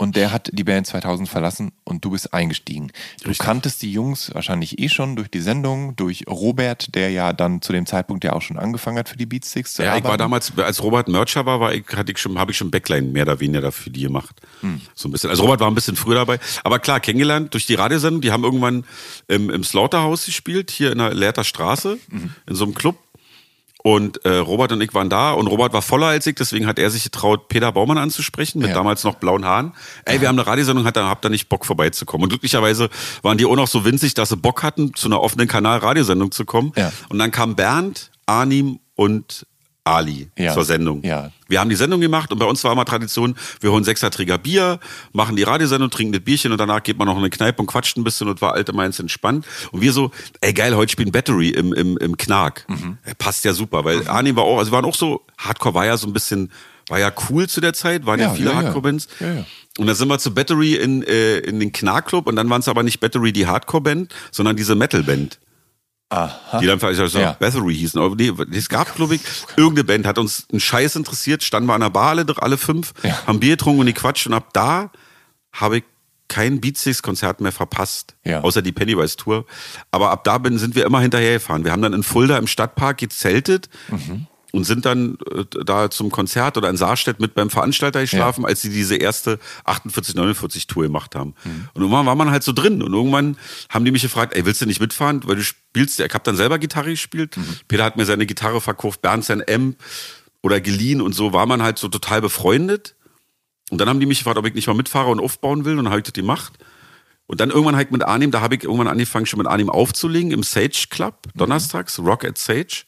B: Und der hat die Band 2000 verlassen und du bist eingestiegen. Du
A: Richtig.
B: kanntest die Jungs wahrscheinlich eh schon durch die Sendung, durch Robert, der ja dann zu dem Zeitpunkt ja auch schon angefangen hat für die Beatsticks zu
A: Ja, ich war
B: arbeiten.
A: damals, als Robert Mercher war, war ich, hatte ich schon, habe ich schon Backline mehr oder weniger dafür die gemacht.
B: Hm.
A: So ein bisschen. Also Robert war ein bisschen früher dabei. Aber klar, kennengelernt durch die Radiosendung. Die haben irgendwann im, im Slaughterhouse gespielt, hier in der Lehrter Straße,
B: Mhm.
A: in so einem Club. Und äh, Robert und ich waren da und Robert war voller als ich, deswegen hat er sich getraut, Peter Baumann anzusprechen, mit
B: Ja.
A: damals noch blauen Haaren. Ey, wir haben eine Radiosendung, hat, habt ihr nicht Bock vorbeizukommen? Und glücklicherweise waren die auch noch so winzig, dass sie Bock hatten, zu einer offenen Kanal-Radiosendung zu kommen.
B: Ja.
A: Und dann kam Bernd, Arnim und Ali
B: Ja.
A: zur Sendung.
B: Ja.
A: Wir haben die Sendung gemacht und bei uns war immer Tradition, wir holen Sechserträger Bier, machen die Radiosendung, trinken das Bierchen und danach geht man noch in eine Kneipe und quatscht ein bisschen und war alte Mainz entspannt. Und wir so, ey geil, heute spielen Battery im, im, im Knark.
B: Mhm.
A: Passt ja super, weil Arnim war auch, also wir waren auch so, Hardcore war ja so ein bisschen, war ja cool zu der Zeit, waren ja,
B: Ja,
A: viele
B: ja, ja.
A: Hardcore-Bands.
B: Ja, ja.
A: Und dann sind wir zu Battery in, äh, in den Knark-Club und dann waren es aber nicht Battery die Hardcore-Band, sondern diese Metal-Band.
B: Aha.
A: Die dann vielleicht also
B: Ja.
A: Battery hießen. Aber nee, es gab, glaube ich, irgendeine Band, hat uns einen Scheiß interessiert, standen wir an der Bar alle, alle fünf,
B: Ja.
A: haben Bier getrunken und gequatscht und ab da habe ich kein Beatsticks-Konzert mehr verpasst.
B: Ja.
A: Außer die Pennywise-Tour. Aber ab da bin, sind wir immer hinterhergefahren. Wir haben dann in Fulda im Stadtpark gezeltet
B: Mhm.
A: Und sind dann äh, da zum Konzert oder in Saarstedt mit beim Veranstalter geschlafen, als sie diese erste 48, 49 Tour gemacht haben.
B: Mhm.
A: Und irgendwann war man halt so drin und irgendwann haben die mich gefragt, ey, willst du nicht mitfahren, weil du spielst, ja, ich habe dann selber Gitarre gespielt.
B: Mhm.
A: Peter hat mir seine Gitarre verkauft, Bernd sein Amp oder geliehen und so war man halt so total befreundet. Und dann haben die mich gefragt, ob ich nicht mal mitfahre und aufbauen will und dann habe ich das gemacht. Und dann irgendwann halt mit Arnim, da habe ich irgendwann angefangen, schon mit Arnim aufzulegen im Sage Club, donnerstags, Rock at Sage.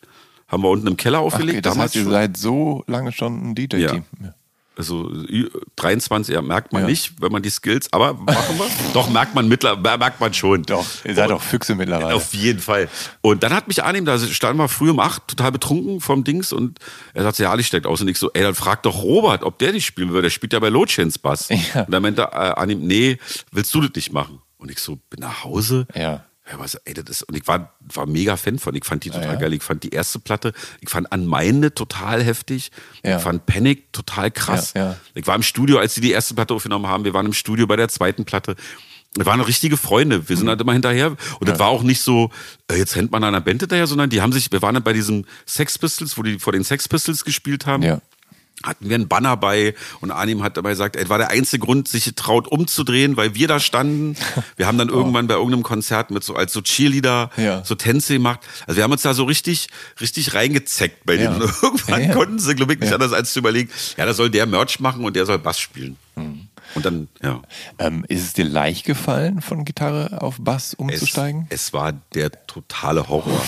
A: Haben wir unten im Keller aufgelegt.
B: okay, das
A: damals
B: heißt, ihr
A: schon.
B: seid so lange schon ein DJ-Team. Ja.
A: Also ü- 23, ja, merkt man
B: Ja.
A: nicht, wenn man die Skills, aber machen wir. Doch, merkt man mittler, merkt man schon.
B: Doch, ihr seid doch Füchse mittlerweile.
A: Auf jeden Fall. Und dann hat mich Arnim, da standen wir früh um acht, total betrunken vom Dings und er sagt, ja, Ali steckt aus. Und ich so, ey, dann frag doch Robert, ob der nicht spielen würde. Der spielt ja bei Lotchens Bass.
B: Ja.
A: Und dann meinte äh, Arnim, nee, willst du das nicht machen? Und ich so, bin nach Hause.
B: Ja.
A: Ja, was, ey, das ist, und ich war, war mega Fan von. Ich fand die total
B: ja?
A: geil. Ich fand die erste Platte, ich fand An meine total heftig.
B: Ja.
A: Ich fand Panic total krass.
B: Ja, ja.
A: Ich war im Studio, als sie die erste Platte aufgenommen haben. Wir waren im Studio bei der zweiten Platte. Wir waren richtige Freunde. Wir sind halt immer hinterher. Und das war auch nicht so, äh, jetzt rennt man an einer Band hinterher, sondern die haben sich, wir waren dann bei diesem Sex Pistols, wo die vor den Sex Pistols gespielt haben
B: Ja.
A: Hatten wir einen Banner bei und Arnim hat dabei gesagt, ey, war der einzige Grund, sich getraut umzudrehen, weil wir da standen. Wir haben dann irgendwann bei irgendeinem Konzert mit so als so Cheerleader
B: Ja.
A: so Tänze gemacht. Also wir haben uns da so richtig, richtig reingezeckt bei
B: Ja.
A: denen. Und irgendwann
B: Ja, ja.
A: konnten sie, glaube ich, nicht
B: Ja.
A: anders als zu überlegen, ja, da soll der Merch machen und der soll Bass spielen.
B: Mhm.
A: Und dann, ja.
B: Ähm, ist es dir leicht gefallen, von Gitarre auf Bass umzusteigen?
A: Es, es war der totale Horror.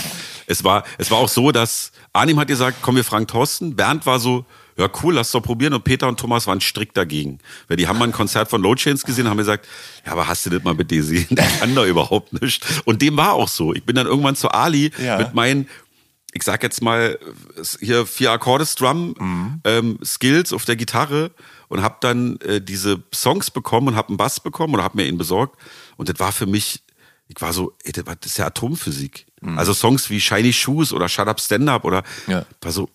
A: es war, es war auch so, dass Arnim hat gesagt, komm, wir fragen Thorsten. Bernd war so, ja cool, lass doch probieren. Und Peter und Thomas waren strikt dagegen. Weil die haben mal ein Konzert von Low Chains gesehen, haben gesagt, ja, aber hast du das mal bitte gesehen? Der kann da überhaupt nicht. Und dem war auch so. Ich bin dann irgendwann zu Ali
B: Ja.
A: mit meinen ich sag jetzt mal, hier vier Akkorde Strum,
B: Mhm.
A: ähm, Skills auf der Gitarre und hab dann äh, diese Songs bekommen und hab einen Bass bekommen oder hab mir ihn besorgt. Und das war für mich, ich war so, ey, das war- das ist ja Atomphysik. Also Songs wie Shiny Shoes oder Shut Up Stand Up oder
B: Mhm. Ja.
A: war so,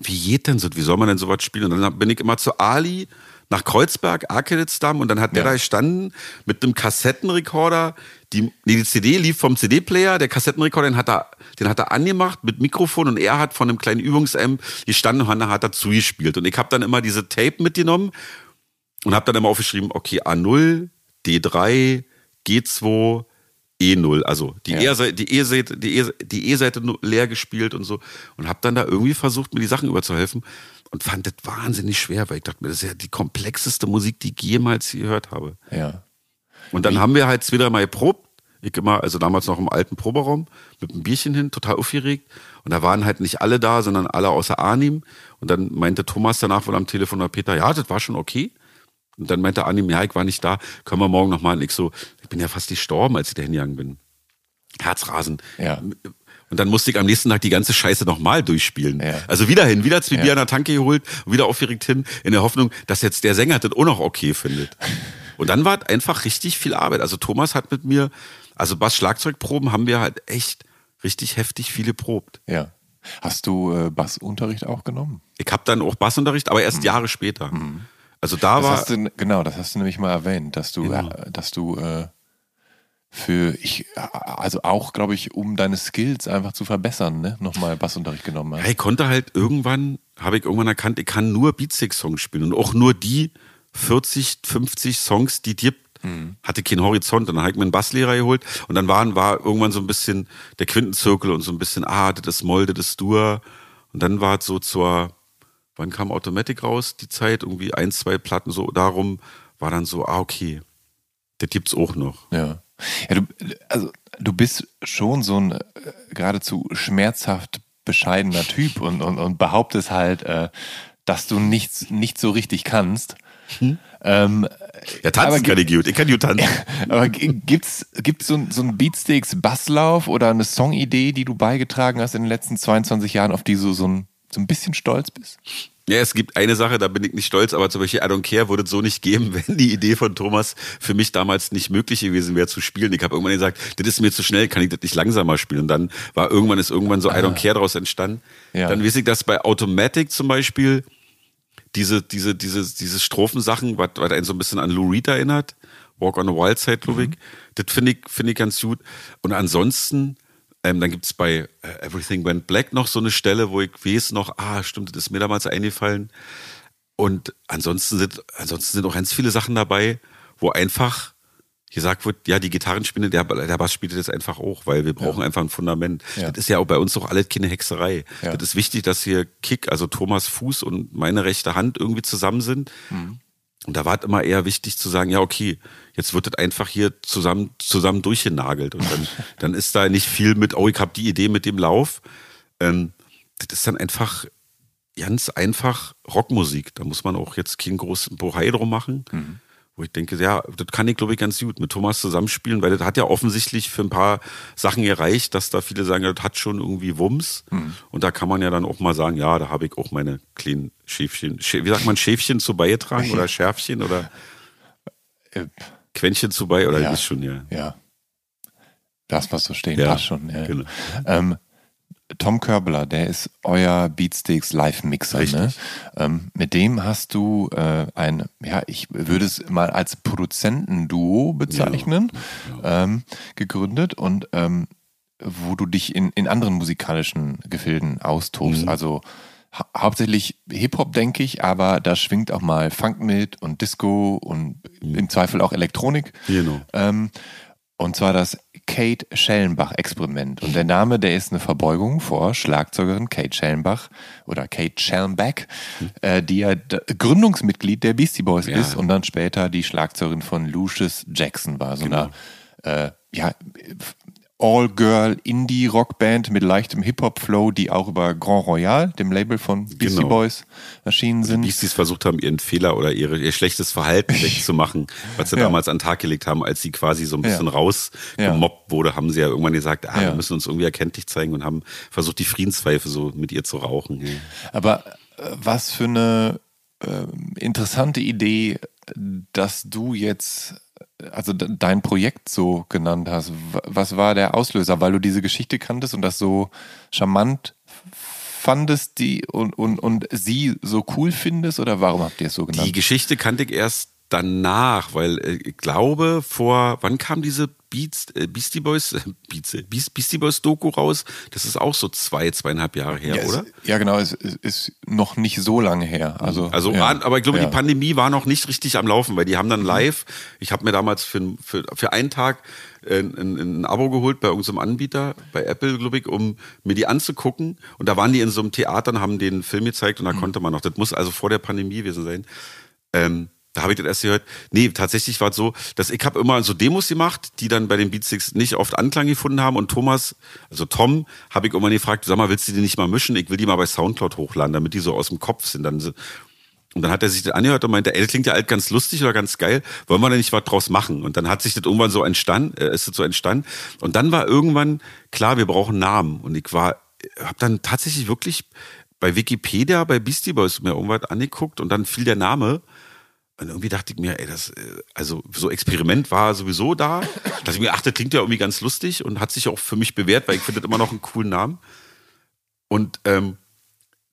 A: wie geht denn so, wie soll man denn sowas spielen? Und dann bin ich immer zu Ali nach Kreuzberg, Arcaditzdamm und dann hat der
B: Ja.
A: da gestanden mit einem Kassettenrekorder. Die, nee, die CD lief vom CD-Player, der Kassettenrekorder, den hat, er, den hat er angemacht mit Mikrofon und er hat von einem kleinen Übungsamp gestanden und hat dazu gespielt. Und ich habe dann immer diese Tape mitgenommen und habe dann immer aufgeschrieben, okay, A0, D3, G2, E0, also die
B: Ja.
A: E-Seite, die E-Seite, die die E-Seite leer gespielt und so und habe dann da irgendwie versucht, mir die Sachen überzuhelfen und fand das wahnsinnig schwer, weil ich dachte mir, das ist ja die komplexeste Musik, die ich jemals gehört habe.
B: Ja.
A: Und dann haben wir halt zwei, dreimal geprobt. Ich immer, also damals noch im alten Proberaum, mit einem Bierchen hin, total aufgeregt. Und da waren halt nicht alle da, sondern alle außer Arnim. Und dann meinte Thomas danach wohl am Telefon oder Peter, ja, das war schon okay. Und dann meinte ja, ich war nicht da, können wir morgen nochmal. Und ich so, ich bin ja fast gestorben, als ich da hingegangen bin. Herzrasen.
B: Ja.
A: Und dann musste ich am nächsten Tag die ganze Scheiße nochmal durchspielen.
B: Ja.
A: Also wieder hin, wieder zwei
B: Ja.
A: An der Tanke geholt, wieder aufgeregt hin, in der Hoffnung, dass jetzt der Sänger das auch noch okay findet. Und dann war einfach richtig viel Arbeit. Also Thomas hat mit mir, also Bass-Schlagzeugproben haben wir halt echt richtig heftig viele probt.
B: Ja. Hast du äh, Bassunterricht auch genommen?
A: Ich habe dann auch Bassunterricht, aber erst mhm. Jahre später. Mhm. Also da
B: das
A: war.
B: Du, genau, das hast du nämlich mal erwähnt, dass du, genau. äh, dass du äh, für ich, also auch, glaube ich, um deine Skills einfach zu verbessern, ne, nochmal Bassunterricht genommen hast.
A: Ich konnte halt irgendwann, habe ich irgendwann erkannt, ich kann nur Beatstick-Songs spielen und auch nur die 40, 50 Songs, die dir mhm. hatte keinen Horizont. Und dann habe ich mir einen Basslehrer geholt und dann waren, war irgendwann so ein bisschen der Quintenzirkel und so ein bisschen, ah, das ist Moll, das ist Dur. Und dann war es so zur, wann kam Automatic raus, die Zeit, irgendwie ein, zwei Platten so darum, war dann so, ah, okay, das gibt's auch noch.
B: Ja. ja du, also du bist schon so ein äh, geradezu schmerzhaft bescheidener Typ und, und, und behauptest halt, äh, dass du nichts nicht so richtig kannst. Hm?
A: Ähm, ja, tanzen kann ich gut. Ich kann gut tanzen.
B: aber gibt's, gibt's so, so einen Beatsticks Basslauf oder eine Songidee, die du beigetragen hast in den letzten 22 Jahren, auf die du so ein, so ein bisschen stolz bist?
A: Ja, es gibt eine Sache, da bin ich nicht stolz, aber zum Beispiel I Don't Care würde es so nicht geben, wenn die Idee von Thomas für mich damals nicht möglich gewesen wäre zu spielen. Ich habe irgendwann gesagt, das ist mir zu schnell, kann ich das nicht langsamer spielen. Und dann war irgendwann ist irgendwann so I Don't ah. Care daraus entstanden. Ja. Dann weiß ich, dass bei Automatic zum Beispiel diese, diese, diese, diese Strophensachen, was, was einen so ein bisschen an Lou Reed erinnert, Walk on the Wild Side, glaube ich. Mhm. Das finde ich, finde ich ganz gut. Und ansonsten, ähm, dann gibt es bei uh, Everything Went Black noch so eine Stelle, wo ich weiß noch, ah, stimmt, das ist mir damals eingefallen. Und ansonsten sind, ansonsten sind auch ganz viele Sachen dabei, wo einfach gesagt wird, ja, die Gitarrenspinne, der, der Bass spielt das einfach auch, weil wir brauchen ja. einfach ein Fundament. Ja. Das ist ja auch bei uns doch alles keine Hexerei. Ja. Das ist wichtig, dass hier Kick, also Thomas Fuß und meine rechte Hand irgendwie zusammen sind. Mhm. Und da war es immer eher wichtig zu sagen, ja, okay, jetzt wird das einfach hier zusammen, zusammen durchgenagelt. Und dann, dann ist da nicht viel mit, oh, ich habe die Idee mit dem Lauf. Ähm, das ist dann einfach ganz einfach Rockmusik. Da muss man auch jetzt keinen großen Bohai drum machen. Mhm wo ich denke, ja, das kann ich, glaube ich, ganz gut mit Thomas zusammenspielen, weil das hat ja offensichtlich für ein paar Sachen gereicht, dass da viele sagen, das hat schon irgendwie Wumms. Mhm. Und da kann man ja dann auch mal sagen, ja, da habe ich auch meine kleinen Schäfchen, wie sagt man, Schäfchen zu beigetragen oder Schärfchen oder äh, Quäntchen zu bei oder ja, ist schon, ja.
B: Ja. Das, was so stehen, ja, passt schon. Ja. Genau. Ähm, Tom Körbler, der ist euer Beatsteaks Live-Mixer. Ne? Ähm, mit dem hast du äh, ein, ja, ich würde es mal als Produzentenduo bezeichnen, ja, ja. Ähm, gegründet und ähm, wo du dich in, in anderen musikalischen Gefilden austobst. Mhm. Also ha hauptsächlich Hip-Hop, denke ich, aber da schwingt auch mal Funk mit und Disco und mhm. im Zweifel auch Elektronik.
A: Genau.
B: Und zwar das Kate Schellenbach-Experiment. Und der Name, der ist eine Verbeugung vor Schlagzeugerin Kate Schellenbach oder Kate Schellenbach, äh, die ja Gründungsmitglied der Beastie Boys ja. ist und dann später die Schlagzeugerin von Lucius Jackson war. So genau. eine, äh, ja, All-Girl-Indie-Rockband mit leichtem Hip-Hop-Flow, die auch über Grand Royal, dem Label von Beastie genau. Boys, erschienen sind.
A: Die Beasties versucht haben, ihren Fehler oder ihre, ihr schlechtes Verhalten wegzumachen, was sie ja. damals an den Tag gelegt haben, als sie quasi so ein bisschen ja. rausgemobbt wurde, haben sie ja irgendwann gesagt, ah, ja. wir müssen uns irgendwie erkenntlich zeigen und haben versucht, die Friedenspfeife so mit ihr zu rauchen.
B: Aber äh, was für eine äh, interessante Idee, dass du jetzt also dein Projekt so genannt hast. Was war der Auslöser? Weil du diese Geschichte kanntest und das so charmant fandest die und, und, und sie so cool findest oder warum habt ihr es so genannt?
A: Die Geschichte kannte ich erst danach, weil äh, ich glaube, vor, wann kam diese Beats, äh, Beastie Boys, äh, Beats, äh, Beastie Boys Doku raus? Das ist auch so zwei, zweieinhalb Jahre her,
B: ja,
A: oder?
B: Es, ja, genau, es, es, ist noch nicht so lange her. Also,
A: also
B: ja,
A: aber ich glaube, ja. die Pandemie war noch nicht richtig am Laufen, weil die haben dann mhm. live, ich habe mir damals für, für, für einen Tag ein, ein, ein Abo geholt bei irgendeinem Anbieter, bei Apple, glaube ich, um mir die anzugucken. Und da waren die in so einem Theater und haben den Film gezeigt und da mhm. konnte man noch. Das muss also vor der Pandemie gewesen sein. Ähm, da habe ich das erst gehört. Nee, tatsächlich war es so, dass ich habe immer so Demos gemacht, die dann bei den Beatsticks nicht oft Anklang gefunden haben. Und Thomas, also Tom, habe ich irgendwann gefragt, sag mal, willst du die nicht mal mischen? Ich will die mal bei Soundcloud hochladen, damit die so aus dem Kopf sind. Dann, und dann hat er sich das angehört und meinte, ey, das klingt ja alt ganz lustig oder ganz geil. Wollen wir da nicht was draus machen? Und dann hat sich das irgendwann so entstanden, äh, ist das so entstanden. Und dann war irgendwann klar, wir brauchen Namen. Und ich war, habe dann tatsächlich wirklich bei Wikipedia, bei Beastie Boys mir irgendwas angeguckt und dann fiel der Name Und irgendwie dachte ich mir, ey, das, äh, also so Experiment war sowieso da. Dass ich mir, ach, das klingt ja irgendwie ganz lustig und hat sich auch für mich bewährt, weil ich finde das immer noch einen coolen Namen. Und ähm,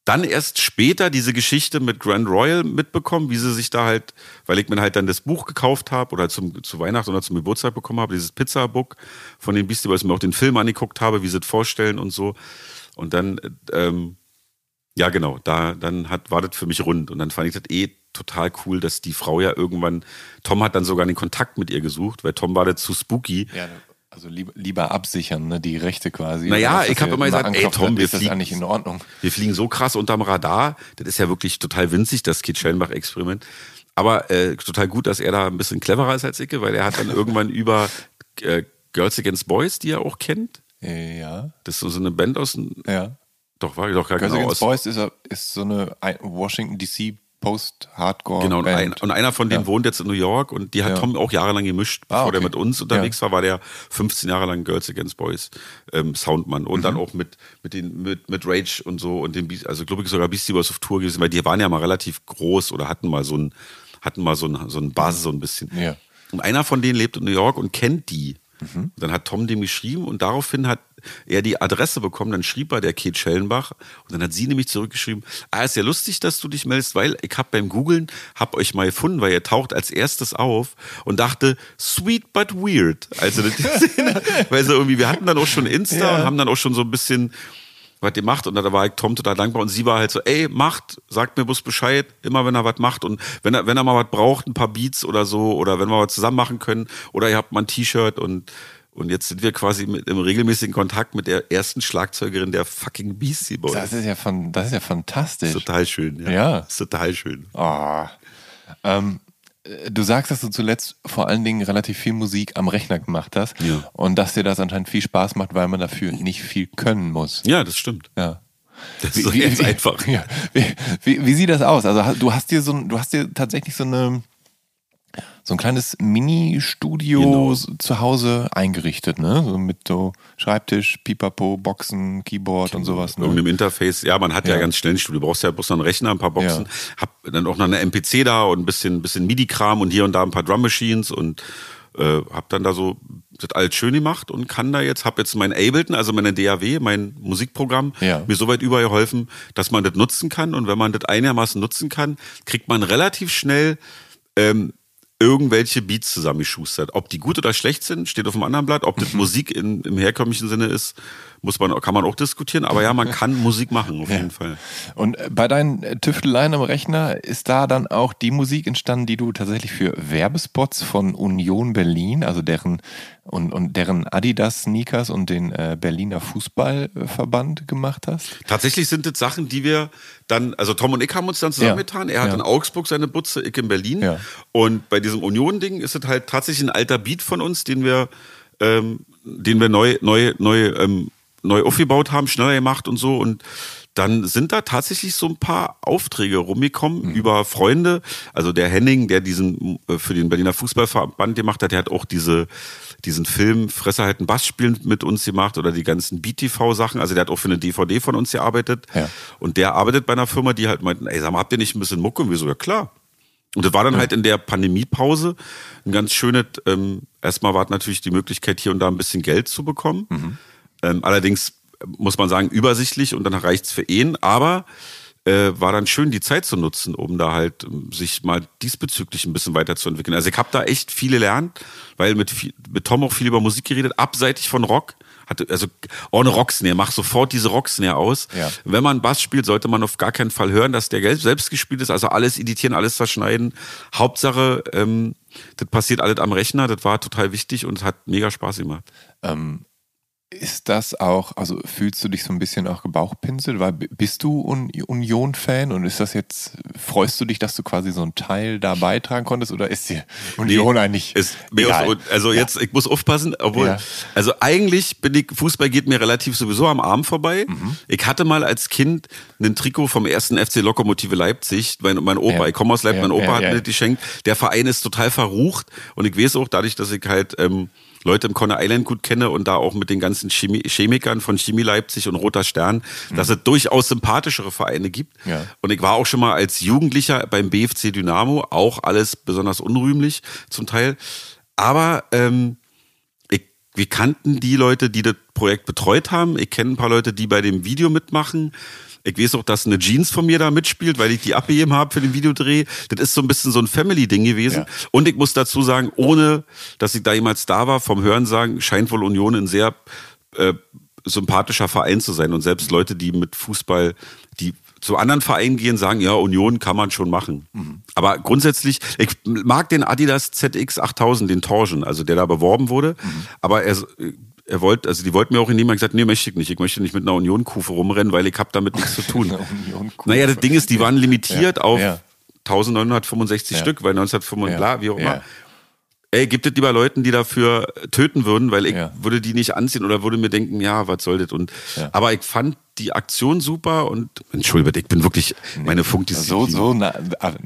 A: dann erst später diese Geschichte mit Grand Royal mitbekommen, wie sie sich da halt, weil ich mir halt dann das Buch gekauft habe oder zum, zu Weihnachten oder zum Geburtstag bekommen habe, dieses Pizza-Book von den Beastie Boys, mir auch den Film angeguckt habe, wie sie es vorstellen und so. Und dann, ähm, ja genau, da dann hat, war das für mich rund. Und dann fand ich das eh total cool, dass die Frau ja irgendwann, Tom hat dann sogar den Kontakt mit ihr gesucht, weil Tom war das zu spooky.
B: Ja, also lieber, lieber absichern, ne, die Rechte quasi.
A: Naja, ich habe immer gesagt, ey Tom, wir fliegen,
B: nicht in Ordnung.
A: wir fliegen so krass unterm Radar. Das ist ja wirklich total winzig, das Kit Schellenbach-Experiment. Aber äh, total gut, dass er da ein bisschen cleverer ist als Icke, weil er hat dann irgendwann über äh, Girls Against Boys, die er auch kennt.
B: Ja.
A: Das ist so eine Band aus dem.
B: Ja.
A: Doch, war ich doch gar
B: Girls
A: genau
B: Against
A: aus.
B: Boys ist, ist so eine Washington DC Post-Hardcore.
A: Genau, und, ein, und einer von denen
B: Ja.
A: wohnt jetzt in New York und die hat
B: Ja.
A: Tom auch jahrelang gemischt, bevor
B: Ah,
A: der
B: okay.
A: mit uns unterwegs war, war der 15 Jahre lang Girls Against Boys ähm, Soundmann und
B: Mhm.
A: dann auch mit mit den mit, mit Rage und so und den Beast- also glaube ich sogar Beastie Boys auf Tour gewesen, weil die waren ja mal relativ groß oder hatten mal so ein hatten mal so ein so ein Basis so ein bisschen.
B: Ja.
A: Und einer von denen lebt in New York und kennt die.
B: Mhm.
A: Dann hat Tom dem geschrieben und daraufhin hat er die Adresse bekommen. Dann schrieb er der Kate Schellenbach und dann hat sie nämlich zurückgeschrieben: Ah, ist ja lustig, dass du dich meldest, weil ich habe beim Googlen hab euch mal gefunden, weil ihr taucht als erstes auf und dachte sweet but weird. Also weil so irgendwie wir hatten dann auch schon Insta
B: Ja.
A: und haben dann auch schon so ein bisschen was ihr macht und da war ich Tom total dankbar und sie war halt so, ey, macht, sagt mir bloß Bescheid, immer wenn er was macht und wenn er, wenn er mal was braucht, ein paar Beats oder so oder wenn wir was zusammen machen können oder ihr habt mal ein T-Shirt und und jetzt sind wir quasi mit, im regelmäßigen Kontakt mit der ersten Schlagzeugerin der fucking Beastie Boys.
B: Das ist ja, fan- das ist ja fantastisch.
A: total schön. Ja.
B: Ja.
A: Ist total schön.
B: Ah. Ähm, äh, du sagst, dass du zuletzt vor allen Dingen relativ viel Musik am Rechner gemacht hast
A: Ja.
B: und dass dir das anscheinend viel Spaß macht, weil man dafür nicht viel können muss.
A: Ja, das stimmt.
B: Ja.
A: Das ist doch jetzt einfach.
B: Ja. Wie, wie, wie sieht das aus? Also du hast dir so ein, du hast dir tatsächlich so eine so ein kleines Mini-Studio
A: Genau.
B: zu Hause eingerichtet, ne? So mit so Schreibtisch, Pipapo, Boxen, Keyboard und sowas. Ne?
A: Irgendeinem Interface, ja, man hat ja,
B: Ja.
A: ganz schnell ein Studio. Du brauchst ja bloß noch einen Rechner, ein paar Boxen.
B: Ja.
A: Hab dann auch noch eine MPC da und ein bisschen, bisschen MIDI-Kram und hier und da ein paar Drum Machines und äh, hab dann da so das alles schön gemacht und kann da jetzt, hab jetzt mein Ableton, also meine DAW, mein Musikprogramm,
B: Ja.
A: mir so weit übergeholfen, dass man das nutzen kann und wenn man das einigermaßen nutzen kann, kriegt man relativ schnell ähm, irgendwelche Beats zusammengeschustert. Ob die gut oder schlecht sind, steht auf dem anderen Blatt. Ob
B: Mhm.
A: das Musik in, im herkömmlichen Sinne ist, muss man, kann man auch diskutieren. Aber ja, man kann Musik machen, auf jeden Fall.
B: Und äh, bei deinen äh, Tüfteleien am Rechner ist da dann auch die Musik entstanden, die du tatsächlich für Werbespots von Union Berlin, also deren und, und deren Adidas Sneakers und den äh, Berliner Fußballverband gemacht hast?
A: Tatsächlich sind das Sachen, die wir dann, also Tom und ich haben uns dann zusammengetan. Er hat
B: Ja.
A: in Augsburg seine Butze, ich in Berlin.
B: Ja.
A: Und bei diesem Union-Ding ist es halt tatsächlich ein alter Beat von uns, den wir, ähm, den wir neu, neu, neu, ähm, neu aufgebaut haben, schneller gemacht und so. Und dann sind da tatsächlich so ein paar Aufträge rumgekommen
B: Mhm.
A: über Freunde. Also der Henning, der diesen äh, für den Berliner Fußballverband gemacht hat, der hat auch diese, diesen Film Fresse halt ein Bass spielen mit uns gemacht oder die ganzen BTV-Sachen. Also der hat auch für eine DVD von uns gearbeitet.
B: Ja.
A: Und der arbeitet bei einer Firma, die halt meinten, ey, sag mal, habt ihr nicht ein bisschen Mucke? Und wir so, ja klar. Und das war dann halt in der Pandemiepause ein ganz schönes, ähm, erstmal war natürlich die Möglichkeit, hier und da ein bisschen Geld zu bekommen. Ähm, allerdings muss man sagen, übersichtlich und dann reicht's für ihn, aber äh, war dann schön, die Zeit zu nutzen, um da halt ähm, sich mal diesbezüglich ein bisschen weiterzuentwickeln. Also ich habe da echt viel gelernt, weil mit, viel, mit Tom auch viel über Musik geredet, abseitig von Rock. Hatte, also ohne Rocksnare, mach sofort diese Rocksnare aus.
B: Ja.
A: Wenn man Bass spielt, sollte man auf gar keinen Fall hören, dass der selbst gespielt ist. Also alles editieren, alles zerschneiden. Hauptsache, ähm, das passiert alles am Rechner. Das war total wichtig und es hat mega Spaß gemacht.
B: Ähm, ist das auch, also fühlst du dich so ein bisschen auch gebauchpinselt? Weil bist du Un Union-Fan und ist das jetzt, freust du dich, dass du quasi so einen Teil da beitragen konntest oder ist dir Union eigentlich
A: Ist
B: egal?
A: also jetzt, ich muss aufpassen, obwohl,
B: Ja.
A: also eigentlich bin ich, Fußball geht mir relativ sowieso am Arm vorbei.
B: Mhm.
A: Ich hatte mal als Kind ein Trikot vom ersten FC Lokomotive Leipzig, mein, mein Opa,
B: Ja.
A: ich komme aus Leipzig,
B: Ja,
A: mein Opa
B: ja,
A: hat
B: ja.
A: mir das geschenkt. Der Verein ist total verrucht und ich weiß auch dadurch, dass ich halt ähm, Leute im Conner Island gut kenne und da auch mit den ganzen Chemie Chemikern von Chemie Leipzig und Roter Stern, dass es durchaus sympathischere Vereine gibt.
B: Ja.
A: Und ich war auch schon mal als Jugendlicher beim BFC Dynamo, auch alles besonders unrühmlich zum Teil. Aber ähm, ich, wir kannten die Leute, die das Projekt betreut haben. Ich kenne ein paar Leute, die bei dem Video mitmachen. Ich weiß auch, dass eine Jeans von mir da mitspielt, weil ich die abgegeben habe für den Videodreh. Das ist so ein bisschen so ein Family-Ding gewesen.
B: Ja.
A: Und ich muss dazu sagen, ohne dass ich da jemals da war, vom Hörensagen scheint wohl Union ein sehr äh, sympathischer Verein zu sein. Und selbst Leute, die mit Fußball, die zu anderen Vereinen gehen, sagen, ja, Union kann man schon machen. Aber grundsätzlich, ich mag den Adidas ZX 8000, den Torsion, also der da beworben wurde. Aber er, er wollte, also die wollten mir auch in dem gesagt, nee, möchte ich nicht. Ich möchte nicht mit einer Union-Kufe rumrennen, weil ich habe damit nichts zu tun. Naja, das Ding ist, die waren limitiert
B: Ja,
A: auf
B: ja.
A: 1965
B: Ja.
A: Stück, weil 1905
B: Ja,
A: bla, wie auch immer.
B: ja.
A: Ey, gibt es lieber Leuten, die dafür töten würden, weil ich
B: Ja.
A: würde die nicht anziehen oder würde mir denken, ja, was soll das? Und
B: Ja.
A: aber ich fand die Aktion super und Entschuldigung, ich bin wirklich meine Funkdisziplin.
B: So, so, na,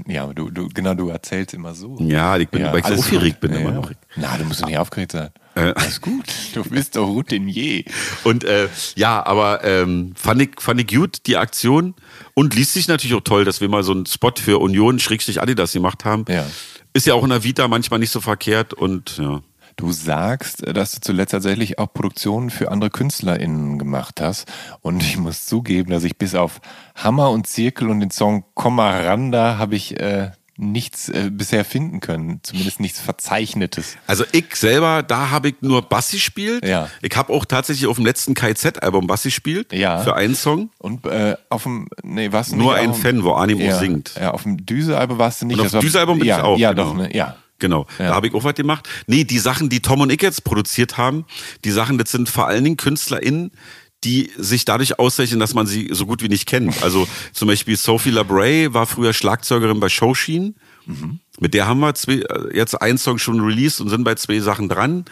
B: ja, du, du, genau, du erzählst immer so.
A: Ja, ich bin, weil ich so aufgeregt
B: gut.
A: bin immer
B: ja.
A: noch.
B: Na, du musst doch nicht aufgeregt sein.
A: Äh.
B: Alles gut. Du bist doch Routinier.
A: Und äh, ja, aber ähm, fand, ich, fand ich gut, die Aktion. Und liest sich natürlich auch toll, dass wir mal so einen Spot für Union Schrägstrich Adidas gemacht haben.
B: Ja.
A: Ist ja auch in der Vita manchmal nicht so verkehrt und ja.
B: Du sagst, dass du zuletzt tatsächlich auch Produktionen für andere KünstlerInnen gemacht hast. Und ich muss zugeben, dass ich bis auf Hammer und Zirkel und den Song Komaranda habe ich äh, nichts äh, bisher finden können. Zumindest nichts Verzeichnetes.
A: Also ich selber, da habe ich nur Bass gespielt.
B: Ja.
A: Ich habe auch tatsächlich auf dem letzten KZ-Album Bass gespielt.
B: Ja.
A: Für einen Song.
B: Und äh, auf dem, nee, warst du
A: Nur ein
B: auf
A: Fan, wo Animo
B: ja,
A: singt.
B: Ja, auf dem Düse-Album warst du nicht.
A: Und auf dem Düse-Album bin
B: ja,
A: ich auch,
B: Ja,
A: genau.
B: doch, ne? ja.
A: Genau,
B: Ja.
A: da habe ich auch was gemacht. Nee, die Sachen, die Tom und ich jetzt produziert haben, die Sachen, das sind vor allen Dingen KünstlerInnen, die sich dadurch auszeichnen, dass man sie so gut wie nicht kennt. Also zum Beispiel Sophie Labray war früher Schlagzeugerin bei Showsheen. Mit der haben wir zwei, äh, jetzt einen Song schon released und sind bei zwei Sachen dran.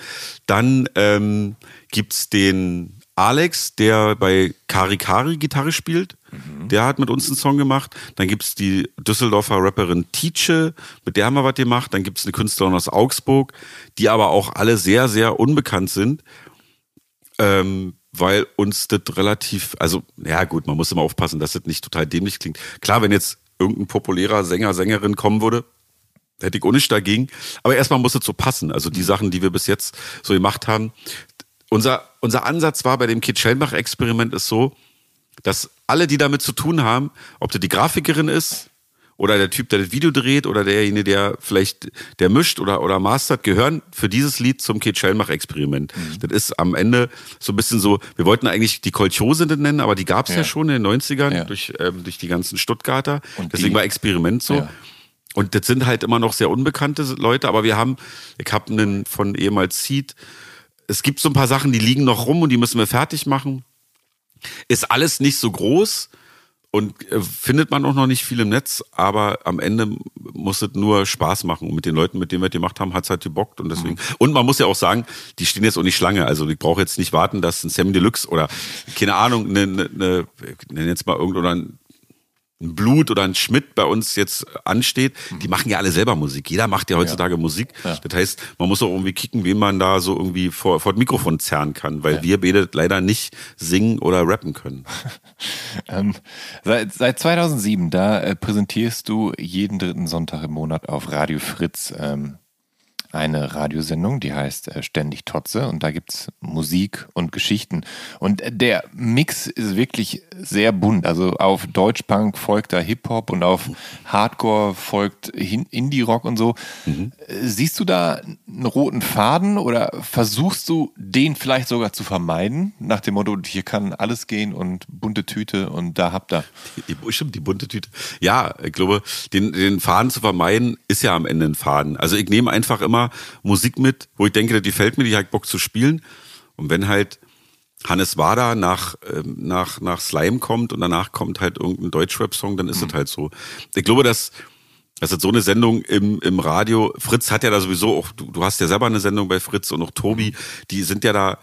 A: Dann ähm, gibt's den Alex, der bei Kari Kari Gitarre spielt. Der hat mit uns einen Song gemacht. Dann gibt's die Düsseldorfer Rapperin Tietje, mit der haben wir was gemacht. Dann gibt's eine Künstlerin aus Augsburg, die aber auch alle sehr, sehr unbekannt sind ähm, weil uns das relativ, also ja gut, man muss immer aufpassen, dass das nicht total dämlich klingt. Klar, wenn jetzt irgendein populärer Sänger, Sängerin kommen würde, hätte ich auch nichts dagegen. Aber erstmal muss es so passen. Also die Sachen, die wir bis jetzt so gemacht haben. Unser, unser Ansatz war bei dem Kit Schellbach-Experiment ist so, dass alle, die damit zu tun haben, ob das die Grafikerin ist oder der Typ, der das Video dreht oder derjenige, der vielleicht der mischt oder, oder mastert, gehören für dieses Lied zum Kate Schellmach-Experiment. Das ist am Ende so ein bisschen so, wir wollten eigentlich die Kolchose nennen, aber die gab es ja.
B: Ja.
A: schon in den 90ern
B: Ja.
A: durch, ähm, durch die ganzen Stuttgarter.
B: Und
A: Deswegen
B: die-
A: war Experiment so.
B: Ja.
A: Und das sind halt immer noch sehr unbekannte Leute, aber wir haben, ich habe einen von ehemals Seed, es gibt so ein paar Sachen, die liegen noch rum und die müssen wir fertig machen. Ist alles nicht so groß und äh, findet man auch noch nicht viel im Netz, aber am Ende muss es nur Spaß machen. Und mit den Leuten, mit denen wir das gemacht haben, hat's halt gebockt und deswegen. Und man muss ja auch sagen, die stehen jetzt auch nicht Schlange. Also ich brauche jetzt nicht warten, dass ein Sam Deluxe oder keine Ahnung, eine, eine, eine ich nenne jetzt mal irgend oder ein Blut oder ein Schmidt bei uns jetzt ansteht, die machen ja alle selber Musik. Jeder macht ja heutzutage Musik.
B: Ja.
A: Das heißt, man muss auch irgendwie kicken, wen man da so irgendwie vor, vor das Mikrofon zerren kann, weil wir beide leider nicht singen oder rappen können.
B: Ähm, seit, seit 2007, da äh, präsentierst du jeden dritten Sonntag im Monat auf Radio Fritz ähm, eine Radiosendung, die heißt äh, Ständig Totze und da gibt's Musik und Geschichten. Und äh, der Mix ist wirklich sehr bunt. Also auf Deutschpunk folgt da Hip-Hop und auf Hardcore folgt Indie-Rock und so. Äh, Siehst du da einen roten Faden oder versuchst du den vielleicht sogar zu vermeiden? Nach dem Motto, hier kann alles gehen und bunte Tüte und da habt ihr.
A: Die, stimmt, die bunte Tüte. Ja, ich glaube, den, den Faden zu vermeiden, ist ja am Ende ein Faden. Also ich nehme einfach immer Musik mit, wo ich denke, die gefällt mir, die ich Bock zu spielen. Und wenn halt Hannes Wader nach, ähm, nach, nach Slime kommt und danach kommt halt irgendein Deutschrap-Song, dann ist es halt so. Ich glaube, dass, dass das so eine Sendung im, im Radio, Fritz hat ja da sowieso auch, du, du hast ja selber eine Sendung bei Fritz und auch Tobi, die sind ja da,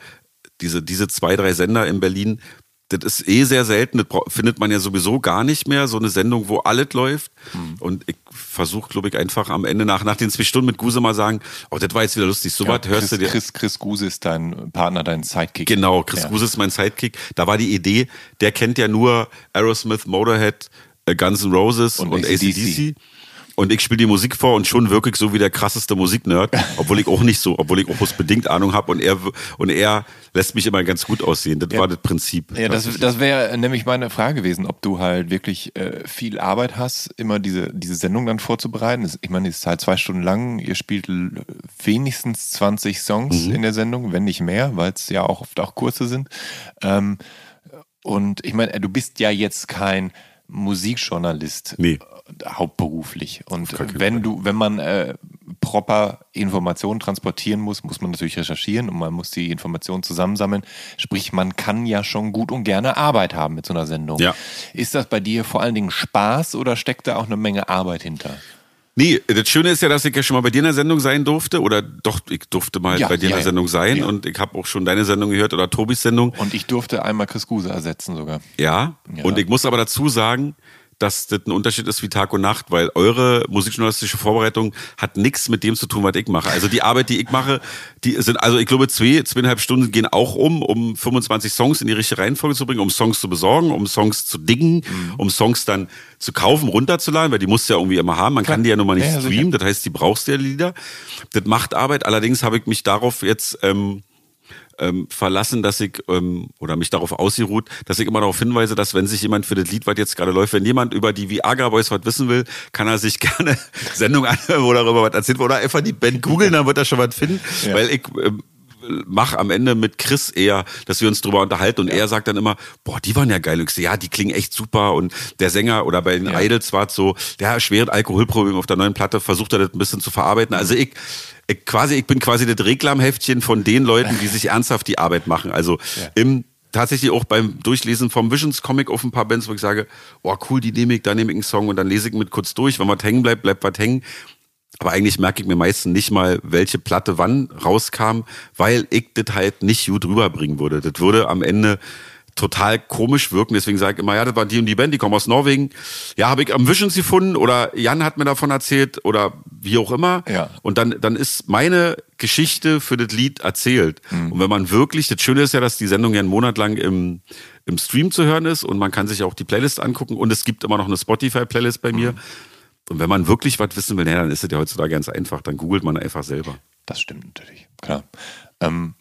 A: diese, diese zwei, drei Sender in Berlin, das ist eh sehr selten, das findet man ja sowieso gar nicht mehr, so eine Sendung, wo alles läuft. Mhm. Und ich versuche, glaube ich, einfach am Ende nach, nach den zwei Stunden mit Guse mal sagen, oh, das war jetzt wieder lustig, so ja, was hörst
B: Chris,
A: du dir.
B: Chris, Chris Guse ist dein Partner, dein Sidekick.
A: Genau, Chris ja. Guse ist mein Sidekick. Da war die Idee, der kennt ja nur Aerosmith, Motorhead, äh, Guns N' Roses und, und ACDC und ich spiele die Musik vor und schon wirklich so wie der krasseste Musiknerd, obwohl ich auch nicht so, obwohl ich auch bloß bedingt Ahnung habe und er und er lässt mich immer ganz gut aussehen. Das ja. war das Prinzip.
B: Ja, das, das wäre nämlich meine Frage gewesen, ob du halt wirklich äh, viel Arbeit hast, immer diese, diese Sendung dann vorzubereiten. Ich meine, die ist halt zwei Stunden lang, ihr spielt wenigstens 20 Songs mhm. in der Sendung, wenn nicht mehr, weil es ja auch oft auch kurze sind. Ähm, und ich meine, du bist ja jetzt kein Musikjournalist.
A: Nee
B: hauptberuflich. Und wenn du, wenn man äh, proper Informationen transportieren muss, muss man natürlich recherchieren und man muss die Informationen zusammensammeln. Sprich, man kann ja schon gut und gerne Arbeit haben mit so einer Sendung.
A: Ja.
B: Ist das bei dir vor allen Dingen Spaß oder steckt da auch eine Menge Arbeit hinter?
A: Nee, das Schöne ist ja, dass ich ja schon mal bei dir in der Sendung sein durfte. Oder doch, ich durfte mal ja, bei dir in der Sendung sein. Ja. Und ich habe auch schon deine Sendung gehört oder Tobis Sendung.
B: Und ich durfte einmal Chris Guse ersetzen sogar.
A: Ja. Und ich muss aber dazu sagen, dass das ein Unterschied ist wie Tag und Nacht, weil eure musikjournalistische Vorbereitung hat nichts mit dem zu tun, was ich mache. Also die Arbeit, die ich mache, die sind, also ich glaube, zwei, zweieinhalb Stunden gehen auch um, um 25 Songs in die richtige Reihenfolge zu bringen, um Songs zu besorgen, um Songs zu dingen, mhm. um Songs dann zu kaufen, runterzuladen, weil die musst du ja irgendwie immer haben. Man Klar. kann die ja nun mal nicht ja, streamen, das heißt, die brauchst du ja Lieder. Das macht Arbeit. Allerdings habe ich mich darauf jetzt ähm, ähm, verlassen, dass ich ähm, oder mich darauf ausgeruht, dass ich immer darauf hinweise, dass wenn sich jemand für das Lied, was jetzt gerade läuft, wenn jemand über die Viagra Boys was wissen will, kann er sich gerne Sendung anhören, wo darüber was erzählt oder einfach die Band googeln, dann wird er schon was finden, ja. weil ich ähm, mach am Ende mit Chris eher, dass wir uns drüber unterhalten und ja. er sagt dann immer, boah, die waren ja geil. Und ich ja, die klingen echt super und der Sänger oder bei den ja. Idols war es so, der schwere Alkoholproblem auf der neuen Platte, versucht er das ein bisschen zu verarbeiten. Also ich, quasi, ich bin quasi das Reklamheftchen von den Leuten, die sich ernsthaft die Arbeit machen. Also ja. im tatsächlich auch beim Durchlesen vom Visions Comic auf ein paar Bands, wo ich sage, oh cool, die nehme ich, da nehme ich einen Song und dann lese ich mit kurz durch. Wenn was hängen bleibt, bleibt was hängen. Aber eigentlich merke ich mir meistens nicht mal, welche Platte wann rauskam, weil ich das halt nicht gut rüberbringen würde. Das würde am Ende total komisch wirken. Deswegen sage ich immer, ja, das war die und die Band, die kommen aus Norwegen. Ja, habe ich am Visions gefunden oder Jan hat mir davon erzählt oder wie auch immer.
B: Ja.
A: Und dann, dann ist meine Geschichte für das Lied erzählt. Mhm. Und wenn man wirklich, das Schöne ist ja, dass die Sendung ja einen Monat lang im, im Stream zu hören ist und man kann sich auch die Playlist angucken und es gibt immer noch eine Spotify-Playlist bei mir. Mhm. Und wenn man wirklich was wissen will, dann ist es ja heutzutage ganz einfach. Dann googelt man einfach selber.
B: Das stimmt natürlich, klar. Ähm,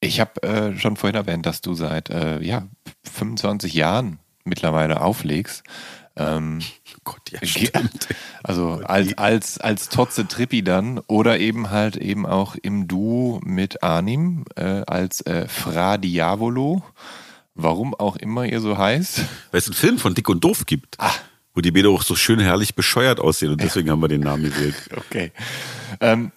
B: ich habe äh, schon vorhin erwähnt, dass du seit äh, ja, 25 Jahren mittlerweile auflegst. Ähm,
A: Gott, ja, stimmt.
B: Also als, als, als Totze Trippi dann oder eben halt eben auch im Duo mit Arnim äh, als äh, Fra Diavolo. Warum auch immer ihr so heißt.
A: Weil es einen Film von Dick und Doof gibt.
B: Ah.
A: Wo die Bäder auch so schön herrlich bescheuert aussehen und deswegen ja. haben wir den Namen gewählt.
B: Okay. Ähm,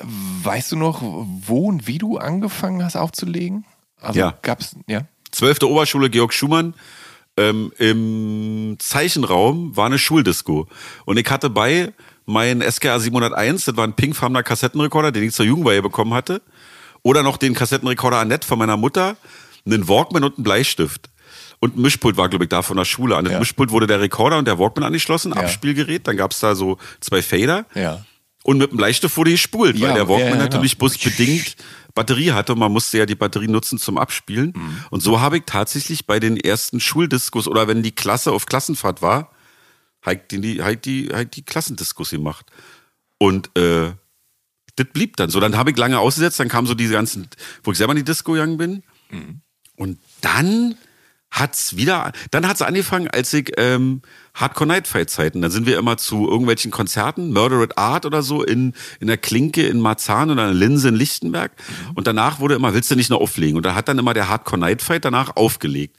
B: Weißt du noch, wo und wie du angefangen hast aufzulegen?
A: Also ja.
B: gab's, ja.
A: Zwölfte Oberschule Georg Schumann. Ähm, Im Zeichenraum war eine Schuldisco. Und ich hatte bei meinen SKA 701, das war ein pinkfarbener Kassettenrekorder, den ich zur Jugendweihe bekommen hatte. Oder noch den Kassettenrekorder Annette von meiner Mutter, einen Walkman und einen Bleistift. Und ein Mischpult war, glaube ich, da von der Schule. An das ja. Mischpult wurde der Rekorder und der Walkman angeschlossen, ja. Abspielgerät. Dann gab's da so zwei Fader.
B: Ja.
A: Und mit dem Bleistift wurde gespult, ja, weil der Walkman ja, ja, natürlich genau. bedingt Batterie hatte und man musste ja die Batterie nutzen zum Abspielen. Mhm. Und so habe ich tatsächlich bei den ersten Schuldiskus oder wenn die Klasse auf Klassenfahrt war, halt die, halt die, halt die Klassendiskus gemacht. Und äh, das blieb dann so. Dann habe ich lange ausgesetzt, dann kam so diese ganzen, wo ich selber in die Disco gegangen bin. Mhm. Und dann hat's wieder, dann hat's angefangen, als ich ähm, Hardcore Night Fight Zeiten. Dann sind wir immer zu irgendwelchen Konzerten, Murdered Art oder so in in der Klinke in Marzahn oder in Linse in Lichtenberg. Mhm. Und danach wurde immer, willst du nicht noch auflegen? Und da hat dann immer der Hardcore Night Fight danach aufgelegt.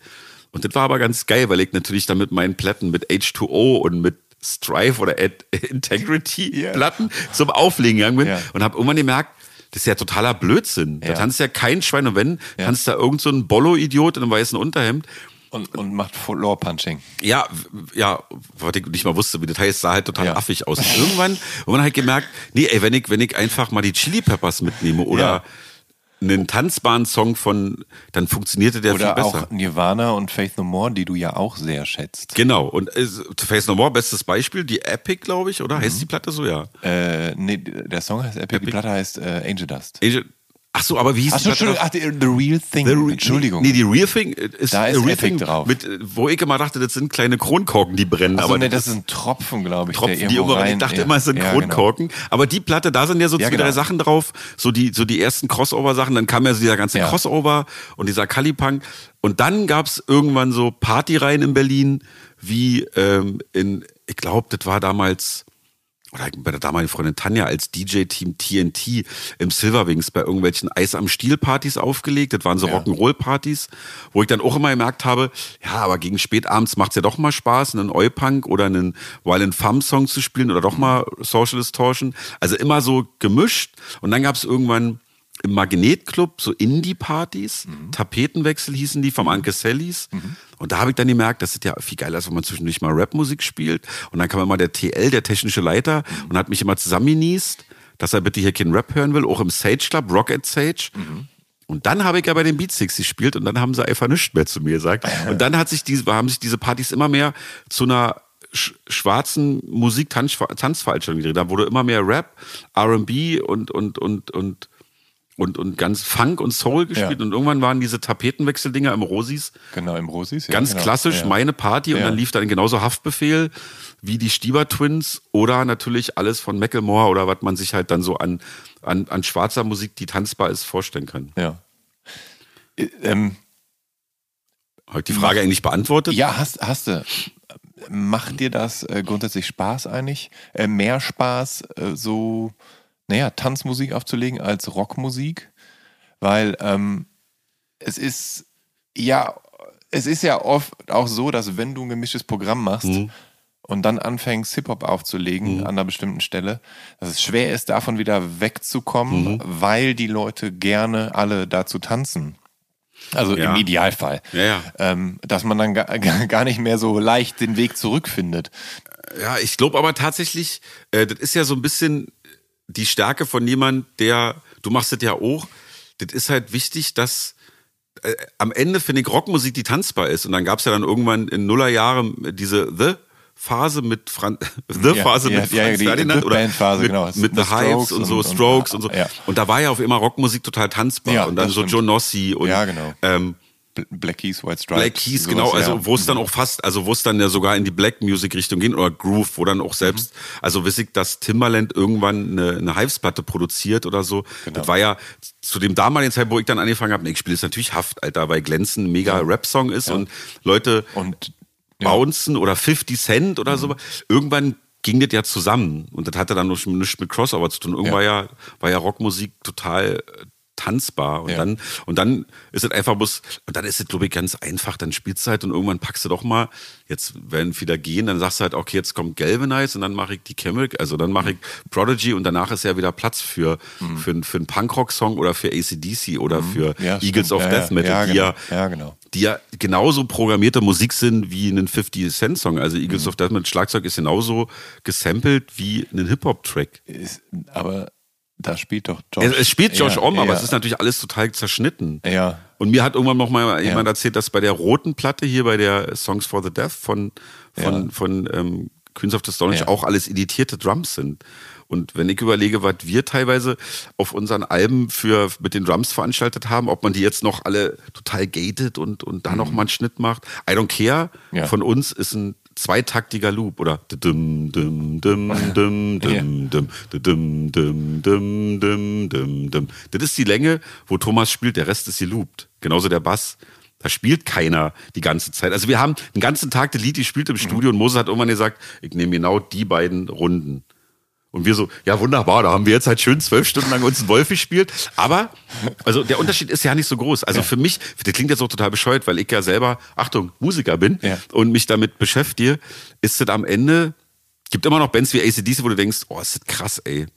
A: Und das war aber ganz geil, weil ich natürlich dann mit meinen Platten mit H2O und mit Strife oder Ad Integrity yeah. Platten zum Auflegen gegangen bin yeah. und habe irgendwann gemerkt, das ist ja totaler Blödsinn. Ja. Da tanzt ja kein Schwein und wenn, ja. tanzt da irgend so ein Bollo-Idiot in einem weißen Unterhemd.
B: Und, und macht Floor-Punching.
A: Ja, ja, was ich nicht mal wusste, wie das heißt, sah halt total ja. affig aus. Und irgendwann, und man halt gemerkt, nee, ey, wenn ich, wenn ich einfach mal die Chili Peppers mitnehme oder einen tanzbaren Song von, dann funktionierte der
B: Oder
A: viel besser.
B: auch Nirvana und Faith No More, die du ja auch sehr schätzt.
A: Genau, und äh, Face No More, bestes Beispiel, die Epic, glaube ich, oder? Heißt die Platte so, ja?
B: Äh, nee, der Song heißt Epic, die Platte heißt äh, Angel Dust.
A: Angel, ach so, aber wie hieß
B: Ach so? Entschuldigung, ach, the, the Real Thing.
A: The Re-
B: Entschuldigung.
A: Nee, die Real Thing ist,
B: Da ist
A: Real
B: Epic
A: Thing
B: drauf.
A: Mit, äh, wo ich immer dachte, das sind kleine Kronkorken, die brennen.
B: Achso,
A: aber
B: nee, das ist ein Tropfen, glaube ich.
A: Tropfen, die
B: irgendwo
A: irgendwo, ich
B: rein,
A: dachte
B: ja.
A: immer, es sind
B: ja, genau.
A: Kronkorken. Aber die Platte, da sind ja so
B: Ja,
A: zwei,
B: genau.
A: drei Sachen drauf, so die, so die ersten Crossover-Sachen, dann kam ja so dieser ganze. Crossover und dieser Kalipunk. Und dann gab's irgendwann so Partyreihen in Berlin, wie ähm, in, ich glaube, das war damals, oder bei der damaligen Freundin Tanja als DJ-Team TNT im Silverwings bei irgendwelchen Eis am Stiel-Partys aufgelegt. Das waren so
B: Ja.
A: Rock'n'Roll-Partys, wo ich dann auch immer gemerkt habe, ja, aber gegen spätabends macht's ja doch mal Spaß, einen Oi-Punk oder einen Violent Femme-Song zu spielen oder doch mal Social Distortion. Also immer so gemischt. Und dann gab's irgendwann im Magnetclub so Indie-Partys, Tapetenwechsel hießen die vom Anke Sallys. Und da habe ich dann gemerkt, das ist ja viel geiler, als wenn man zwischendurch mal Rapmusik spielt. Und dann kam immer der TL, der technische Leiter, und hat mich immer zusammengenießt, dass er bitte hier keinen Rap hören will, auch im Sage Club, Rock at Sage. Und dann habe ich ja bei den Beatsticks gespielt und dann haben sie einfach nichts mehr zu mir gesagt. Und dann hat sich diese, haben sich diese Partys immer mehr zu einer sch schwarzen Musik-Tanzveranstaltung gedreht. Da wurde immer mehr Rap, R&B und, und, und, und, und, und ganz Funk und Soul gespielt.
B: Ja.
A: Und irgendwann waren diese Tapetenwechseldinger im Rosis
B: Genau, im Rosis. Ja,
A: ganz
B: genau.
A: klassisch
B: ja.
A: meine Party und dann lief dann genauso Haftbefehl wie die Stieber Twins oder natürlich alles von Macklemore oder was man sich halt dann so an, an, an schwarzer Musik, die tanzbar ist, vorstellen kann.
B: Ja. Äh, Ähm,
A: Habe ich die Frage eigentlich beantwortet?
B: ja, hast, hast du. Macht dir das äh, grundsätzlich Spaß eigentlich? Äh, mehr Spaß, äh, so, naja, Tanzmusik aufzulegen als Rockmusik? Weil ähm, es ist, ja, es ist ja oft auch so, dass wenn du ein gemischtes Programm machst und dann anfängst, Hip-Hop aufzulegen an einer bestimmten Stelle, dass es schwer ist, davon wieder wegzukommen, weil die Leute gerne alle dazu tanzen. Also
A: Ja.
B: im Idealfall.
A: Ja, ja.
B: Ähm, dass man dann gar nicht mehr so leicht den Weg zurückfindet.
A: Ja, ich glaube aber tatsächlich, äh, das ist ja so ein bisschen die Stärke von jemand, der, du machst das ja auch, das ist halt wichtig, dass äh, am Ende finde ich Rockmusik, die tanzbar ist. Und dann gab es ja dann irgendwann in Nullerjahren diese The Phase mit Fran The
B: Ja,
A: Phase
B: ja,
A: mit
B: ja,
A: Franz
B: die
A: Ferdinand oder mit,
B: genau.
A: mit
B: The
A: Hives
B: Strokes
A: und so
B: und- und-
A: Strokes und, so.
B: ja.
A: Und da war ja auf immer Rockmusik total tanzbar.
B: Ja,
A: und dann so
B: stimmt.
A: John Nossi und
B: Ja, genau.
A: ähm,
B: Black Keys, White Stripes.
A: Black Keys,
B: sowas,
A: genau, also
B: ja.
A: wo es dann auch fast, also wo es dann ja sogar in die Black Music Richtung ging oder Groove, wo dann auch selbst, also wiss ich, dass Timbaland irgendwann eine, eine Hives-Platte produziert oder so.
B: Genau.
A: Das war ja zu dem damaligen Zeit, wo ich dann angefangen habe, nee, ich spiele jetzt natürlich Haft, Alter, weil Glänzen ein mega Rap-Song ist und Leute
B: Und ja. Mhm.
A: bouncen oder 50 Cent oder so. Irgendwann ging das ja zusammen und das hatte dann noch nichts mit Crossover zu tun. Irgendwann
B: Ja.
A: war ja, war ja Rockmusik total äh, tanzbar und
B: Ja.
A: dann und dann ist es einfach bloß und dann ist es glaube ich ganz einfach dann spielst du halt und irgendwann packst du doch mal jetzt werden wieder gehen dann sagst du halt okay jetzt kommt Galvanize und dann mache ich die Chemical also dann mache ich Prodigy und danach ist ja wieder Platz für für, für einen Punkrock Song oder für ACDC oder für
B: Ja,
A: Eagles of
B: Ja,
A: Death. Metal
B: Ja,
A: die
B: genau.
A: ja
B: Ja, genau.
A: die ja genauso programmierte Musik sind wie ein 50 Cent Song. Also Eagles of Death mit Schlagzeug ist genauso gesampelt wie ein Hip-Hop-Track.
B: Aber da spielt doch Josh.
A: Es, es spielt Josh
B: ja,
A: Om, aber
B: ja,
A: es ist natürlich alles total zerschnitten.
B: Ja.
A: Und mir hat irgendwann noch mal jemand
B: Ja.
A: erzählt, dass bei der roten Platte hier, bei der Songs for the Death von, von,
B: Ja.
A: von ähm, Queens of the Stone Age auch alles editierte Drums sind. Und wenn ich überlege, was wir teilweise auf unseren Alben für, mit den Drums veranstaltet haben, ob man die jetzt noch alle total gated und, und da noch mal einen Schnitt macht. I don't care.
B: Mhm. Ja.
A: Von uns ist ein zweitaktiger Loop oder. Das ist die Länge, wo Thomas spielt, der Rest ist geloopt. Genauso der Bass. Da spielt keiner die ganze Zeit. Also wir haben den ganzen Tag das Lied gespielt im Studio und Moses hat irgendwann gesagt, ich nehme genau die beiden Runden. Und wir so, ja wunderbar, da haben wir jetzt halt schön zwölf Stunden lang uns einen Wolf gespielt. Aber, also der Unterschied ist ja nicht so groß. Also für mich, das klingt jetzt auch total bescheuert, weil ich ja selber, Achtung, Musiker bin
B: Ja.
A: und mich damit beschäftige, ist es am Ende, gibt immer noch Bands wie ACDC, wo du denkst, oh, ist das krass, ey.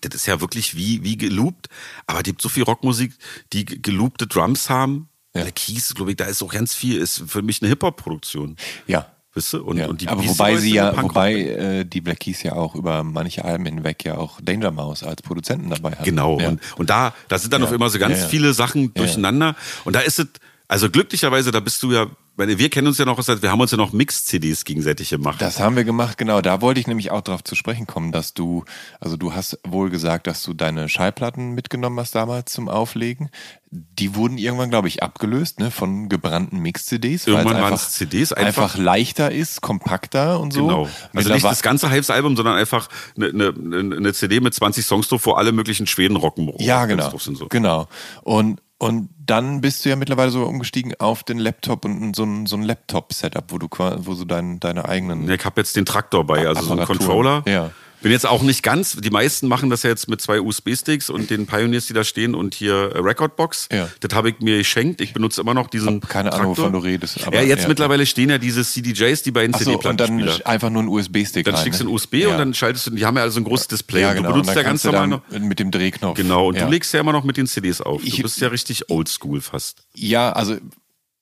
A: Das ist ja wirklich wie, wie geloopt. Aber es gibt so viel Rockmusik, die ge- geloopte Drums haben.
B: Ja.
A: Black Keys, glaube ich, da ist auch ganz viel, ist für mich eine Hip-Hop-Produktion.
B: Ja.
A: Wisst du? Und,
B: Ja.
A: und die
B: aber
A: Beastie
B: wobei
A: Boys
B: sie ja, wobei äh, die Black Keys ja auch über manche Alben hinweg ja auch Danger Mouse als Produzenten dabei hatten.
A: Genau.
B: Ja.
A: Und, und da, da sind dann
B: Ja.
A: auf immer so ganz viele Sachen durcheinander. Und da ist es, also glücklicherweise, da bist du ja, weil wir kennen uns ja noch, wir haben uns ja noch Mix-CDs gegenseitig gemacht.
B: Das haben wir gemacht, genau. Da wollte ich nämlich auch darauf zu sprechen kommen, dass du, also du hast wohl gesagt, dass du deine Schallplatten mitgenommen hast damals zum Auflegen. Die wurden irgendwann, glaube ich, abgelöst, ne, von gebrannten Mix-CDs. weil es
A: Irgendwann waren
B: einfach-
A: es CDs,
B: einfach,
A: einfach-
B: leichter ist, kompakter und so.
A: Genau. Also nicht
B: Mittlerweile-
A: das ganze Hives-Album, sondern einfach eine, eine, eine CD mit 20 Songs drauf, wo alle möglichen Schweden Rock'n'Roll
B: Ja, genau.
A: So.
B: Genau. Und, und dann bist du ja mittlerweile so umgestiegen auf den Laptop und so ein, so ein Laptop-Setup, wo du wo so dein, deine eigenen.
A: Ja, Ich habe jetzt den Traktor bei, also so einen
B: Apparatur.
A: Controller.
B: Ja.
A: Bin jetzt auch nicht ganz, die meisten machen das ja jetzt mit zwei USB-Sticks und den Pioneers, die da stehen und hier äh, Recordbox.
B: Ja.
A: Das habe ich mir geschenkt. Ich benutze immer noch diesen
B: keine Ahnung,
A: Traktor.
B: wovon du redest, aber
A: ja, jetzt
B: ja.
A: mittlerweile stehen ja diese CDJs, die beiden
B: so, und dann einfach nur ein USB-Stick
A: Dann
B: rein,
A: steckst du
B: ne?
A: einen USB
B: Ja.
A: und dann schaltest du, die haben ja also ein großes Display.
B: ja,
A: und
B: genau.
A: du benutzt
B: und
A: ja ganz normal noch.
B: mit dem Drehknopf.
A: Genau, und du legst ja immer noch mit den CDs auf.
B: Ich-
A: du bist ja richtig oldschool fast.
B: Ja, also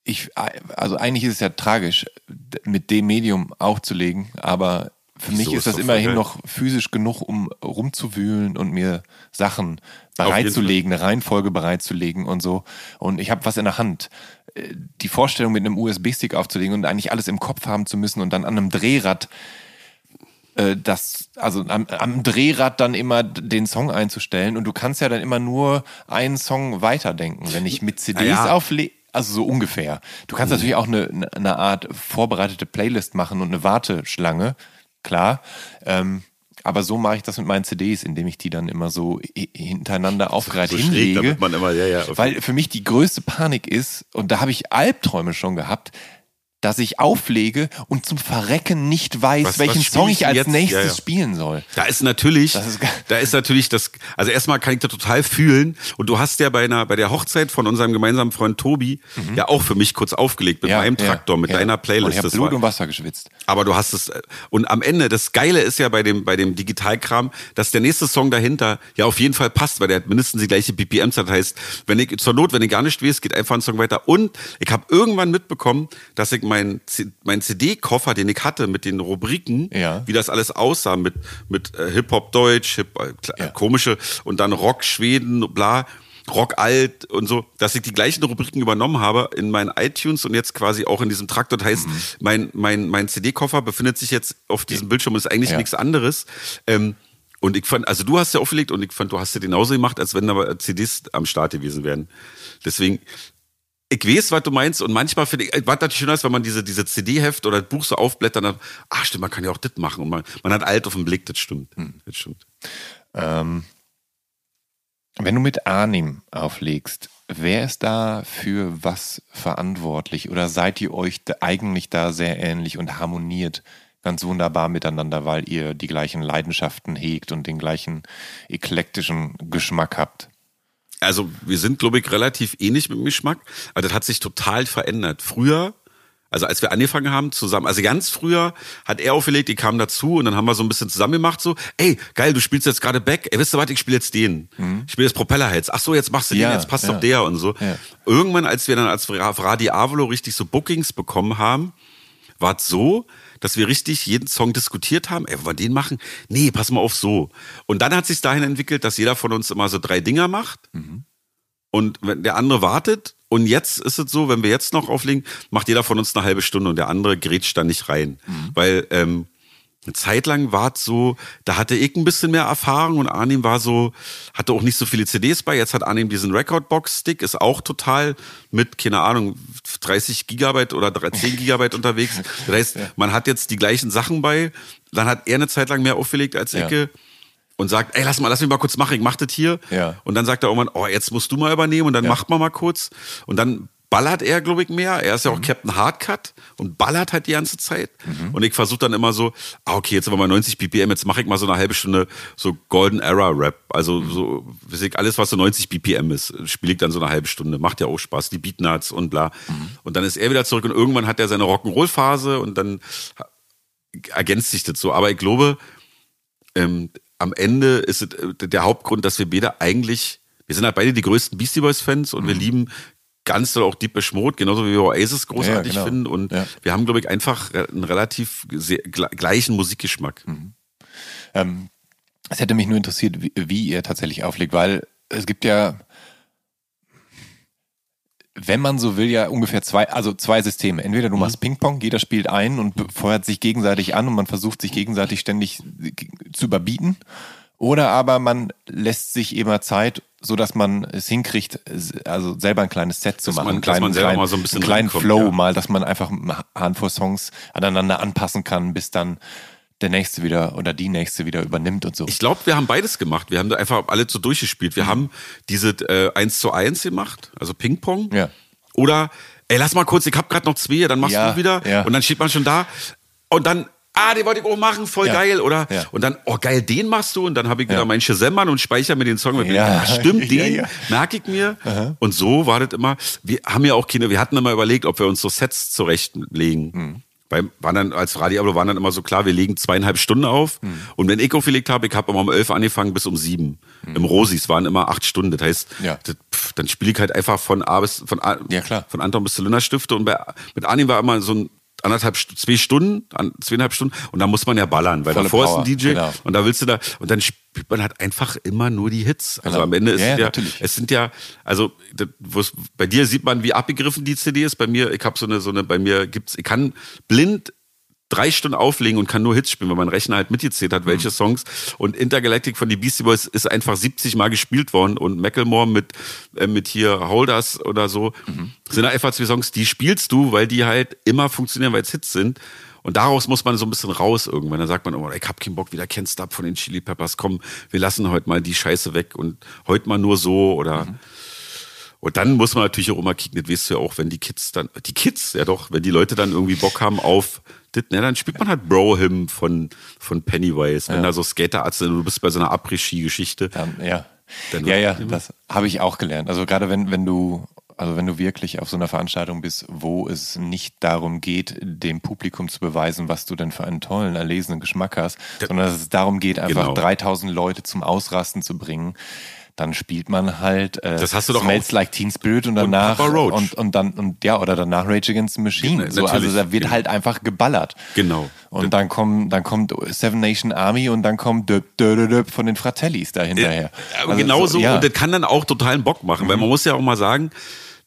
B: ich, also eigentlich ist es ja tragisch, mit dem Medium aufzulegen, aber für
A: Wieso?
B: mich ist das immerhin noch physisch genug, um rumzuwühlen und mir Sachen bereitzulegen, eine Reihenfolge bereitzulegen und so. Und ich habe was in der Hand. Äh, Die Vorstellung, mit einem USB-Stick aufzulegen und eigentlich alles im Kopf haben zu müssen und dann an einem Drehrad äh, das, also am, am Drehrad dann immer den Song einzustellen und du kannst ja dann immer nur einen Song weiterdenken. Wenn ich mit CDs
A: ja. Mhm.
B: auflege, also so ungefähr. Du kannst natürlich auch eine- eine Art vorbereitete Playlist machen und eine Warteschlange, klar. Ähm, aber so mache ich das mit meinen CDs, indem ich die dann immer so hi- hintereinander aufgereiht
A: So schräg,
B: hinlege.
A: man immer, ja, ja.
B: Weil für mich die größte Panik ist, und da habe ich Albträume schon gehabt, dass ich auflege und zum Verrecken nicht weiß,
A: Was-
B: welchen
A: was
B: Song
A: ich
B: als
A: jetzt?
B: nächstes
A: Ja, ja.
B: spielen soll.
A: Da ist natürlich,
B: Das ist
A: da ist natürlich das, also erstmal kann ich das total fühlen. Und du hast ja bei einer, bei der Hochzeit von unserem gemeinsamen Freund Tobi ja auch für mich kurz aufgelegt mit meinem Traktor, mit
B: Mhm. ja.
A: deiner
B: Und
A: Playlist.
B: ich habe
A: Das
B: Blut
A: war-
B: und Wasser geschwitzt.
A: aber du hast es, äh, und am Ende, das Geile ist ja bei dem, bei dem Digitalkram, dass der nächste Song dahinter ja auf jeden Fall passt, weil der hat mindestens die gleiche BPMs hat. Heißt, wenn ich, zur Not, wenn ich gar nicht weiß, geht einfach ein Song weiter. Und ich habe irgendwann mitbekommen, dass ich meinen mein CD-Koffer, den ich hatte, mit den Rubriken,
B: Ja.
A: wie das alles aussah, mit, mit äh, Hip-Hop Deutsch, Hip, äh,
B: Ja.
A: komische, und dann Rock Schweden, bla. Rock alt und so, dass ich die gleichen Rubriken übernommen habe in meinen iTunes und jetzt quasi auch in diesem Traktor. Das heißt,
B: Mhm.
A: mein, mein, mein CD-Koffer befindet sich jetzt auf diesem Bildschirm und ist eigentlich
B: Ja.
A: nichts anderes. Ähm, und ich fand, also du hast ja aufgelegt und ich fand, du hast ja genauso gemacht, als wenn aber CDs am Start gewesen wären. Deswegen, ich weiß, was du meinst und manchmal finde ich, was natürlich schön ist, wenn man diese, diese CD-Heft oder das Buch so aufblättert, dann, ach stimmt, man kann ja auch das machen und man, man hat alt auf den Blick, das stimmt.
B: Hm.
A: Das stimmt.
B: Ähm, wenn du mit Arnim auflegst, wer ist da für was verantwortlich? Oder seid ihr euch eigentlich da sehr ähnlich und harmoniert ganz wunderbar miteinander, weil ihr die gleichen Leidenschaften hegt und den gleichen eklektischen Geschmack habt?
A: Also wir sind, glaube ich, relativ ähnlich mit dem Geschmack, aber das hat sich total verändert. Früher, also als wir angefangen haben zusammen, also ganz früher hat er aufgelegt, ich kam dazu und dann haben wir so ein bisschen zusammen gemacht, so, ey, geil, du spielst jetzt gerade Back, ey, wisst ihr was, ich spiele jetzt den. Ich spiele jetzt Propellerheads. Ach so, jetzt machst du
B: Ja,
A: den, jetzt passt
B: ja.
A: doch der und so.
B: Ja.
A: Irgendwann, als wir dann als Ra- Radio Avalo richtig so Bookings bekommen haben, war es so, dass wir richtig jeden Song diskutiert haben. Ey, wollen wir den machen? Nee, pass mal auf so. Und dann hat sich dahin entwickelt, dass jeder von uns immer so drei Dinger macht. Und wenn der andere wartet, und jetzt ist es so, wenn wir jetzt noch auflegen, macht jeder von uns eine halbe Stunde und der andere grätscht da nicht rein. Weil ähm, eine Zeit lang war es so, da hatte ich ein bisschen mehr Erfahrung und Arnim war so, hatte auch nicht so viele CDs bei. Jetzt hat Arnim diesen Recordbox-Stick, ist auch total mit, keine Ahnung, 30 Gigabyte oder 10 Gigabyte unterwegs. Das heißt, man hat jetzt die gleichen Sachen bei. Dann hat er eine Zeit lang mehr aufgelegt als
B: Ja.
A: ich und sagt, ey, lass mal, lass mich mal kurz machen, ich mach das hier.
B: Ja.
A: Und dann sagt er irgendwann, oh, jetzt musst du mal übernehmen und dann
B: Ja.
A: macht man mal kurz. Und dann ballert er, glaube ich, mehr. Er ist
B: Mhm.
A: ja auch Captain Hardcut und ballert halt die ganze Zeit. Und ich versuche dann immer so, ah, okay, jetzt sind wir mal 90 BPM, jetzt mache ich mal so eine halbe Stunde so Golden Era Rap. Also
B: Mhm.
A: so, weiß ich, alles, was so 90 BPM ist, spiele ich dann so eine halbe Stunde. Macht ja auch Spaß, die Beatnuts und bla.
B: Mhm.
A: Und dann ist er wieder zurück und irgendwann hat er seine Rock'n'Roll-Phase und dann ergänzt sich das so. Aber ich glaube, ähm, am Ende ist es äh, der Hauptgrund, dass wir beide eigentlich, wir sind halt beide die größten Beastie Boys Fans und wir lieben ganz doll auch Deepish Mode, genauso wie wir Oasis großartig
B: Ja, genau.
A: finden. Und
B: Ja.
A: wir haben, glaube ich, einfach einen relativ sehr, gle- gleichen Musikgeschmack.
B: Mhm. Ähm, es hätte mich nur interessiert, wie, wie ihr tatsächlich auflegt, weil es gibt ja, wenn man so will, ja ungefähr zwei, also zwei Systeme. Entweder du
A: Mhm.
B: machst Ping-Pong, jeder spielt ein und feuert sich gegenseitig an und man versucht sich gegenseitig ständig zu überbieten. Oder aber man lässt sich immer Zeit, so dass man es hinkriegt, also selber ein kleines Set zu
A: Dass
B: machen,
A: man-
B: einen
A: dass man
B: kleinen,
A: selber
B: kleinen,
A: mal so ein bisschen
B: einen kleinen
A: reinkommt,
B: Flow
A: ja.
B: mal, dass man einfach eine Handvoll Songs aneinander anpassen kann, bis dann der nächste wieder oder die nächste wieder übernimmt und so.
A: Ich glaube, wir haben beides gemacht. Wir haben da einfach alle so durchgespielt. Wir haben diese äh, 1 zu 1 gemacht, also Ping-Pong.
B: Ja.
A: Oder, ey, lass mal kurz, ich hab gerade noch zwei, dann machst
B: Ja,
A: du wieder.
B: ja.
A: Und dann steht man schon da. Und dann, ah, den wollte ich auch machen, voll
B: Ja.
A: geil. Oder,
B: Ja.
A: und dann, oh geil, den machst du. Und dann habe ich wieder
B: Ja.
A: mein Shazam und speichere mir den Song mit.
B: Ja.
A: Ah, stimmt, den merke ich mir. Und so war das immer. Wir haben ja auch keine, wir hatten immer überlegt, ob wir uns so Sets zurechtlegen.
B: Mhm.
A: Weil waren dann als Radio waren dann immer so klar, wir legen zweieinhalb Stunden auf.
B: Mhm.
A: Und wenn ich aufgelegt habe, ich habe immer um elf angefangen bis um sieben. Im Rosis waren immer acht Stunden. Das heißt,
B: Mhm. Ja.
A: das, pff, dann spiele ich halt einfach von A bis von, A,
B: Ja, klar.
A: von Anton bis Zylinderstifte. Und bei, mit Arnim war immer so ein anderthalb, zwei Stunden, zweieinhalb Stunden. Und da muss man ja ballern, weil
B: Volle
A: davor
B: Power,
A: ist ein DJ.
B: genau.
A: Und da willst du da, und dann spielt man halt einfach immer nur die Hits. Also
B: Genau.
A: am Ende ist
B: Ja,
A: es
B: ja, natürlich.
A: es sind ja, also das, bei dir sieht man, wie abgegriffen die CD ist. Bei mir, ich habe so eine, so eine, bei mir gibt's, ich kann blind drei Stunden auflegen und kann nur Hits spielen, weil mein Rechner halt mitgezählt hat,
B: Mhm.
A: welche Songs. Und Intergalactic von die Beastie Boys ist einfach 70 Mal gespielt worden und Macklemore mit, äh, mit hier Holders oder so
B: Mhm.
A: sind einfach zwei Songs, die spielst du, weil die halt immer funktionieren, weil es Hits sind. Und daraus muss man so ein bisschen raus irgendwann. Dann sagt man, oh, ich hab keinen Bock, wieder Can't Stop von den Chili Peppers. Komm, wir lassen heute mal die Scheiße weg und heute mal nur so oder
B: Mhm.
A: Und dann muss man natürlich auch immer kicken, das weißt du ja auch, wenn die Kids dann, die Kids, ja doch, wenn die Leute dann irgendwie Bock haben auf, das, ne, dann spielt man halt Bro-Him von, von Pennywise, wenn da so Skaterarzt sind und du bist bei so einer Après-Ski-Geschichte.
B: Ja.
A: Dann
B: ja, ja, das habe ich auch gelernt. Also gerade wenn, wenn du, also wenn du wirklich auf so einer Veranstaltung bist, wo es nicht darum geht, dem Publikum zu beweisen, was du denn für einen tollen, erlesenen Geschmack hast, sondern dass es darum geht, einfach
A: Genau.
B: 3000 Leute zum Ausrasten zu bringen, dann spielt man halt äh,
A: Das hast du doch
B: Smells
A: auch-
B: Like Teen Spirit und danach
A: Roach.
B: und, und dann und ja oder danach Rage Against the Machine.
A: Genau,
B: so, also da wird
A: Genau.
B: halt einfach geballert.
A: Genau.
B: Und dann kommen, dann kommt Seven Nation Army und dann kommt Döp, Döp, Döp von den Fratellis da hinterher.
A: Aber
B: Also
A: genau so,
B: ja. Mhm.
A: und das kann dann auch totalen Bock machen, weil man muss ja auch mal sagen,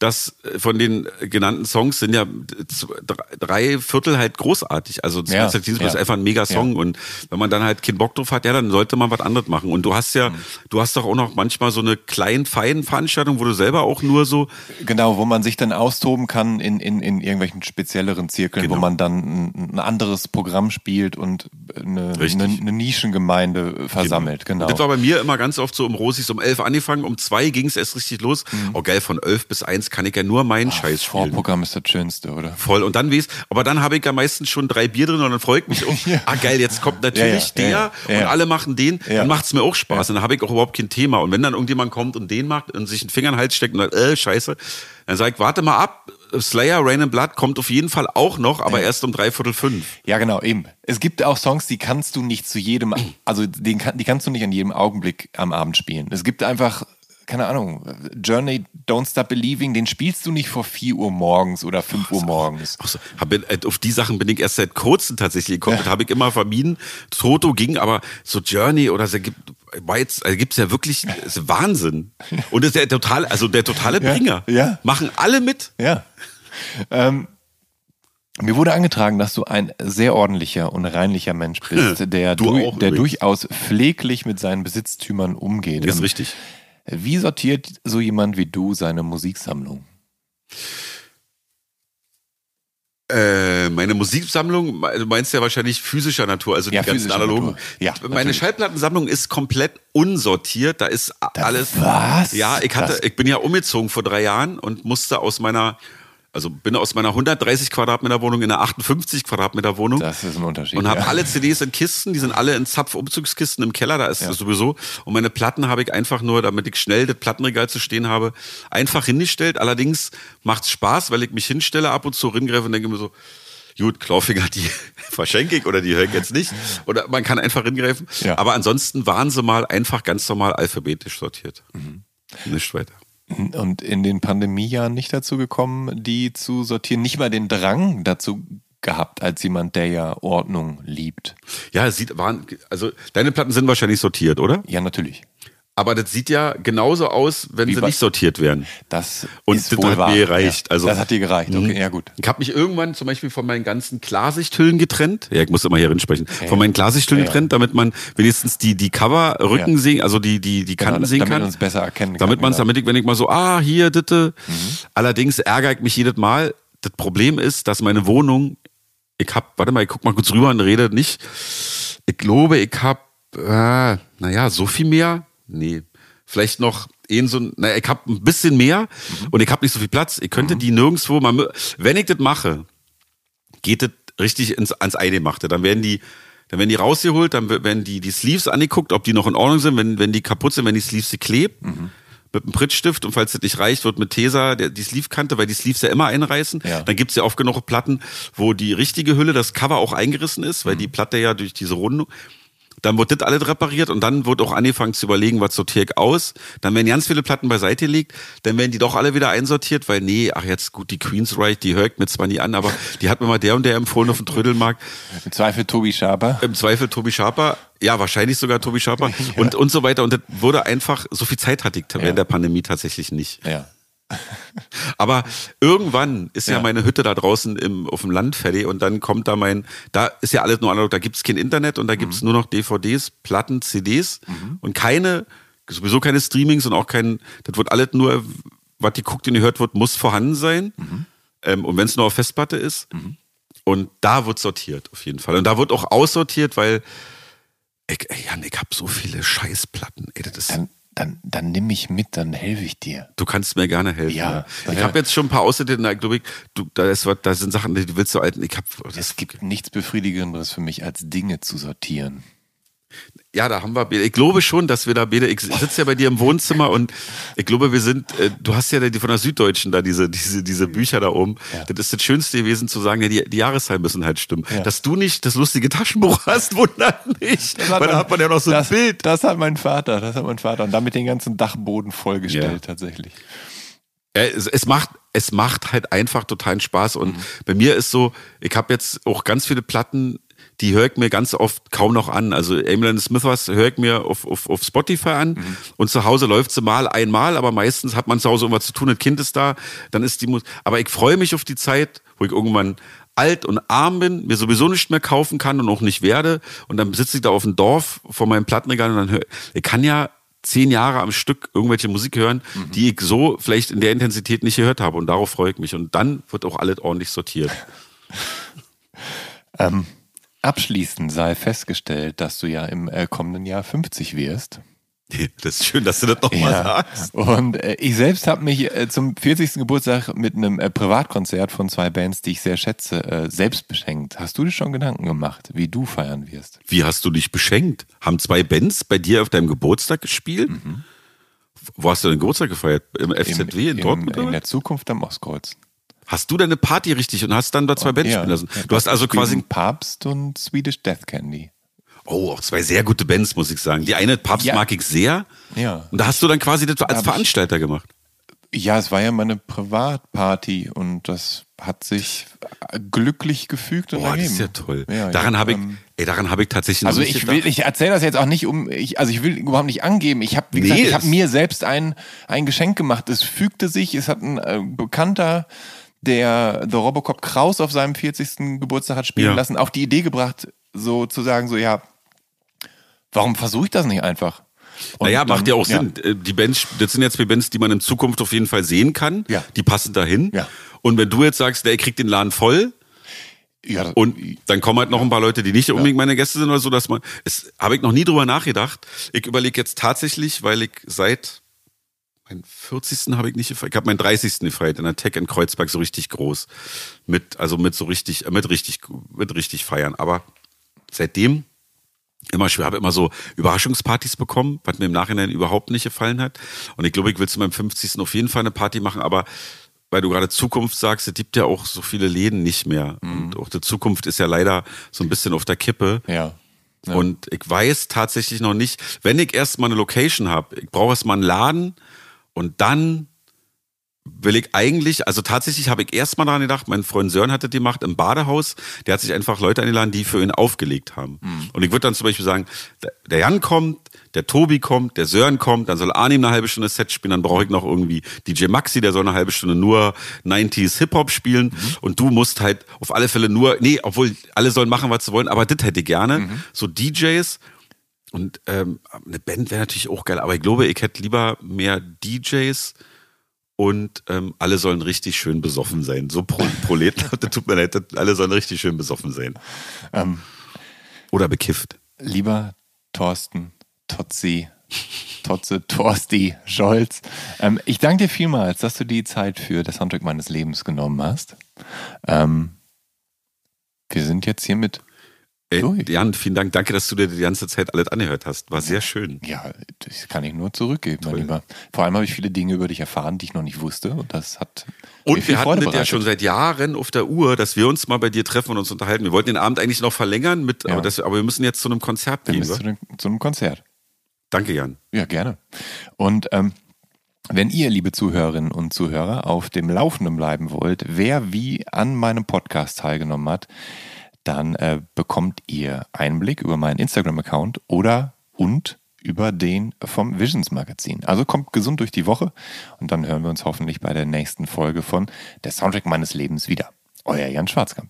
A: dass äh, von den genannten Songs sind ja drei- Viertel halt großartig. Also
B: Ja,
A: Like Teen Spirit
B: ja.
A: ist einfach ein mega Song
B: Ja.
A: und wenn man dann halt keinen Bock drauf hat, ja, dann sollte man was anderes machen. Und du hast ja,
B: Mhm.
A: du hast doch auch noch manchmal so eine kleinen, feinen Veranstaltung, wo du selber auch nur so,
B: Genau, wo man sich dann austoben kann in, in, in irgendwelchen spezielleren Zirkeln, wo
A: Genau.
B: man dann ein, ein anderes Programm spielt und eine,
A: Richtig.
B: eine, eine Nischengemeinde versammelt. Genau.
A: Das war bei mir immer ganz oft so um Rosis um elf angefangen, um zwei ging es erst richtig los. Oh geil, von elf bis eins kann ich ja nur meinen Scheiß spielen.
B: Vorprogramm ist das Schönste, oder?
A: Voll. Und dann weiß, aber dann habe ich ja meistens schon drei Bier drin und dann freue ich mich auch. Ah, geil, jetzt kommt natürlich
B: Ja, ja,
A: der
B: ja, ja, ja.
A: und alle machen den.
B: Ja.
A: Dann macht's mir auch Spaß. Und dann habe ich auch überhaupt kein Thema. Und wenn dann irgendjemand kommt und den macht und sich einen Finger in den Hals steckt und sagt, äh, scheiße, dann sage ich, warte mal ab. Slayer, Rain and Blood kommt auf jeden Fall auch noch, aber erst um dreiviertel fünf.
B: Ja, genau, eben. Es gibt auch Songs, die kannst du nicht zu jedem, also den, die kannst du nicht an jedem Augenblick am Abend spielen. Es gibt einfach, keine Ahnung, Journey, Don't Stop Believing, den spielst du nicht vor 4 Uhr morgens oder 5 Uhr morgens.
A: Ach so, hab, äh, auf die Sachen bin ich erst seit kurzem tatsächlich gekommen. Das habe ich immer vermieden. Toto ging, aber so Journey oder so gibt jetzt, also gibt's ja wirklich Wahnsinn. Und das ist der totale, also der totale
B: Ja,
A: Bringer.
B: ja.
A: Machen alle mit.
B: Ja. Ähm, mir wurde angetragen, dass du ein sehr ordentlicher und reinlicher Mensch bist, der,
A: du
B: du der
A: übrigens.
B: durchaus pfleglich mit seinen Besitztümern umgeht.
A: Das ist
B: Ähm,
A: richtig.
B: Wie sortiert so jemand wie du seine Musiksammlung?
A: Äh, meine Musiksammlung, du meinst ja wahrscheinlich physischer Natur, also die
B: Ja,
A: ganzen
B: physischer
A: analogen.
B: Natur. Ja,
A: Meine
B: natürlich.
A: Schallplattensammlung ist komplett unsortiert. Da ist a- alles.
B: was?
A: Ja, ich hatte,
B: Das-
A: ich bin ja umgezogen vor drei Jahren und musste aus meiner, also bin aus meiner 130 Quadratmeter Wohnung in eine 58 Quadratmeter Wohnung.
B: Das ist ein Unterschied.
A: und habe
B: ja.
A: alle CDs in Kisten, die sind alle in Zapfumzugskisten im Keller, da ist das sowieso. Und meine Platten habe ich einfach nur, damit ich schnell das Plattenregal zu stehen habe, einfach hingestellt. Allerdings macht's Spaß, weil ich mich hinstelle ab und zu ringreife und denke mir so, gut, Clawfinger, die verschenke ich oder die höre ich jetzt nicht. Oder man kann einfach hingreifen.
B: Ja.
A: Aber ansonsten waren sie mal einfach ganz normal alphabetisch sortiert.
B: Mhm.
A: Nicht weiter.
B: Und in den Pandemiejahren nicht dazu gekommen, die zu sortieren, nicht mal den Drang dazu gehabt, als jemand, der ja Ordnung liebt.
A: Ja, es sieht, waren, also deine Platten sind wahrscheinlich sortiert, oder?
B: Ja, natürlich.
A: Aber das sieht ja genauso aus, wenn
B: Wie
A: sie nicht sortiert werden.
B: Das
A: Und
B: ist
A: das
B: wohl
A: hat
B: wahr.
A: mir gereicht.
B: Ja,
A: Also-
B: das hat dir gereicht. Okay,
A: Mhm.
B: ja gut.
A: Ich habe mich irgendwann zum Beispiel von meinen ganzen Klarsichthüllen getrennt. Ja, ich muss immer hier rinsprechen. Von meinen Klarsichthüllen
B: Ja, ja.
A: getrennt, damit man wenigstens die, die Cover-Rücken
B: Ja.
A: sehen, also die, die, die Kanten
B: Genau,
A: sehen
B: damit
A: kann.
B: man uns besser erkennen kann.
A: Damit man es,
B: genau.
A: damit ich, wenn ich mal so, ah, hier, ditte.
B: Mhm.
A: Allerdings ärgere ich mich jedes Mal. Das Problem ist, dass meine Wohnung, ich hab, warte mal, ich guck mal kurz rüber und rede nicht. Ich glaube, ich hab, äh, naja, so viel mehr. Nee. Vielleicht noch eh so, ein- naja, ich hab ein bisschen mehr
B: Mhm.
A: und ich hab nicht so viel Platz. Ich könnte die nirgendwo mal, wenn ich das mache, geht das richtig ins, ans Eingemachte. Dann werden die, dann werden die rausgeholt, dann werden die, die Sleeves angeguckt, ob die noch in Ordnung sind, wenn, wenn die kaputt sind, wenn die Sleeves geklebt. Mit einem Prittstift und falls das nicht reicht, wird mit Tesa die Sleeve-Kante, weil die Sleeves ja immer einreißen.
B: Ja.
A: Dann gibt's ja oft genug Platten, wo die richtige Hülle, das Cover auch eingerissen ist, weil die Platte ja durch diese Rundung. Dann wird das alles repariert und dann wird auch angefangen zu überlegen, was sortiere ich aus. Dann werden ganz viele Platten beiseite gelegt, dann werden die doch alle wieder einsortiert, weil nee, ach jetzt gut, die Queensryche, die ich mir zwar nie an, aber die hat mir mal der und der empfohlen auf dem Trödelmarkt.
B: Im Zweifel Tobi Schaber.
A: Im Zweifel Tobi Schaper, ja, wahrscheinlich sogar Tobi Schaper und, und so weiter. Und das wurde einfach, so viel Zeit hatte ich während der Pandemie tatsächlich nicht.
B: Ja.
A: Aber irgendwann ist ja,
B: Ja.
A: meine Hütte da draußen im, auf dem Land fertig und dann kommt da mein, da ist ja alles nur analog, da gibt's kein Internet und da gibt's nur noch DVDs, Platten, CDs und keine, sowieso keine Streamings und auch kein, das wird alles nur, was die guckt und die hört wird, muss vorhanden sein. Ähm, und wenn es nur auf Festplatte ist. Und da wird sortiert, auf jeden Fall. Und da wird auch aussortiert, weil ey, Jan, ich hab so viele Scheißplatten. Ey, das ist,
B: Dann, dann, dann nimm mich mit, dann helfe ich dir.
A: Du kannst mir gerne helfen.
B: Ja.
A: Ich habe jetzt schon ein paar Ausschnitte, da glaube ich, du, da, ist, da sind Sachen, die willst du alten. Ich hab,
B: Es gibt nichts Befriedigenderes für mich, als Dinge zu sortieren.
A: Ja, da haben wir. beide- Ich glaube schon, dass wir da beide. Ich sitze ja bei dir im Wohnzimmer und ich glaube, wir sind. Äh, du hast ja die von der Süddeutschen da diese diese diese Bücher da oben.
B: Ja.
A: Das ist das Schönste gewesen zu sagen. Ja, die, die Jahreszahlen müssen halt stimmen.
B: Ja.
A: Dass du nicht das lustige Taschenbuch hast, wundert mich. Weil da hat man ja noch so ein
B: das,
A: Bild.
B: Das hat mein Vater, das hat mein Vater. Und damit den ganzen Dachboden vollgestellt,
A: Ja.
B: tatsächlich.
A: Es, es macht es macht halt einfach totalen Spaß und
B: Mhm.
A: bei mir ist so, ich habe jetzt auch ganz viele Platten, die höre ich mir ganz oft kaum noch an. Also Emily Smithers höre ich mir auf, auf, auf Spotify an
B: Mhm.
A: und zu Hause läuft sie mal einmal, aber meistens hat man zu Hause irgendwas zu tun, ein Kind ist da, dann ist die Musik. Aber ich freue mich auf die Zeit, wo ich irgendwann alt und arm bin, mir sowieso nicht mehr kaufen kann und auch nicht werde und dann sitze ich da auf dem Dorf vor meinem Plattenregal und dann höre ich kann ja zehn Jahre am Stück irgendwelche Musik hören,
B: Mhm.
A: die ich so vielleicht in der Intensität nicht gehört habe. Und darauf freue ich mich. Und dann wird auch alles ordentlich sortiert.
B: Ähm, abschließend sei festgestellt, dass du ja im äh, kommenden Jahr 50 wirst.
A: Das ist schön, dass du das nochmal sagst.
B: Und äh, ich selbst habe mich äh, zum 40. Geburtstag mit einem äh, Privatkonzert von zwei Bands, die ich sehr schätze, äh, selbst beschenkt. Hast du dir schon Gedanken gemacht, wie du feiern wirst?
A: Wie hast du dich beschenkt? Haben zwei Bands bei dir auf deinem Geburtstag gespielt? Wo hast du denn Geburtstag gefeiert? Im FZW in, Dortmund?
B: In
A: oder?
B: der Zukunft am Ostkreuz.
A: Hast du deine Party richtig und hast dann da zwei Bands
B: Ja.
A: spielen lassen? Du hast also quasi,
B: Papst und Swedish Death Candy.
A: oh, auch zwei sehr gute Bands, muss ich sagen. Die eine Papst
B: Ja.
A: mag ich sehr.
B: Ja.
A: Und da hast du dann quasi das als
B: ich-
A: Veranstalter gemacht.
B: Ja, es war ja meine Privatparty und das hat sich glücklich gefügt und
A: Boah, das
B: ergeben.
A: ist ja toll.
B: Ja,
A: daran
B: ja,
A: habe ich,
B: ähm,
A: ey, daran habe ich tatsächlich
B: Also ich
A: gedacht.
B: will, ich erzähle das jetzt auch nicht um, ich, also ich will überhaupt nicht angeben. Ich habe, wie gesagt,
A: Nee,
B: ich habe mir selbst ein, ein Geschenk gemacht. Es fügte sich, es hat ein äh, Bekannter, der The Robocop Kraus auf seinem 40. Geburtstag hat spielen
A: Ja.
B: lassen, auf die Idee gebracht, so zu sagen, so ja, warum versuche ich das nicht einfach? Und
A: Naja, macht ja auch Sinn. Äh, Die Bands, das sind jetzt die Bands, die man in Zukunft auf jeden Fall sehen kann.
B: Ja.
A: Die passen dahin.
B: Ja.
A: Und wenn du jetzt sagst, der kriegt den Laden voll
B: Ja,
A: und dann kommen halt noch ein paar Leute, die nicht unbedingt meine Gäste sind oder so, dass man, es habe ich noch nie drüber nachgedacht. Ich überlege jetzt tatsächlich, weil ich seit meinen 40. habe ich nicht gefeiert. Ich habe meinen 30. gefeiert in der Tech in Kreuzberg so richtig groß. Mit, also mit so richtig, mit richtig, mit richtig feiern. Aber seitdem immer schwer, habe immer so Überraschungspartys bekommen, was mir im Nachhinein überhaupt nicht gefallen hat. Und ich glaube, ich will zu meinem 50. auf jeden Fall eine Party machen, aber weil du gerade Zukunft sagst, es gibt ja auch so viele Läden nicht mehr. Und auch die Zukunft ist ja leider so ein bisschen auf der Kippe.
B: ja. Ja.
A: Und ich weiß tatsächlich noch nicht, wenn ich erst mal eine Location habe, ich brauche erst mal einen Laden und dann will ich eigentlich, also tatsächlich habe ich erst mal daran gedacht, mein Freund Sören hatte die Macht im Badehaus, der hat sich einfach Leute eingeladen, die für ihn aufgelegt haben. Mhm. Und ich würde dann zum Beispiel sagen, der Jan kommt, der Tobi kommt, der Sören kommt, dann soll Arnim eine halbe Stunde Set spielen, dann brauche ich noch irgendwie DJ Maxi, der soll eine halbe Stunde nur 90s Hip-Hop spielen mhm. und du musst halt auf alle Fälle nur, nee, obwohl alle sollen machen, was sie wollen, aber das hätte ich gerne, mhm. so DJs und ähm, eine Band wäre natürlich auch geil, aber ich glaube, ich hätte lieber mehr DJs, und ähm, alle sollen richtig schön besoffen sein. So Pro Proleten, tut mir leid, alle sollen richtig schön besoffen sein. Ähm, Oder bekifft.
B: Lieber Thorsten, Totzi, Totze, Torsti, Scholz. Ähm, ich danke dir vielmals, dass du die Zeit für das Soundtrack meines Lebens genommen hast. Ähm, wir sind jetzt hiermit
A: Ey, Jan, vielen Dank. Danke, dass du dir die ganze Zeit alles angehört hast. War sehr schön.
B: Ja, das kann ich nur zurückgeben, Toll. mein Lieber. Vor allem habe ich viele Dinge über dich erfahren, die ich noch nicht wusste. Und das hat.
A: Und wir hatten das ja schon seit Jahren auf der Uhr, dass wir uns mal bei dir treffen und uns unterhalten. Wir wollten den Abend eigentlich noch verlängern, mit, ja. aber, das, aber, wir müssen jetzt zu einem Konzert
B: wir gehen. Zu, dem, zu einem Konzert.
A: Danke, Jan.
B: Ja, gerne. Und ähm, wenn ihr, liebe Zuhörerinnen und Zuhörer, auf dem Laufenden bleiben wollt, wer wie an meinem Podcast teilgenommen hat, dann äh, bekommt ihr Einblick über meinen Instagram-Account oder und über den vom Visions Magazin. Also kommt gesund durch die Woche und dann hören wir uns hoffentlich bei der nächsten Folge von Der Soundtrack meines Lebens wieder. Euer Jan Schwarzkamp.